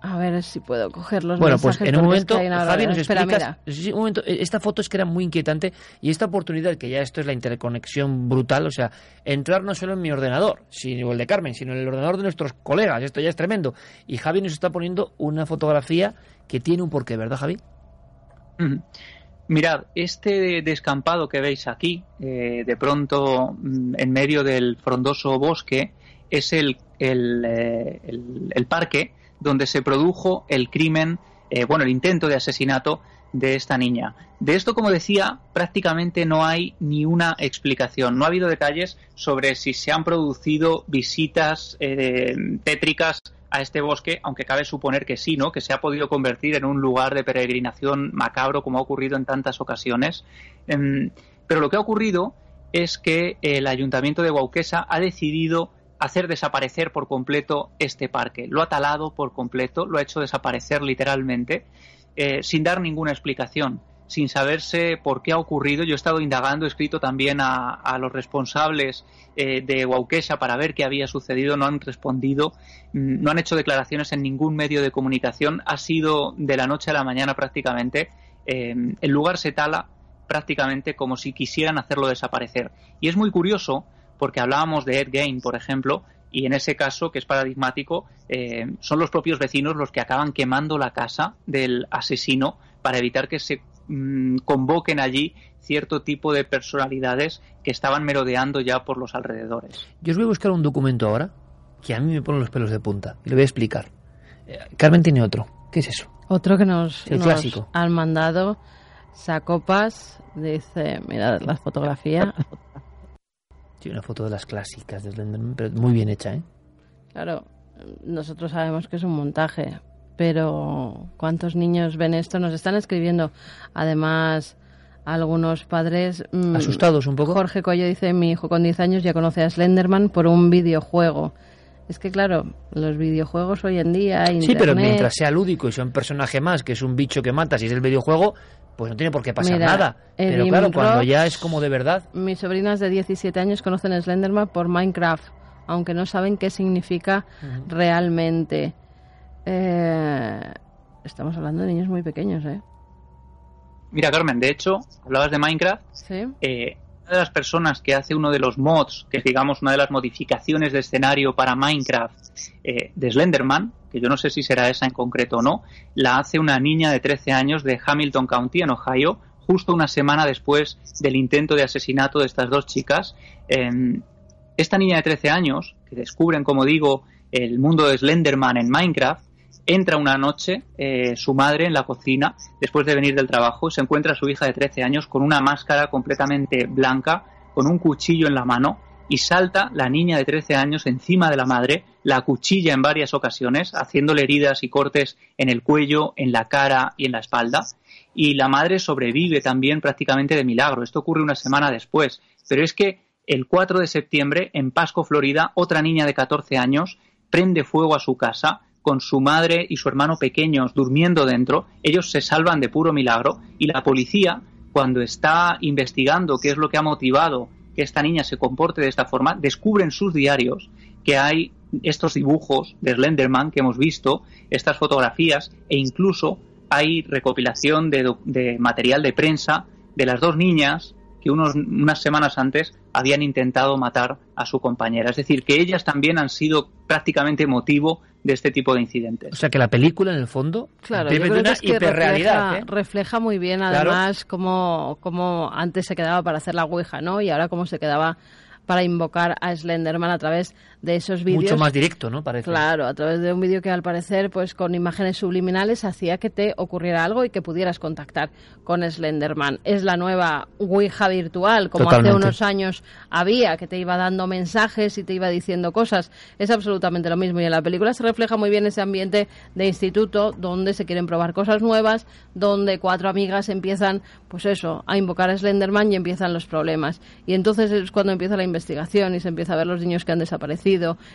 A ver si puedo coger los Bueno, pues en un porque es que momento, Javi, nos Espera, explicas. mira. Sí, sí, un momento, eh, esta foto es que era muy inquietante y esta oportunidad, que ya esto es la interconexión brutal, o sea, entrar no solo en mi ordenador, sino el de Carmen, sino en el ordenador de nuestros colegas, esto ya es tremendo. Y Javi nos está poniendo una fotografía que tiene un porqué, ¿verdad, Javi? Mirad, este descampado que veis aquí, eh, de pronto mm, en medio del frondoso bosque, es el, el, eh, el- el parque donde se produjo el crimen, eh, bueno, el intento de asesinato de esta niña. De esto, como decía, prácticamente no hay ni una explicación. No ha habido detalles sobre si se han producido visitas eh, tétricas a este bosque, aunque cabe suponer que sí, ¿no? Que se ha podido convertir en un lugar de peregrinación macabro, como ha ocurrido en tantas ocasiones. Em, pero lo que ha ocurrido es que el ayuntamiento de Guauquesa ha decidido hacer desaparecer por completo este parque. Lo ha talado por completo, lo ha hecho desaparecer literalmente, eh, sin dar ninguna explicación, sin saberse por qué ha ocurrido. Yo he estado indagando, he escrito también a, a los responsables eh, de Guauquesa para ver qué había sucedido, no han respondido, mm, no han hecho declaraciones en ningún medio de comunicación. Ha sido de la noche a la mañana prácticamente. eh, el lugar se tala prácticamente como si quisieran hacerlo desaparecer. Y es muy curioso porque hablábamos de Ed Gein, por ejemplo, y en ese caso, que es paradigmático, eh, son los propios vecinos los que acaban quemando la casa del asesino para evitar que se mm, convoquen allí cierto tipo de personalidades que estaban merodeando ya por los alrededores. Yo os voy a buscar un documento ahora que a mí me pone los pelos de punta y lo voy a explicar. Eh, Carmen tiene otro. ¿Qué es eso? Otro que nos, El nos clásico. han mandado. Sacopas, dice, mira la fotografía. Sí, una foto de las clásicas de Slenderman, pero muy bien hecha, ¿eh? Claro, nosotros sabemos que es un montaje, pero ¿cuántos niños ven esto? Nos están escribiendo. Además, algunos padres... mm, Asustados un poco. Jorge Coello dice, mi hijo con 10 años ya conoce a Slenderman por un videojuego. Es que claro, los videojuegos hoy en día, Sí, Internet... pero mientras sea lúdico y sea un personaje más, que es un bicho que matas y es el videojuego, pues no tiene por qué pasar Mira, nada. Pero claro, cuando ya es como de verdad, Mis sobrinas de 17 años conocen a Slenderman por Minecraft, aunque no saben qué significa realmente. Eh, estamos hablando de niños muy pequeños, ¿eh? Mira, Carmen, de hecho, hablabas de Minecraft. Sí. Eh, una de las personas que hace uno de los mods, que es digamos una de las modificaciones de escenario para Minecraft eh, de Slenderman, que yo no sé si será esa en concreto o no, la hace una niña de 13 años de Hamilton County, en Ohio, justo una semana después del intento de asesinato de estas dos chicas. Eh, esta niña de 13 años, que descubren, como digo, el mundo de Slenderman en Minecraft, entra una noche eh, su madre en la cocina después de venir del trabajo se encuentra a su hija de 13 años con una máscara completamente blanca, con un cuchillo en la mano y salta la niña de 13 años encima de la madre, la cuchilla en varias ocasiones, haciéndole heridas y cortes en el cuello, en la cara y en la espalda. Y la madre sobrevive también prácticamente de milagro. Esto ocurre una semana después. Pero es que el 4 de septiembre, en Pasco, Florida, otra niña de 14 años prende fuego a su casa con su madre y su hermano pequeños durmiendo dentro. Ellos se salvan de puro milagro y la policía, cuando está investigando qué es lo que ha motivado que esta niña se comporte de esta forma, descubre en sus diarios que hay estos dibujos de Slenderman que hemos visto, estas fotografías e incluso hay recopilación de, de material de prensa de las dos niñas que unos, unas semanas antes habían intentado matar a su compañera. Es decir, que ellas también han sido prácticamente motivo de este tipo de incidentes. o sea que la película en el fondo Claro, de una es que hiperrealidad. refleja, ¿eh? refleja muy bien Claro. además cómo, cómo antes se quedaba para hacer la ouija, ¿no? Y ahora cómo se quedaba para invocar a Slenderman a través de esos vídeos. Mucho más directo, ¿no? Parece. Claro, a través de un vídeo que al parecer, pues con imágenes subliminales, hacía que te ocurriera algo y que pudieras contactar con Slenderman. Es la nueva Ouija virtual, como Totalmente. hace unos años había, que te iba dando mensajes y te iba diciendo cosas. Es absolutamente lo mismo. Y en la película se refleja muy bien ese ambiente de instituto donde se quieren probar cosas nuevas, donde cuatro amigas empiezan, pues eso, a invocar a Slenderman y empiezan los problemas. Y entonces es cuando empieza la investigación y se empieza a ver los niños que han desaparecido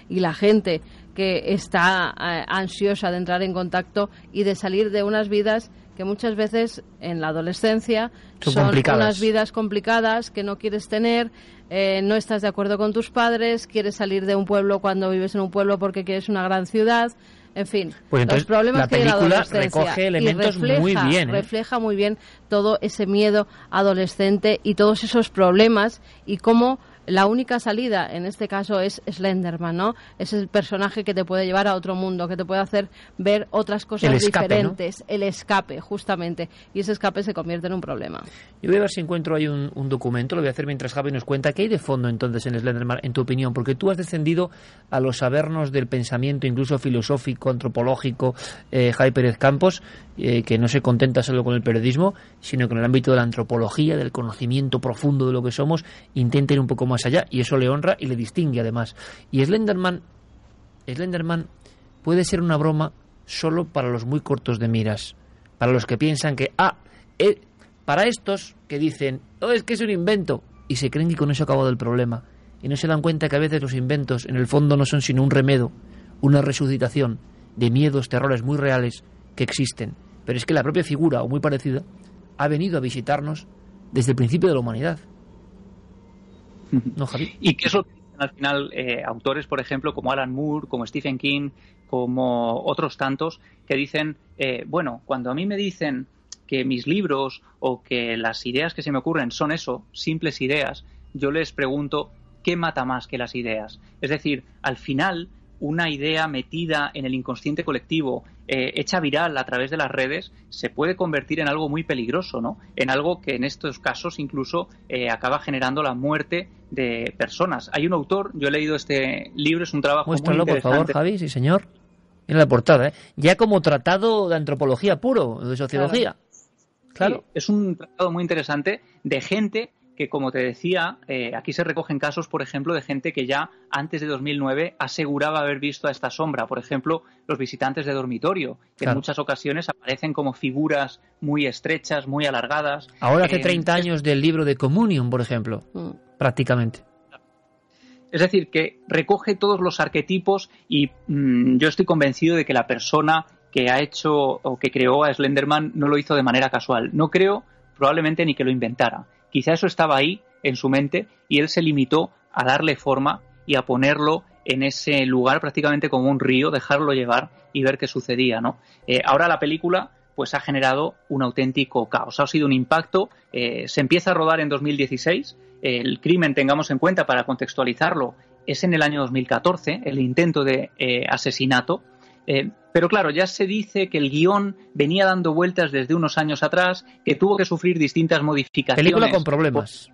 y la gente que está eh, ansiosa de entrar en contacto y de salir de unas vidas que muchas veces en la adolescencia Son son, unas vidas complicadas que no quieres tener, eh, no estás de acuerdo con tus padres, quieres salir de un pueblo cuando vives en un pueblo porque quieres una gran ciudad. En fin, Pues entonces, los problemas la que hay en la película adolescencia. recoge Y elementos muy refleja- bien, ¿eh? refleja muy bien todo ese miedo adolescente y todos esos problemas y cómo la única salida en este caso es Slenderman, ¿no? Es el personaje que te puede llevar a otro mundo, que te puede hacer ver otras cosas El escape, ¿no? diferentes, el escape, justamente. Y ese escape se convierte en un problema. Yo voy a ver si encuentro ahí un, un documento, lo voy a hacer mientras Javi nos cuenta qué hay de fondo entonces en Slenderman, en tu opinión, porque tú has descendido a los sabernos del pensamiento, incluso filosófico, antropológico, eh, Javi Pérez Campos, eh, que no se contenta solo con el periodismo, sino con el ámbito de la antropología, del conocimiento profundo de lo que somos, intenta ir un poco más allá, y eso le honra y le distingue además. Y Slenderman, Slenderman puede ser una broma solo para los muy cortos de miras, para los que piensan que, ah, eh, para estos que dicen, oh, es que es un invento, y se creen que con eso ha acabado el problema, y no se dan cuenta que a veces los inventos en el fondo no son sino un remedo, una resucitación de miedos, terrores muy reales que existen, pero es que la propia figura, o muy parecida, ha venido a visitarnos desde el principio de la humanidad. ¿Y qué es lo que dicen al final eh, autores, por ejemplo, como Alan Moore, como Stephen King, como otros tantos, que dicen, eh, bueno, cuando a mí me dicen que mis libros o que las ideas que se me ocurren son eso, simples ideas, yo les pregunto, ¿qué mata más que las ideas? Es decir, al final, una idea metida en el inconsciente colectivo, eh, hecha viral a través de las redes, se puede convertir en algo muy peligroso, ¿no? En algo que en estos casos incluso eh, acaba generando la muerte de personas. Hay un autor, yo he leído este libro, es un trabajo Muéstralo, muy por interesante. favor, Javi, sí, señor. Mira la portada, ¿eh? Ya como tratado de antropología puro, de sociología. Claro. Sí, es un tratado muy interesante de gente que, como te decía, eh, aquí se recogen casos, por ejemplo, de gente que ya antes de 2009 aseguraba haber visto a esta sombra. Por ejemplo, los visitantes de dormitorio, que en muchas ocasiones aparecen como figuras muy estrechas, muy alargadas. Ahora hace Eh, 30 años del libro de Communion, por ejemplo. Prácticamente. Es decir, que recoge todos los arquetipos y mm, yo estoy convencido de que la persona que ha hecho o que creó a Slenderman no lo hizo de manera casual. No creo probablemente ni que lo inventara. Quizá eso estaba ahí en su mente y él se limitó a darle forma y a ponerlo en ese lugar prácticamente como un río, dejarlo llevar y ver qué sucedía, ¿no? Eh, ahora la película pues ha generado un auténtico caos. Ha sido un impacto. eh, se empieza a rodar en 2016. El crimen, tengamos en cuenta para contextualizarlo, es en el año 2014, el intento de eh, asesinato. Eh, pero claro, ya se dice que el guion venía dando vueltas desde unos años atrás, que tuvo que sufrir distintas modificaciones. Película con problemas.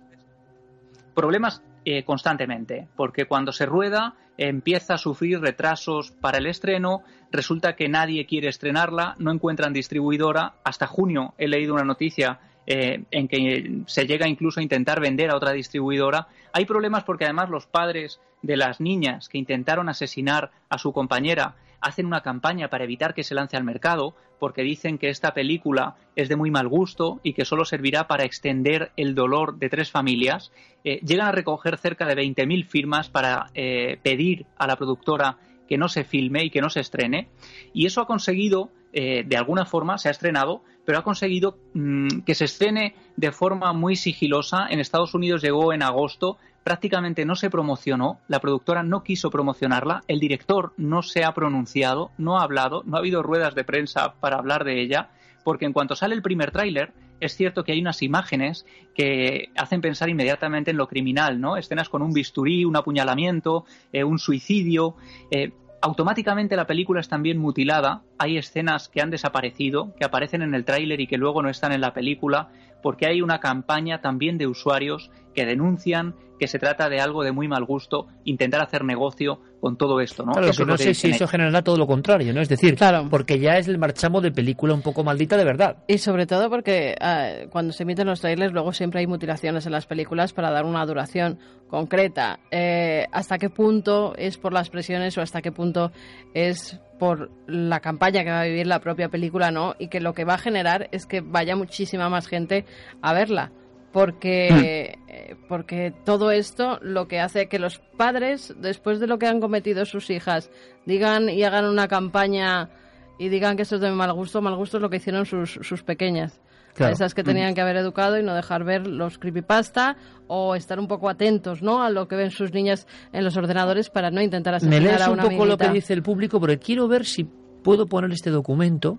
Problemas eh, constantemente, porque cuando se rueda eh, empieza a sufrir retrasos para el estreno, resulta que nadie quiere estrenarla, no encuentran distribuidora. Hasta junio he leído una noticia eh, en que se llega incluso a intentar vender a otra distribuidora. Hay problemas porque además los padres de las niñas que intentaron asesinar a su compañera hacen una campaña para evitar que se lance al mercado porque dicen que esta película es de muy mal gusto y que solo servirá para extender el dolor de tres familias. Eh, llegan a recoger cerca de 20.000 firmas para eh, pedir a la productora que no se filme y que no se estrene. Y eso ha conseguido, eh, de alguna forma, se ha estrenado, pero ha conseguido mm, que se estrene de forma muy sigilosa. En Estados Unidos llegó en agosto, prácticamente no se promocionó, la productora no quiso promocionarla, el director no se ha pronunciado, no ha hablado, no ha habido ruedas de prensa para hablar de ella, porque en cuanto sale el primer tráiler, es cierto que hay unas imágenes que hacen pensar inmediatamente en lo criminal, ¿no? Escenas con un bisturí, un apuñalamiento, eh, un suicidio. eh, automáticamente la película es también mutilada. Hay escenas que han desaparecido, que aparecen en el tráiler y que luego no están en la película, porque hay una campaña también de usuarios que denuncian que se trata de algo de muy mal gusto, intentar hacer negocio con todo esto, ¿no? Claro, Eso que es no sé si eso ellos. generará todo lo contrario, ¿no? Es decir, porque ya es el marchamo de película un poco maldita de verdad. Y sobre todo porque ah, cuando se emiten los trailers luego siempre hay mutilaciones en las películas para dar una duración concreta. Eh, ¿Hasta qué punto es por las presiones o hasta qué punto es por la campaña que va a vivir la propia película, ¿no? Y que lo que va a generar es que vaya muchísima más gente a verla. Porque, eh, porque todo esto lo que hace que los padres, después de lo que han cometido sus hijas, digan y hagan una campaña y digan que esto es de mal gusto, mal gusto es lo que hicieron sus, sus pequeñas. Claro. Esas que tenían que haber educado y no dejar ver los creepypasta o estar un poco atentos ¿no? a lo que ven sus niñas en los ordenadores para no intentar Me asesinar lees a un una poco lo que dice el público, pero quiero ver si puedo poner este documento.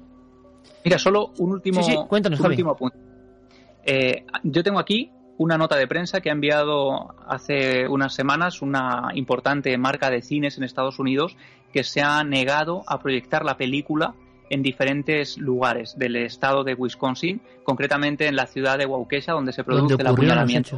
Mira, solo un último, Sí, sí, cuéntanos, un Javi. último apunte. Eh, yo tengo aquí una nota de prensa que ha enviado hace unas semanas una importante marca de cines en Estados Unidos que se ha negado a proyectar la película en diferentes lugares del estado de Wisconsin, concretamente en la ciudad de Waukesha, donde se produce el apuñalamiento.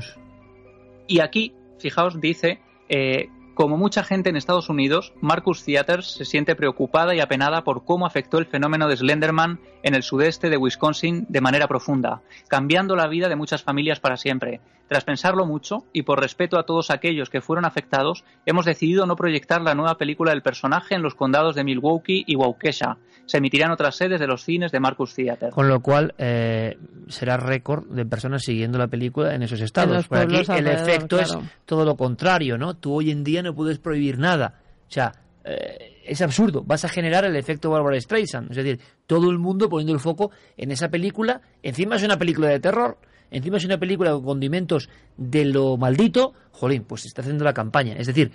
Y aquí, fijaos, dice, eh, como mucha gente en Estados Unidos, Marcus Theaters se siente preocupada y apenada por cómo afectó el fenómeno de Slenderman en el sudeste de Wisconsin de manera profunda, cambiando la vida de muchas familias para siempre. Tras pensarlo mucho y por respeto a todos aquellos que fueron afectados, hemos decidido no proyectar la nueva película del personaje en los condados de Milwaukee y Waukesha. Se emitirán otras sedes de los cines de Marcus Theater. Con lo cual eh, será récord de personas siguiendo la película en esos estados. los Por aquí el efecto claro. es todo lo contrario, ¿no? Tú hoy en día no puedes prohibir nada. O sea, eh, es absurdo. Vas a generar el efecto Barbara Streisand. Es decir, todo el mundo poniendo el foco en esa película. Encima es una película de terror. Encima es una película con condimentos de lo maldito. Jolín, pues se está haciendo la campaña. Es decir,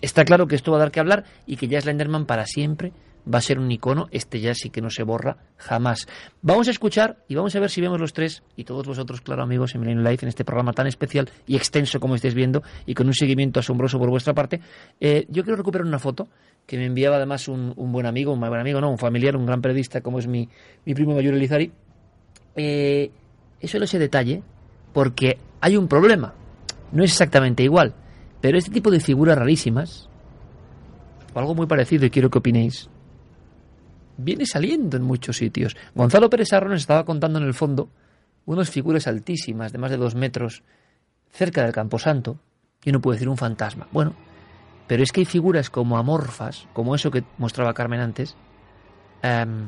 está claro que esto va a dar que hablar y que ya Slenderman para siempre va a ser un icono, este ya sí que no se borra jamás. Vamos a escuchar y vamos a ver si vemos los tres y todos vosotros, claro amigos, en Millennium Life, en este programa tan especial y extenso como estáis viendo y con un seguimiento asombroso por vuestra parte. Eh, yo quiero recuperar una foto que me enviaba además un, buen amigo, un buen amigo, no, un familiar, un gran periodista como es mi, mi primo mayor Elizari. Eh, eso ese detalle porque hay un problema. No es exactamente igual, pero este tipo de figuras rarísimas, o algo muy parecido y quiero que opinéis, viene saliendo en muchos sitios. Gonzalo Pérez Arro nos estaba contando en el fondo unas figuras altísimas de más de dos metros cerca del Camposanto, y uno puede decir un fantasma. Bueno, pero es que hay figuras como amorfas, como eso que mostraba Carmen antes, em,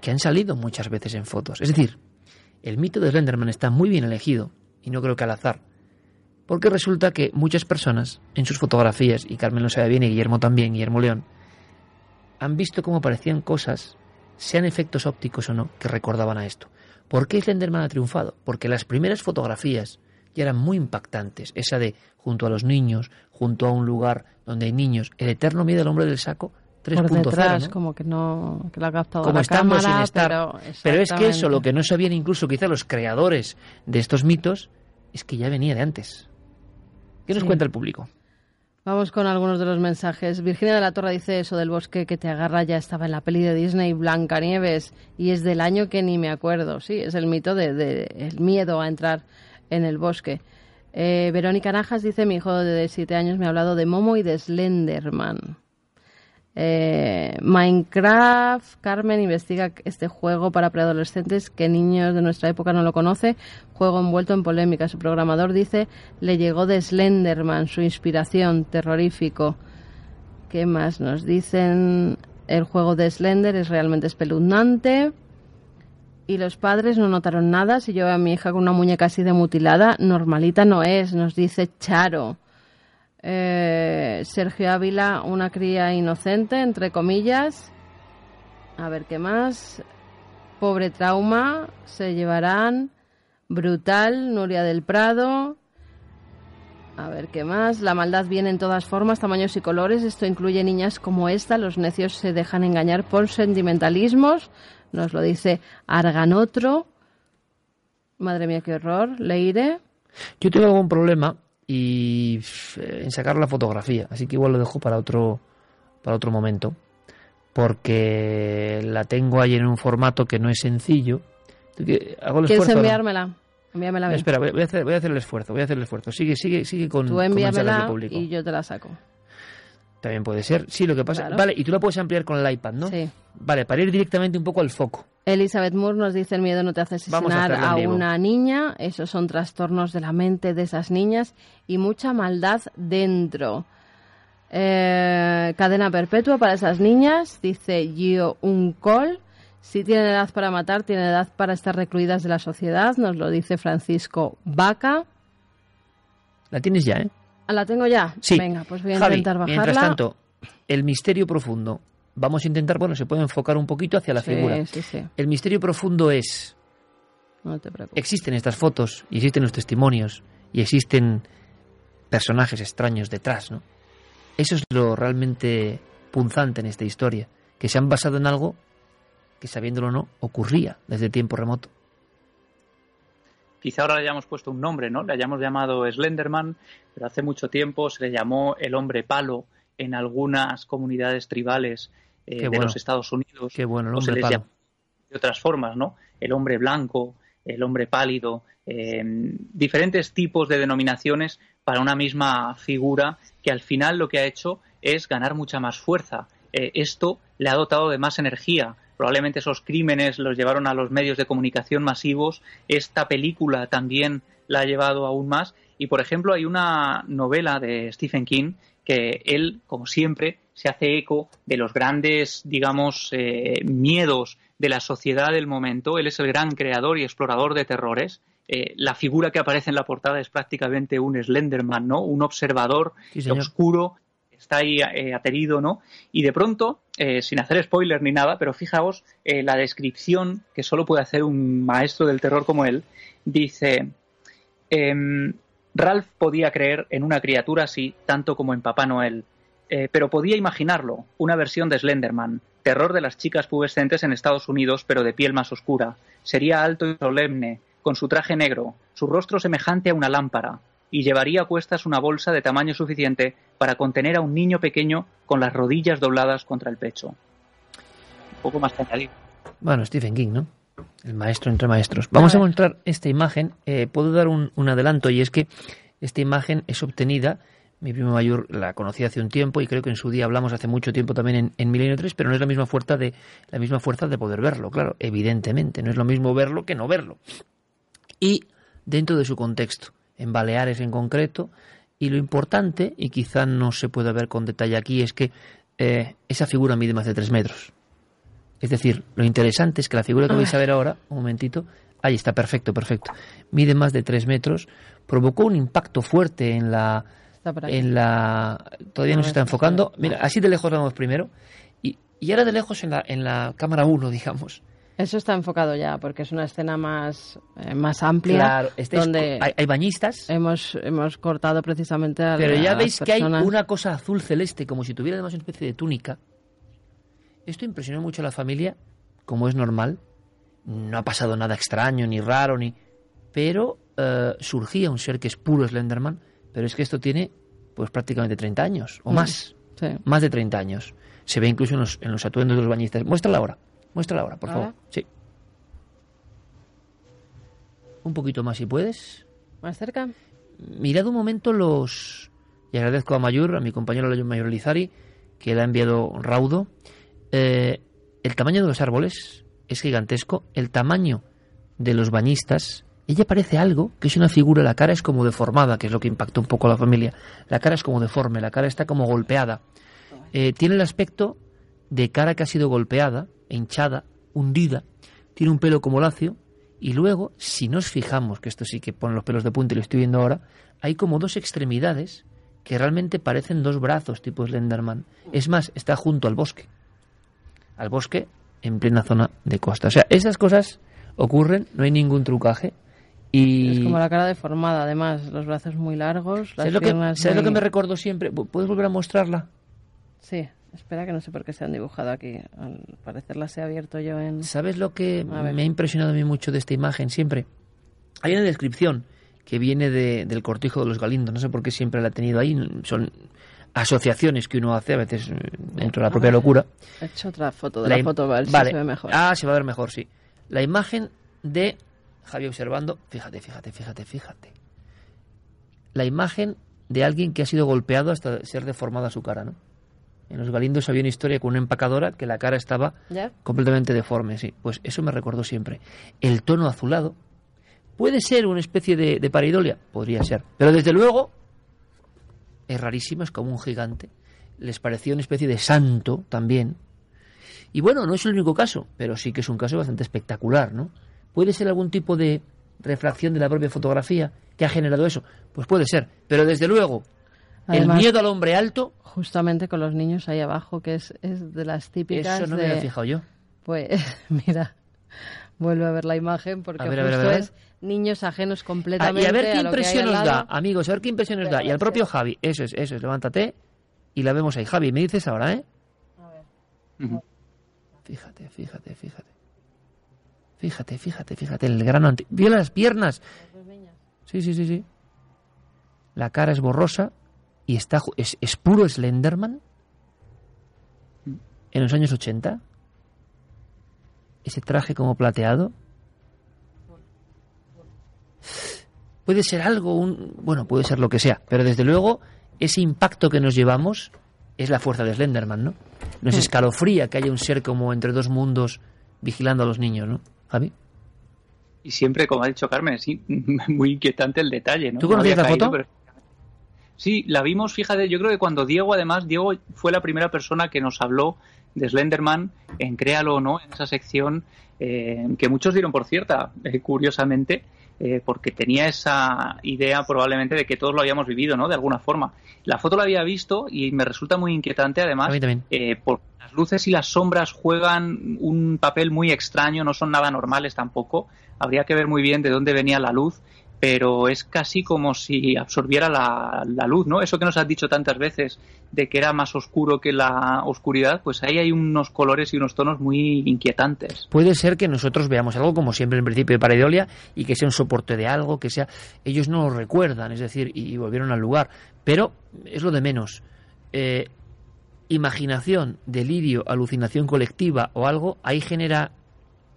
que han salido muchas veces en fotos. Es decir, el mito de Slenderman está muy bien elegido, y no creo que al azar, porque resulta que muchas personas en sus fotografías, y Carmen lo sabe bien y Guillermo también, Guillermo León, han visto cómo aparecían cosas, sean efectos ópticos o no, que recordaban a esto. ¿Por qué Slenderman ha triunfado? Porque las primeras fotografías ya eran muy impactantes. Esa de junto a los niños, junto a un lugar donde hay niños, el eterno miedo al hombre del saco 3.0. ¿no? como que no que la ha captado como la estamos cámara, sin estar. Pero, pero, es que eso, lo que no sabían incluso quizá los creadores de estos mitos, es que ya venía de antes. ¿Qué nos Sí. cuenta el público? Vamos con algunos de los mensajes. Virginia de la Torre dice eso del bosque que te agarra ya estaba en la peli de Disney Blancanieves y es del año que ni me acuerdo. Sí, es el mito de, de- el miedo a entrar en el bosque. Eh, Verónica Najas dice mi hijo de siete años me ha hablado de Momo y de Slenderman. Eh, Minecraft, Carmen investiga este juego para preadolescentes que niños de nuestra época no lo conoce. Juego envuelto en polémica. Su programador dice le llegó de Slenderman, su inspiración, terrorífico. ¿Qué más nos dicen? El juego de Slender es realmente espeluznante. Y los padres no notaron nada. Si yo veo a mi hija con una muñeca así de mutilada, normalita no es, nos dice Charo. Eh, Sergio Ávila, una cría inocente, entre comillas. A ver qué más. Pobre trauma, se llevarán. Brutal, Nuria del Prado. A ver qué más. La maldad viene en todas formas, tamaños y colores. Esto incluye niñas como esta. Los necios se dejan engañar por sentimentalismos. Nos lo dice Arganotro. Madre mía, qué horror. Leire. Yo tengo algún problema y eh, en sacar la fotografía, así que igual lo dejo para otro para otro momento, porque la tengo ahí en un formato que no es sencillo. Hago el ¿Quieres esfuerzo. ¿no? enviármela? Envíamela. Espera, voy a hacer, voy a hacer el esfuerzo, voy a hacer el esfuerzo. Sigue, sigue, sigue con, Tú con mensajes envíamela público. y yo te la saco. También puede ser. Sí, lo que pasa. Claro. Vale, y tú la puedes ampliar con el iPad, ¿no? Sí. Vale, para ir directamente un poco al foco. Elizabeth Moore nos dice el miedo no te hace a asesinar a una niña. Esos son trastornos de la mente de esas niñas y mucha maldad dentro. Eh, cadena perpetua para esas niñas, dice Gio Uncol. Si tienen edad para matar, tienen edad para estar recluidas de la sociedad, nos lo dice Francisco Vaca. La tienes ya, ¿eh? Ah, ¿La tengo ya? Sí. Venga, pues voy a Javi, intentar bajarla. Mientras tanto, el misterio profundo. Vamos a intentar, bueno, se puede enfocar un poquito hacia la Sí, figura. sí, sí. El misterio profundo es, No te preocupes. existen estas fotos, y existen los testimonios, y existen personajes extraños detrás, ¿no? Eso es lo realmente punzante en esta historia, que se han basado en algo que, sabiéndolo o no, ocurría desde tiempo remoto. Quizá ahora le hayamos puesto un nombre, ¿no? Le hayamos llamado Slenderman, pero hace mucho tiempo se le llamó el hombre palo en algunas comunidades tribales eh, de los Estados Unidos. Qué bueno, el o se hombre les palo. llama de otras formas, ¿no? El hombre blanco, el hombre pálido, eh, diferentes tipos de denominaciones para una misma figura que al final lo que ha hecho es ganar mucha más fuerza. Eh, esto le ha dotado de más energía. Probablemente esos crímenes los llevaron a los medios de comunicación masivos. Esta película también la ha llevado aún más. Y, por ejemplo, hay una novela de Stephen King que él, como siempre, se hace eco de los grandes, digamos, eh, miedos de la sociedad del momento. Él es el gran creador y explorador de terrores. Eh, la figura que aparece en la portada es prácticamente un Slenderman, ¿no? Un observador Sí, oscuro, está ahí eh, aterido, ¿no? Y de pronto, eh, sin hacer spoiler ni nada, pero fijaos eh, la descripción que solo puede hacer un maestro del terror como él, dice, em, Ralph podía creer en una criatura así tanto como en Papá Noel. Pero podía imaginarlo, una versión de Slenderman, terror de las chicas pubescentes en Estados Unidos, pero de piel más oscura. Sería alto y solemne, con su traje negro, su rostro semejante a una lámpara, y llevaría a cuestas una bolsa de tamaño suficiente para contener a un niño pequeño con las rodillas dobladas contra el pecho. Un poco más que añadir. Bueno, Stephen King, ¿no? El maestro entre maestros. Vamos a mostrar esta imagen. Eh, puedo dar un, un adelanto y es que esta imagen es obtenida mi primo mayor la conocí hace un tiempo y creo que en su día hablamos hace mucho tiempo también en, en, Milenio 3, pero no es la misma fuerza de la misma fuerza de poder verlo, claro, evidentemente, no es lo mismo verlo que no verlo. Y dentro de su contexto, en Baleares en concreto, y lo importante, y quizá no se pueda ver con detalle aquí, es que eh, esa figura mide más de tres metros. Es decir, lo interesante es que la figura que vais a ver ahora, un momentito, ahí está, perfecto, perfecto, mide más de tres metros, provocó un impacto fuerte en la en la todavía no, se está enfocando. Mira, así de lejos vamos primero y, y ahora de lejos en la, en la cámara 1, digamos. Eso está enfocado ya, porque es una escena más, eh, más amplia. Claro, este donde hay, hay, bañistas. Hemos, hemos cortado precisamente a Pero ya veis que hay una cosa azul celeste, como si tuviera además una especie de túnica. Esto impresionó mucho a la familia, como es normal. No ha pasado nada extraño, ni raro, ni. Pero eh, surgía un ser que es puro Slenderman pero es que esto tiene pues prácticamente 30 años o Mm, más. sí. Más de 30 años. Se ve incluso en los, en los atuendos de los bañistas. Muéstrala ahora. Muéstrala ahora, por ¿Ahora? favor. Sí. Un poquito más si puedes. ¿Más cerca? Mirad un momento los... Y agradezco a Mayur, a mi compañero Mayor Lizari, que le ha enviado raudo. Eh, el tamaño de los árboles es gigantesco. El tamaño de los bañistas ella parece algo, que es una figura, la cara es como deformada, que es lo que impactó un poco a la familia. La cara es como deforme, la cara está como golpeada. Eh, tiene el aspecto de cara que ha sido golpeada, hinchada, hundida, tiene un pelo como lacio, y luego, si nos fijamos, que esto sí que pone los pelos de punta y lo estoy viendo ahora, hay como dos extremidades que realmente parecen dos brazos tipo Slenderman. Es más, está junto al bosque. Al bosque en plena zona de costa. O sea, esas cosas ocurren, no hay ningún trucaje. Y... Es como la cara deformada, además, los brazos muy largos, las ¿Sabes, lo que, piernas ¿sabes lo que me recuerdo siempre? ¿Puedes volver a mostrarla? Sí, espera que no sé por qué se han dibujado aquí. Al parecer las he abierto yo en... ¿Sabes lo que me ha impresionado a mí mucho de esta imagen siempre? Hay una descripción que viene de- del cortijo de los Galindos, no sé por qué siempre la ha tenido ahí, son asociaciones que uno hace a veces eh, dentro de la propia locura. He hecho otra foto de la, foto, si vale. se ve mejor. Ah, se va a ver mejor, sí. La imagen de Javi observando, fíjate, fíjate, fíjate, fíjate. La imagen de alguien que ha sido golpeado hasta ser deformada su cara, ¿no? En los Galindos había una historia con una empacadora que la cara estaba ¿Ya? completamente deforme, sí. Pues eso me recordó siempre. El tono azulado puede ser una especie de, de pareidolia, podría ser. Pero desde luego es rarísimo, es como un gigante. Les parecía una especie de santo también. Y bueno, no es el único caso, pero sí que es un caso bastante espectacular, ¿no? ¿Puede ser algún tipo de refracción de la propia fotografía que ha generado eso? Pues puede ser, pero desde luego, Además, el miedo al hombre alto, Justamente con los niños ahí abajo, que es, es de las típicas eso no de... me había fijado yo. Pues mira, vuelve a ver la imagen porque A ver, a ver, a justo ver. es niños ajenos Ah, completamente y a ver qué a impresión nos da, amigos, a ver qué impresión nos da. Y al propio Javi, eso es, eso es, levántate y la vemos ahí. Javi, me dices ahora, ¿eh? Fíjate, fíjate, fíjate. Fíjate, fíjate, fíjate, el grano anti... ¡Viola las piernas! Sí, sí, sí, sí. La cara es borrosa y está ju- es, es puro Slenderman en los años 80. Ese traje como plateado. Puede ser algo, un, bueno, puede ser lo que sea, pero desde luego ese impacto que nos llevamos es la fuerza de Slenderman, ¿no? Nos Mm. escalofría que haya un ser como entre dos mundos vigilando a los niños, ¿no? Javi. Y siempre, como ha dicho Carmen, sí, muy inquietante el detalle, ¿no? ¿Tú No conocías la caído, foto? pero- Sí, la vimos, fíjate, yo creo que cuando Diego, además, Diego fue la primera persona que nos habló de Slenderman en Créalo o no, en esa sección eh, que muchos dieron por cierta, eh, curiosamente, eh, porque tenía esa idea probablemente de que todos lo habíamos vivido, ¿no? De alguna forma. La foto la había visto y me resulta muy inquietante, además, eh, porque las luces y las sombras juegan un papel muy extraño, no son nada normales tampoco. Habría que ver muy bien de dónde venía la luz, pero es casi como si absorbiera la, luz, ¿no? Eso que nos has dicho tantas veces de que era más oscuro que la oscuridad, pues ahí hay unos colores y unos tonos muy inquietantes. Puede ser que nosotros veamos algo como siempre en principio de Pareidolia y que sea un soporte de algo, que sea... Ellos no lo recuerdan, es decir, y volvieron al lugar, pero es lo de menos. Eh, imaginación, delirio, alucinación colectiva o algo, ahí genera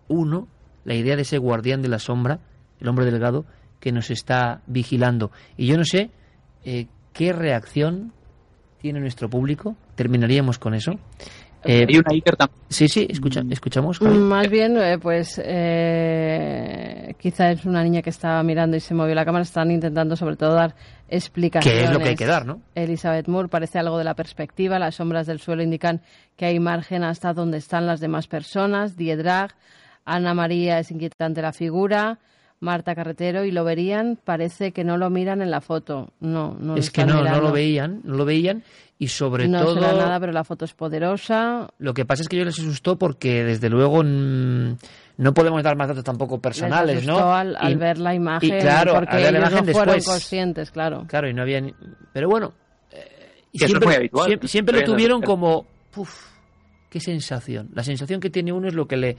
uno la idea de ese guardián de la sombra, el hombre delgado, que nos está vigilando. Y yo no sé eh, qué reacción tiene nuestro público. Terminaríamos con eso. Eh, Hay una Iker también. Sí, sí, escucha, escuchamos. Más bien, eh, pues eh, quizá es una niña que estaba mirando y se movió la cámara. Están intentando, sobre todo, dar explicaciones. ¿Qué es lo que hay que dar, no? Elizabeth Moore parece algo de la perspectiva. Las sombras del suelo indican que hay margen hasta donde están las demás personas. Diedrag, Ana María es inquietante la figura. Marta Carretero y lo verían, parece que no lo miran en la foto. No, no Es que no, no lo veían, no lo veían y sobre no todo... No será nada, pero la foto es poderosa. Lo que pasa es que yo les asustó porque desde luego no podemos dar más datos tampoco personales, les ¿no? Al, al ver la imagen, y claro, porque al ver la ellos imagen no fueron después. conscientes, claro. Claro, y no había... Ni... Pero bueno, eh, siempre, es muy habitual. siempre, siempre lo tuvieron como... Uf, qué sensación. La sensación que tiene uno es lo que le...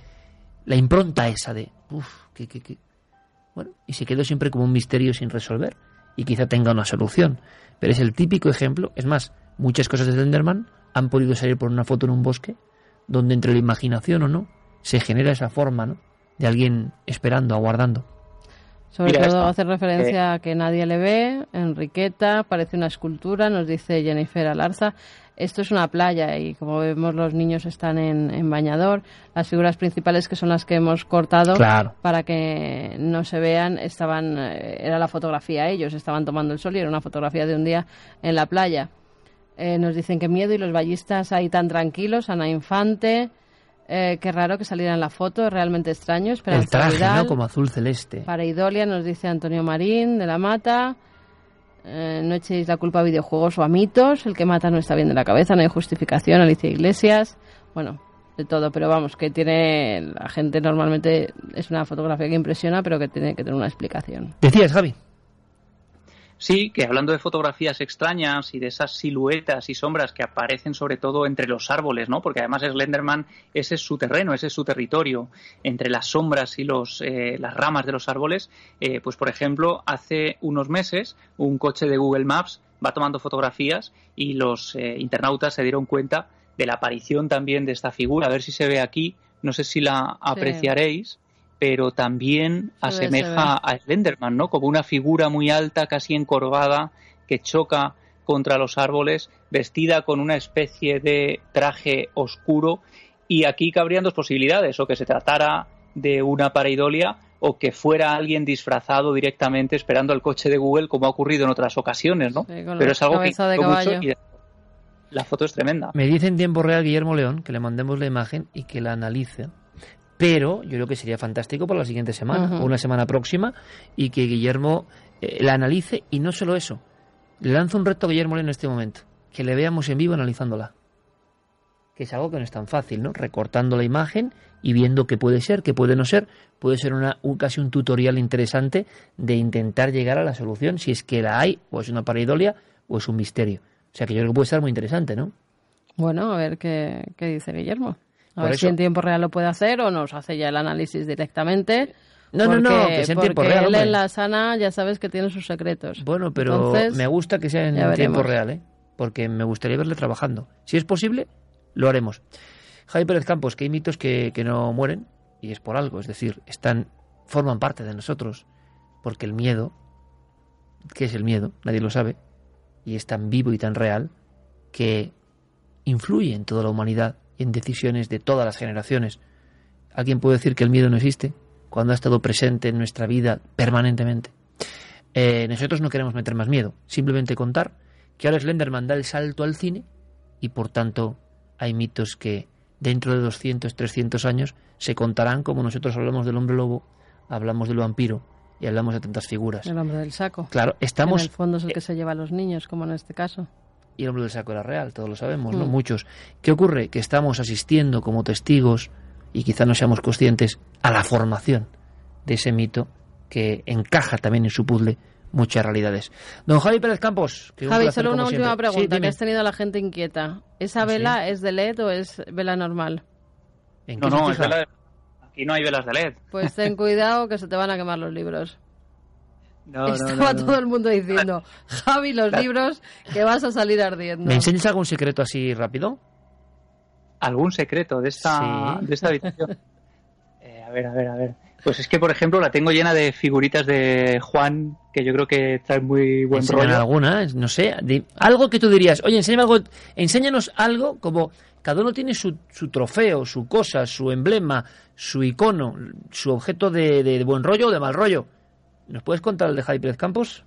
La impronta esa de... Uf, qué, qué, qué, bueno, y se quedó siempre como un misterio sin resolver y quizá tenga una solución. Pero es el típico ejemplo, es más, muchas cosas de Slenderman han podido salir por una foto en un bosque donde entre la imaginación o no se genera esa forma, ¿no? De alguien esperando, aguardando. Sobre Mira todo esta. hace referencia Eh. a que nadie le ve, Enriqueta, parece una escultura, nos dice Jennifer Alarza. Esto es una playa y como vemos los niños están en, en bañador. Las figuras principales que son las que hemos cortado Claro. para que no se vean estaban eh, era la fotografía ellos estaban tomando el sol y era una fotografía de un día en la playa. Eh, nos dicen que miedo y los ballistas ahí tan tranquilos. Ana Infante, eh, qué raro que saliera en la foto, realmente extraño. Esperanza el traje, Vidal. ¿no? Como azul celeste. Para Idolia nos dice Antonio Marín de la Mata. Eh, no echéis la culpa a videojuegos o a mitos. El que mata no está bien de la cabeza, no hay justificación. Alicia Iglesias. Bueno, de todo, pero vamos, que tiene. La gente normalmente es una fotografía que impresiona, pero que tiene que tener una explicación. Decías, Javi. Sí, que hablando de fotografías extrañas y de esas siluetas y sombras que aparecen sobre todo entre los árboles, ¿no? Porque además Slenderman ese es su terreno, ese es su territorio, entre las sombras y los, eh, las ramas de los árboles. eh, pues por ejemplo, hace unos meses un coche de Google Maps va tomando fotografías y los eh, internautas se dieron cuenta de la aparición también de esta figura. A ver si se ve aquí, no sé si la apreciaréis pero también asemeja a Slenderman, ¿no? Como una figura muy alta, casi encorvada, que choca contra los árboles, vestida con una especie de traje oscuro. Y aquí cabrían dos posibilidades, o que se tratara de una pareidolia o que fuera alguien disfrazado directamente esperando al coche de Google, como ha ocurrido en otras ocasiones, ¿no? Sí, Pero es algo que mucho y la foto es tremenda. Me dice en tiempo real Guillermo León que le mandemos la imagen y que la analice. Pero yo creo que sería fantástico para la siguiente semana o una semana próxima y que Guillermo eh, la analice y no solo eso. Le lanzo un reto a Guillermo en este momento. Que le veamos en vivo analizándola. Que es algo que no es tan fácil, ¿no? Recortando la imagen y viendo qué puede ser, qué puede no ser. Puede ser una, un- casi un tutorial interesante de intentar llegar a la solución, si es que la hay, o es una pareidolia, o es un misterio. O sea que yo creo que puede estar muy interesante, ¿no? Bueno, a ver qué, qué dice Guillermo. A ver eso- si en tiempo real lo puede hacer o nos hace ya el análisis directamente. No, no, no, que sea en tiempo real, él en la sana ya sabes que tiene sus secretos. Bueno, pero Entonces, me gusta que sea en tiempo veremos. real, ¿eh? Porque me gustaría verle trabajando. Si es posible, lo haremos. Javi Pérez Campos, que hay mitos que, que no mueren y es por algo, es decir, están forman parte de nosotros, porque el miedo, ¿qué es el miedo? Nadie lo sabe y es tan vivo y tan real que influye en toda la humanidad en decisiones de todas las generaciones. ¿Alguien puede decir que el miedo no existe cuando ha estado presente en nuestra vida permanentemente? Eh, nosotros no queremos meter más miedo, simplemente contar que ahora Slenderman da el salto al cine y por tanto hay mitos que dentro de 200, 300 años se contarán como nosotros hablamos del hombre lobo, hablamos del vampiro y hablamos de tantas figuras. El hombre del saco. Claro, estamos- En el fondo es el que se lleva a los niños, como en este caso. Y el hombre del saco era real, todos lo sabemos, ¿no? Mm. Muchos. ¿Qué ocurre? Que estamos asistiendo como testigos, y quizá no seamos conscientes, a la formación de ese mito que encaja también en su puzzle muchas realidades. Don Javi Pérez Campos. Que Javi, solo una última pregunta, que has tenido a la gente inquieta. ¿Esa ¿Ah, vela es de LED o es vela normal? no, no, es vela aquí no hay velas de LED. Pues ten cuidado que se te van a quemar los libros. No, Estaba todo el mundo diciendo, Javi, los libros que vas a salir ardiendo. ¿Me enseñas algún secreto así rápido? ¿Algún secreto de esta, de esta habitación? Eh, a ver, a ver, a ver. Pues es que, por ejemplo, la tengo llena de figuritas de Juan, que yo creo que trae muy buen rollo. alguna? No sé. algo que tú dirías, oye, enséñame algo, enséñanos algo como cada uno tiene su, su trofeo, su cosa, su emblema, su icono, su objeto de, de, buen rollo o de mal rollo. ¿Nos puedes contar el de Javi Pérez Campos?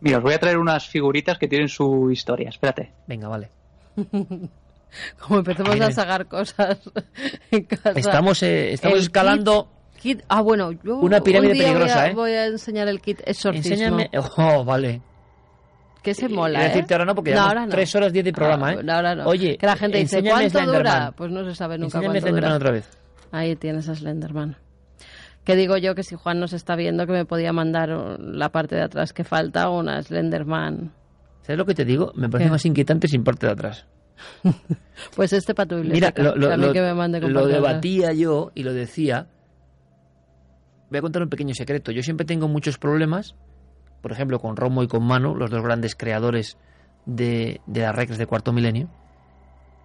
Mira, os voy a traer unas figuritas que tienen su historia. Espérate. Venga, vale. Como empezamos a sacar cosas en casa. Estamos, eh, estamos escalando Ah, bueno, yo una pirámide peligrosa, voy a, ¿eh? Voy a enseñar el kit exorcismo. Enséñame. Oh, vale. Que se mola, ¿eh? decirte ahora no, porque ya no. tres horas diez de programa, ¿eh? Ahora no. Oye, que la gente dice, ¿cuánto dura? Pues no se sabe nunca cuánto dura. otra vez. Ahí tienes a Slenderman. Que digo yo que si Juan nos está viendo que me podía mandar la parte de atrás que falta una Slenderman. ¿Sabes lo que te digo? Me parece más inquietante sin parte de atrás. pues este para tu Mira, lo, lo, que me mande lo debatía yo y lo decía voy a contar un pequeño secreto. Yo siempre tengo muchos problemas, por ejemplo, con Romo y con Manu, los dos grandes creadores de, de las reglas de cuarto milenio,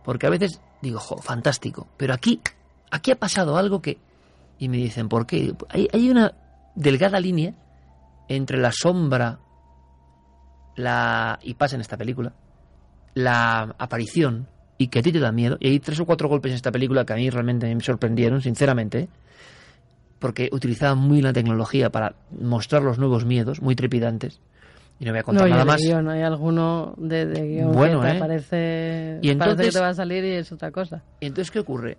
porque a veces digo, jo, fantástico, pero aquí, aquí ha pasado algo que... Y me dicen, ¿por qué? Hay, hay una delgada línea entre la sombra la y pasa en esta película, la aparición y que a ti te da miedo. Y hay tres o cuatro golpes en esta película que a mí realmente me sorprendieron, sinceramente. ¿eh? porque utilizaban muy la tecnología para mostrar los nuevos miedos, muy trepidantes. Y no voy a contar nada más. no hay alguno de, guion bueno, que te ¿eh? parece, y entonces, que te va a salir y es otra cosa. Y entonces, ¿qué ocurre?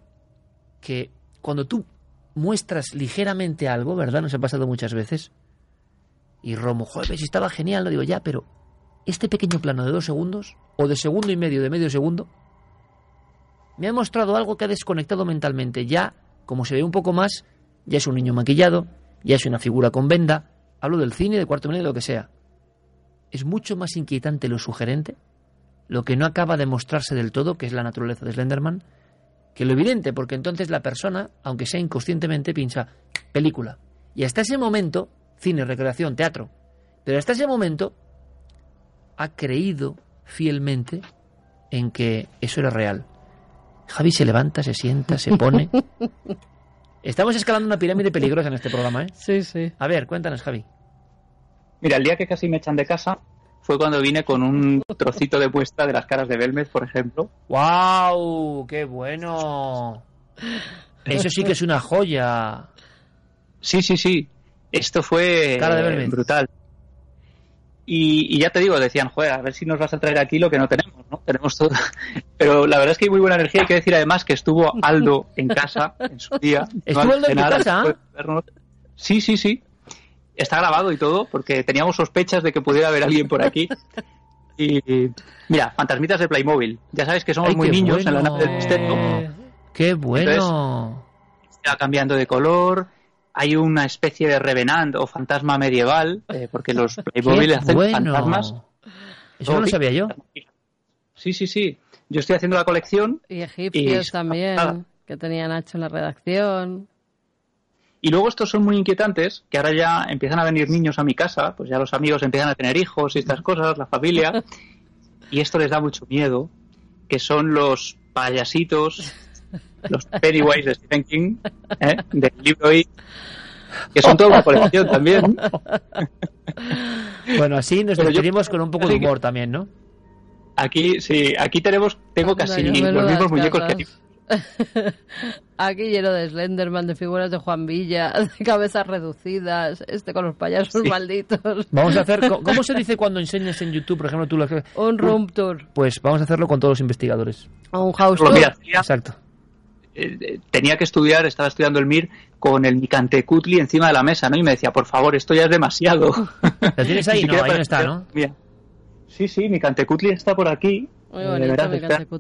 Que cuando tú muestras ligeramente algo, ¿verdad? Nos ha pasado muchas veces. Y Romo, joder, si estaba genial, lo digo ya, pero este pequeño plano de dos segundos, o de segundo y medio, de medio segundo, me ha mostrado algo que ha desconectado mentalmente. Ya, como se ve un poco más, ya es un niño maquillado, ya es una figura con venda, hablo del cine, de cuarto milenio, de lo que sea. Es mucho más inquietante lo sugerente, lo que no acaba de mostrarse del todo, que es la naturaleza de Slenderman, que lo evidente, porque entonces la persona, aunque sea inconscientemente, piensa película. Y hasta ese momento, cine, recreación, teatro, pero hasta ese momento ha creído fielmente en que eso era real. Javi se levanta, se sienta, se pone Estamos escalando una pirámide peligrosa en este programa, ¿eh? Sí, sí. A ver, cuéntanos, Javi. Mira, el día que casi me echan de casa fue cuando vine con un trocito de muestra de las caras de Belmez, por ejemplo. ¡Wow! ¡Qué bueno! Eso sí que es una joya. Sí, sí, sí. Esto fue Cara de brutal. Y, ya te digo, decían, joder, a ver si nos vas a traer aquí lo que no tenemos, ¿no? Tenemos todo. Pero la verdad es que hay muy buena energía. Hay que decir además que estuvo Aldo en casa en su día. ¿Estuvo Aldo en casa? Sí, sí, sí. Está grabado y todo, porque teníamos sospechas de que pudiera haber alguien por aquí. Y mira, fantasmitas de Playmobil. Ya sabes que somos muy niños en la nave del misterio. ¡Qué bueno! está cambiando de color, hay una especie de revenant o fantasma medieval, eh, porque los Playmobil hacen fantasmas. Eso no lo sabía yo. Sí, sí, sí. Yo estoy haciendo la colección. Y egipcios también, que tenían Nacho en la redacción. Y luego estos son muy inquietantes, que ahora ya empiezan a venir niños a mi casa, pues ya los amigos empiezan a tener hijos y estas cosas, la familia, y esto les da mucho miedo, que son los payasitos los Pennywise de Stephen King, ¿eh? del libro I, que son toda una colección también. Bueno, así nos despedimos con un poco de humor también, ¿no? Aquí, sí, aquí tenemos, tengo casi los mismos muñecos que Aquí lleno de Slenderman, de figuras de Juan Villa, de cabezas reducidas, este con los payasos malditos. Vamos a hacer, ¿cómo se dice cuando enseñas en YouTube, por ejemplo, tú lo Un room tour. Pues vamos a hacerlo con todos los investigadores. O un house tour. Exacto. Eh, tenía que estudiar, estaba estudiando el MIR con el Micantecutli encima de la mesa, ¿no? Y me decía, por favor, esto ya es demasiado. ¿Lo tienes ahí? no, ahí no está, ¿no? Sí, sí, Micantecutli está por aquí. Eh,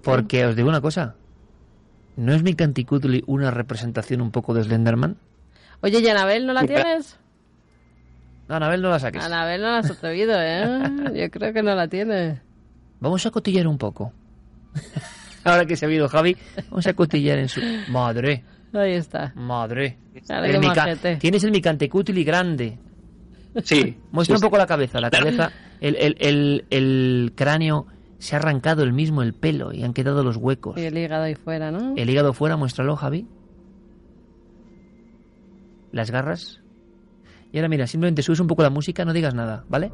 Porque os digo una cosa. ¿No es Micantecutli una representación un poco de Slenderman? Oye, Yanabel, ¿no la tienes? Anabel, no la saques. Anabel no la has atrevido, ¿eh? Yo creo que no la tiene. Vamos a cotillar un poco. Ahora que se ha habido Javi, vamos a cotillar en su... Madre. Ahí está. Madre. El mica-. Tienes el micantecutili grande. Sí. Muestra sí, un poco la cabeza. La cabeza, el, el, el, el cráneo se ha arrancado el mismo el pelo y han quedado los huecos. Y el hígado ahí fuera, ¿no? El hígado fuera, muéstralo, Javi. Las garras. Y ahora mira, simplemente subes un poco la música, no digas nada, ¿vale?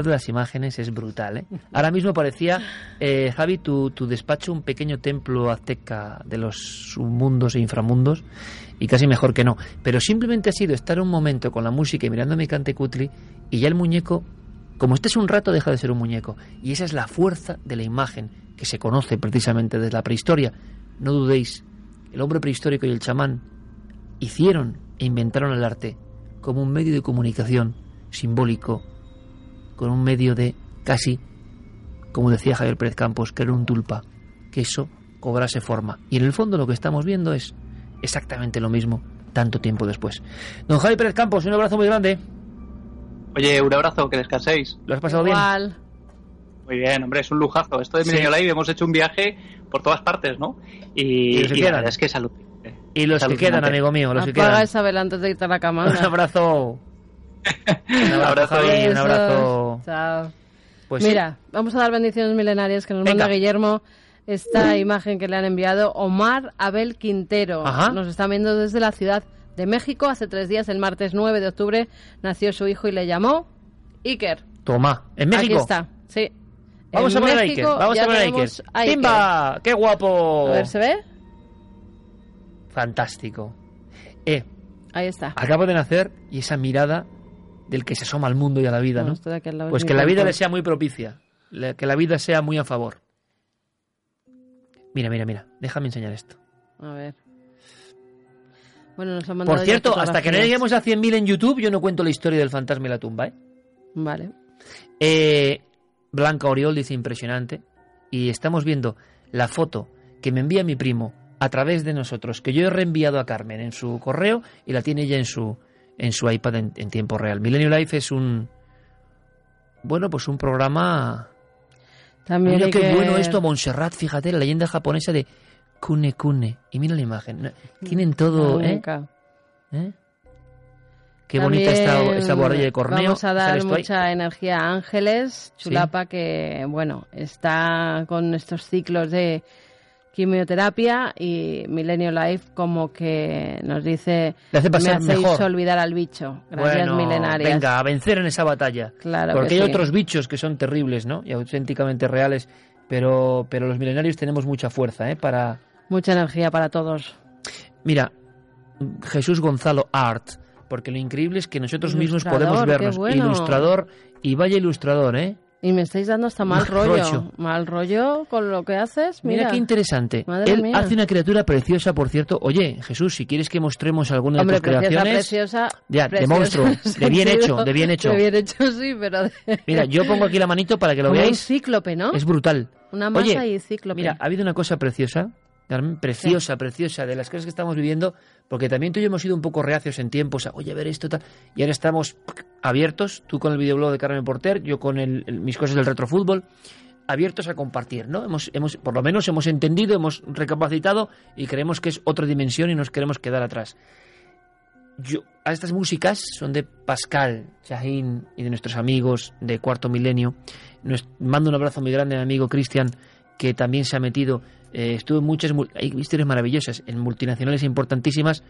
De las imágenes es brutal, ¿eh? Ahora mismo parecía, eh, Javi, tu, tu despacho un pequeño templo azteca de los submundos e inframundos, y casi mejor que no. Pero simplemente ha sido estar un momento con la música y mirando mi cante cutli, y ya el muñeco, como estés un rato, deja de ser un muñeco. Y esa es la fuerza de la imagen, que se conoce precisamente desde la prehistoria. No dudéis, el hombre prehistórico y el chamán hicieron e inventaron el arte como un medio de comunicación simbólico, con un medio de casi, como decía Javier Pérez Campos, que era un tulpa, que eso cobrase forma. Y en el fondo lo que estamos viendo es exactamente lo mismo tanto tiempo después. Don Javier Pérez Campos, un abrazo muy grande. Oye, un abrazo, que descanséis. ¿Lo has pasado bien? Igual. Muy bien, hombre, es un lujazo. Esto de Sí. Milenio Live hemos hecho un viaje por todas partes, ¿no? Y, Y los que y la quedan. verdad es que salud. Y los que quedan, amigo mío, los que quedan. esa vela antes de irte a la cama. Un abrazo. Un abrazo, Javi, un abrazo. Chao. Pues sí. Mira, vamos a dar bendiciones milenarias que nos Venga. manda Guillermo. Esta imagen que le han enviado Omar Abel Quintero. Ajá. Nos está viendo desde la Ciudad de México. Hace tres días, el martes 9 de octubre, nació su hijo y le llamó Iker. Toma, en México. Aquí está, sí. Vamos En a poner a Iker. Vamos a poner a Iker. tenemos a Iker. ¡Timba! ¡Qué guapo! A ver, ¿se ve? Fantástico. Eh, Ahí está. acabo de nacer y esa mirada del que se asoma al mundo y a la vida, No, Pues es que la vida le sea muy propicia, que la vida sea muy a favor. Mira, mira, mira, déjame enseñar esto. A ver. Bueno, nos han mandado Por cierto, hasta que no lleguemos a 100.000 en YouTube, yo no cuento la historia del fantasma y la tumba, ¿eh? Vale. Eh, Blanca Oriol dice impresionante. Y estamos viendo la foto que me envía mi primo a través de nosotros, que yo he reenviado a Carmen en su correo y la tiene ella en su, en su iPad en, en tiempo real. Millennium Life es un. Bueno, pues un programa. También mira qué que- bueno esto, Montserrat, fíjate, la leyenda japonesa de Kune Kune. Y mira la imagen. Tienen todo, ¿eh? ¿Eh? Qué bonita esta, También esta bordilla de corneo. Vamos a ¿Sale dar esto ahí? mucha energía a Ángeles, Chulapa, que bueno, está con estos ciclos de quimioterapia y Milenio Life como que nos dice Le hace pasar me hacéis mejor". olvidar al bicho. Gracias Bueno, milenarias. Venga, a vencer en esa batalla. Claro Porque que hay sí. otros bichos que son terribles, ¿no? Y auténticamente reales. Pero, pero los milenarios tenemos mucha fuerza, ¿eh? Para. Mucha energía para todos. Mira, Jesús Gonzalo Art. Porque lo increíble es que nosotros mismos podemos vernos. bueno. Ilustrador y vaya ilustrador, ¿eh? Y me estáis dando hasta mal rollo. Mal rollo con lo que haces. Mira, Mira, qué interesante. Madre Él mía. hace una criatura preciosa, por cierto. Oye, Jesús, si quieres que mostremos alguna Hombre, de tus preciosa, creaciones. preciosa. Ya, de preciosa monstruo. en De bien sentido- hecho, de bien hecho. De bien hecho, sí, pero... de- Mira, yo pongo aquí la manito para que lo Como un veáis. cíclope, ¿no? Es brutal. Una masa Oye, y cíclope. Mira, ha habido una cosa preciosa, Carmen, preciosa, preciosa, de las cosas que estamos viviendo, porque también tú y yo hemos sido un poco reacios en tiempos, a, oye, a ver esto, tal, y ahora estamos abiertos, tú con el videoblog de Carmen Porter, yo con el- el- mis cosas del retrofútbol, abiertos a compartir, ¿no? Hemos, hemos, por lo menos hemos entendido, hemos recapacitado y creemos que es otra dimensión y nos queremos quedar atrás. Yo, a estas músicas son de Pascal, Shahin y de nuestros amigos de Cuarto Milenio. Nos, mando un abrazo muy grande a mi amigo Cristian, que también se ha metido. Eh, estuvo en muchas. Hay historias maravillosas, en multinacionales importantísimas.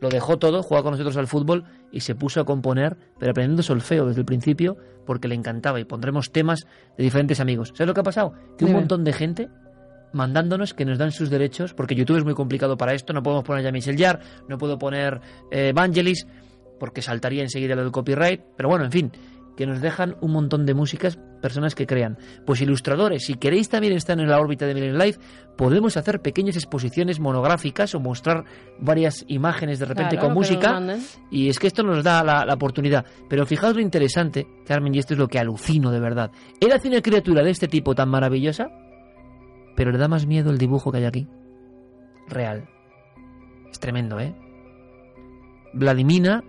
Lo dejó todo, jugaba con nosotros al fútbol y se puso a componer, pero aprendiendo solfeo desde el principio porque le encantaba. Y pondremos temas de diferentes amigos. ¿Sabes lo que ha pasado? Que un Dime. montón de gente mandándonos que nos dan sus derechos, porque YouTube es muy complicado para esto, no podemos poner ya Michel Yar, no puedo poner eh, Evangelis, porque saltaría enseguida lo del copyright, pero bueno, en fin, que nos dejan un montón de músicas, personas que crean. Pues ilustradores, si queréis también estar en la órbita de Millennium Life, podemos hacer pequeñas exposiciones monográficas o mostrar varias imágenes de repente Claro, con música. Y es que esto nos da la, la oportunidad. Pero fijaos lo interesante, Carmen, y esto es lo que alucino de verdad. Él hace una criatura de este tipo tan maravillosa, pero le da más miedo el dibujo que hay aquí. Real. Es tremendo, ¿eh? Vladimina,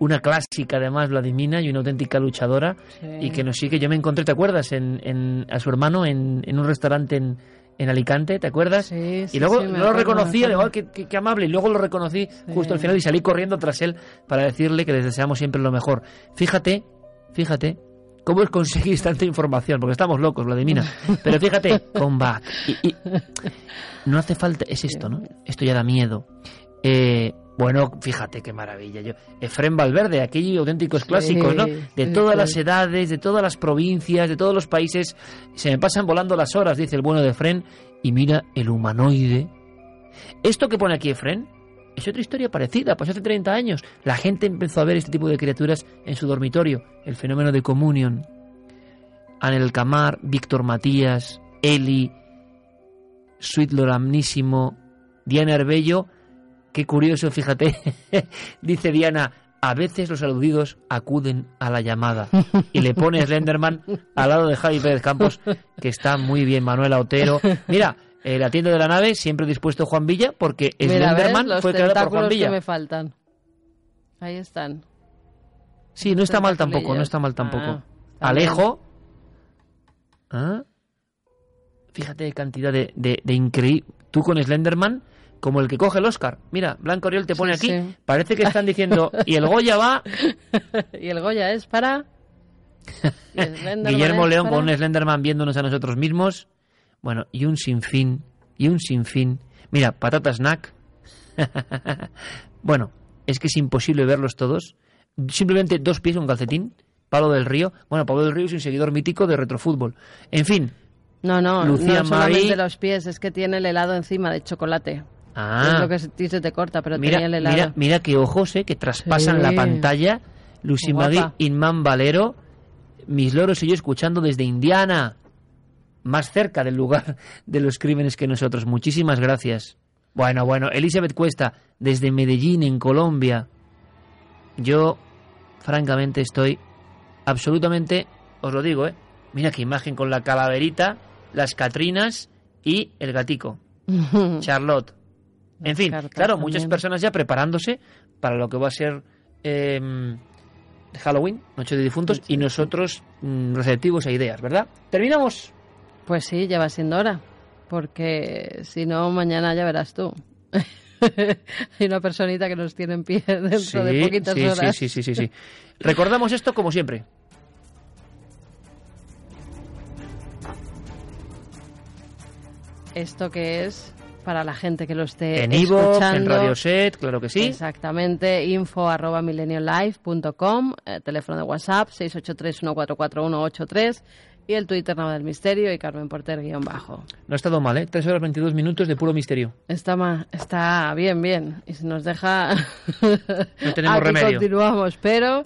una clásica además, Vladimina, y una auténtica luchadora, y que nos sigue. Yo me encontré, ¿te acuerdas? En, en- a su hermano en, en un restaurante en, en Alicante, ¿te acuerdas? sí, y luego sí, no lo acuerdo. "Ah, qué, qué- qué amable, y luego lo reconocí justo al final y salí corriendo tras él para decirle que les deseamos siempre lo mejor. Fíjate, fíjate. ¿Cómo es conseguir tanta información? Porque estamos locos, Vladimina. Pero fíjate, comeback. Y, y no hace falta, es esto, ¿no? Esto ya da miedo. Eh, bueno, fíjate qué maravilla. Yo, Efrén Valverde, aquellos auténticos clásicos, ¿no? De todas las edades, de todas las provincias, de todos los países. Se me pasan volando las horas, dice el bueno de Efrén. Y mira el humanoide. Esto que pone aquí Efrén es otra historia parecida. Pasó hace 30 años. La gente empezó a ver este tipo de criaturas en su dormitorio. El fenómeno de Communion. Anel Camar, Víctor Matías, Eli, Sweet Loramnísimo, Diana Herbello. Qué curioso, fíjate. Dice Diana, a veces los aludidos acuden a la llamada. Y le pone Slenderman al lado de Javi Pérez Campos, que está muy bien, Manuela Otero. Mira, eh, la tienda de la nave, siempre dispuesto Juan Villa, porque. Slenderman fue creado por Juan que Villa. me faltan. Ahí están. Sí, no está mal tampoco, no está mal tampoco. Ah, Alejo. ¿Ah? Fíjate cantidad de, de, de increíble. Tú con Slenderman, como el que coge el Oscar. Mira, Blanco Oriol te pone aquí. sí. Parece que están diciendo. Y el Goya va. y el Goya es para... Guillermo es León para- con un Slenderman viéndonos a nosotros mismos. Bueno, y un sinfín. Y un sinfín. Mira, patata snack. bueno, es que es imposible verlos todos. Simplemente dos pies, un calcetín. Pablo del Río. Bueno, Pablo del Río es un seguidor mítico de retrofútbol. En fin. No, no, Lucía no solamente los pies, es que tiene el helado encima de chocolate. Ah. Es lo que se, te corta, pero Mira, tenía el mira, mira qué ojos, eh, que traspasan Sí. la pantalla. Lucy Magui. Inman Valero, mis loros y yo escuchando desde Indiana, más cerca del lugar de los crímenes que nosotros. Muchísimas gracias. Bueno, bueno, Elizabeth Cuesta, desde Medellín, en Colombia. Yo, francamente, estoy absolutamente, os lo digo, ¿eh? Mira qué imagen con la calaverita, las Catrinas y el gatico. Charlotte. En fin, claro, también. muchas personas ya preparándose para lo que va a ser em, Halloween, Noche de Difuntos, y nosotros mm, receptivos a ideas, ¿verdad? ¿Terminamos? Pues sí, ya va siendo hora. Porque si no, mañana ya verás tú. Hay una personita que nos tiene en pie dentro de poquitas horas. sí, sí, sí, sí, sí. Recordamos esto como siempre. Esto que es para la gente que lo esté En en escuchando. Radio Set, claro que sí. Exactamente, info arroba millenniumlife.com, eh, teléfono de WhatsApp 683-144183 y el Twitter Nava del Misterio y Carmen Porter guion bajo. No ha estado mal, ¿eh? 3 horas 22 minutos de puro misterio. Está, ma- está bien, bien. Y si nos deja... No tenemos Aquí remedio. continuamos, pero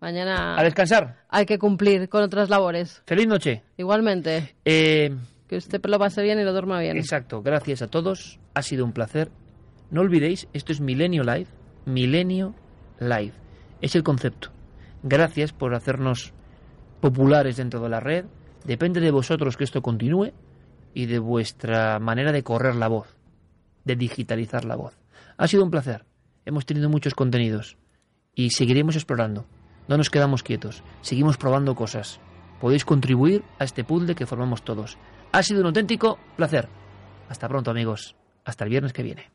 mañana A descansar. hay que cumplir con otras labores. Feliz noche. Igualmente. Eh, Que usted lo pase bien y lo duerma bien. Exacto, gracias a todos. Ha sido un placer. No olvidéis, esto es Milenio Live. Milenio Live. Es el concepto. Gracias por hacernos populares dentro de la red. Depende de vosotros que esto continúe y de vuestra manera de correr la voz, de digitalizar la voz. Ha sido un placer. Hemos tenido muchos contenidos y seguiremos explorando. No nos quedamos quietos. Seguimos probando cosas. Podéis contribuir a este puzzle que formamos todos. Ha sido un auténtico placer. Hasta pronto amigos. Hasta el viernes que viene.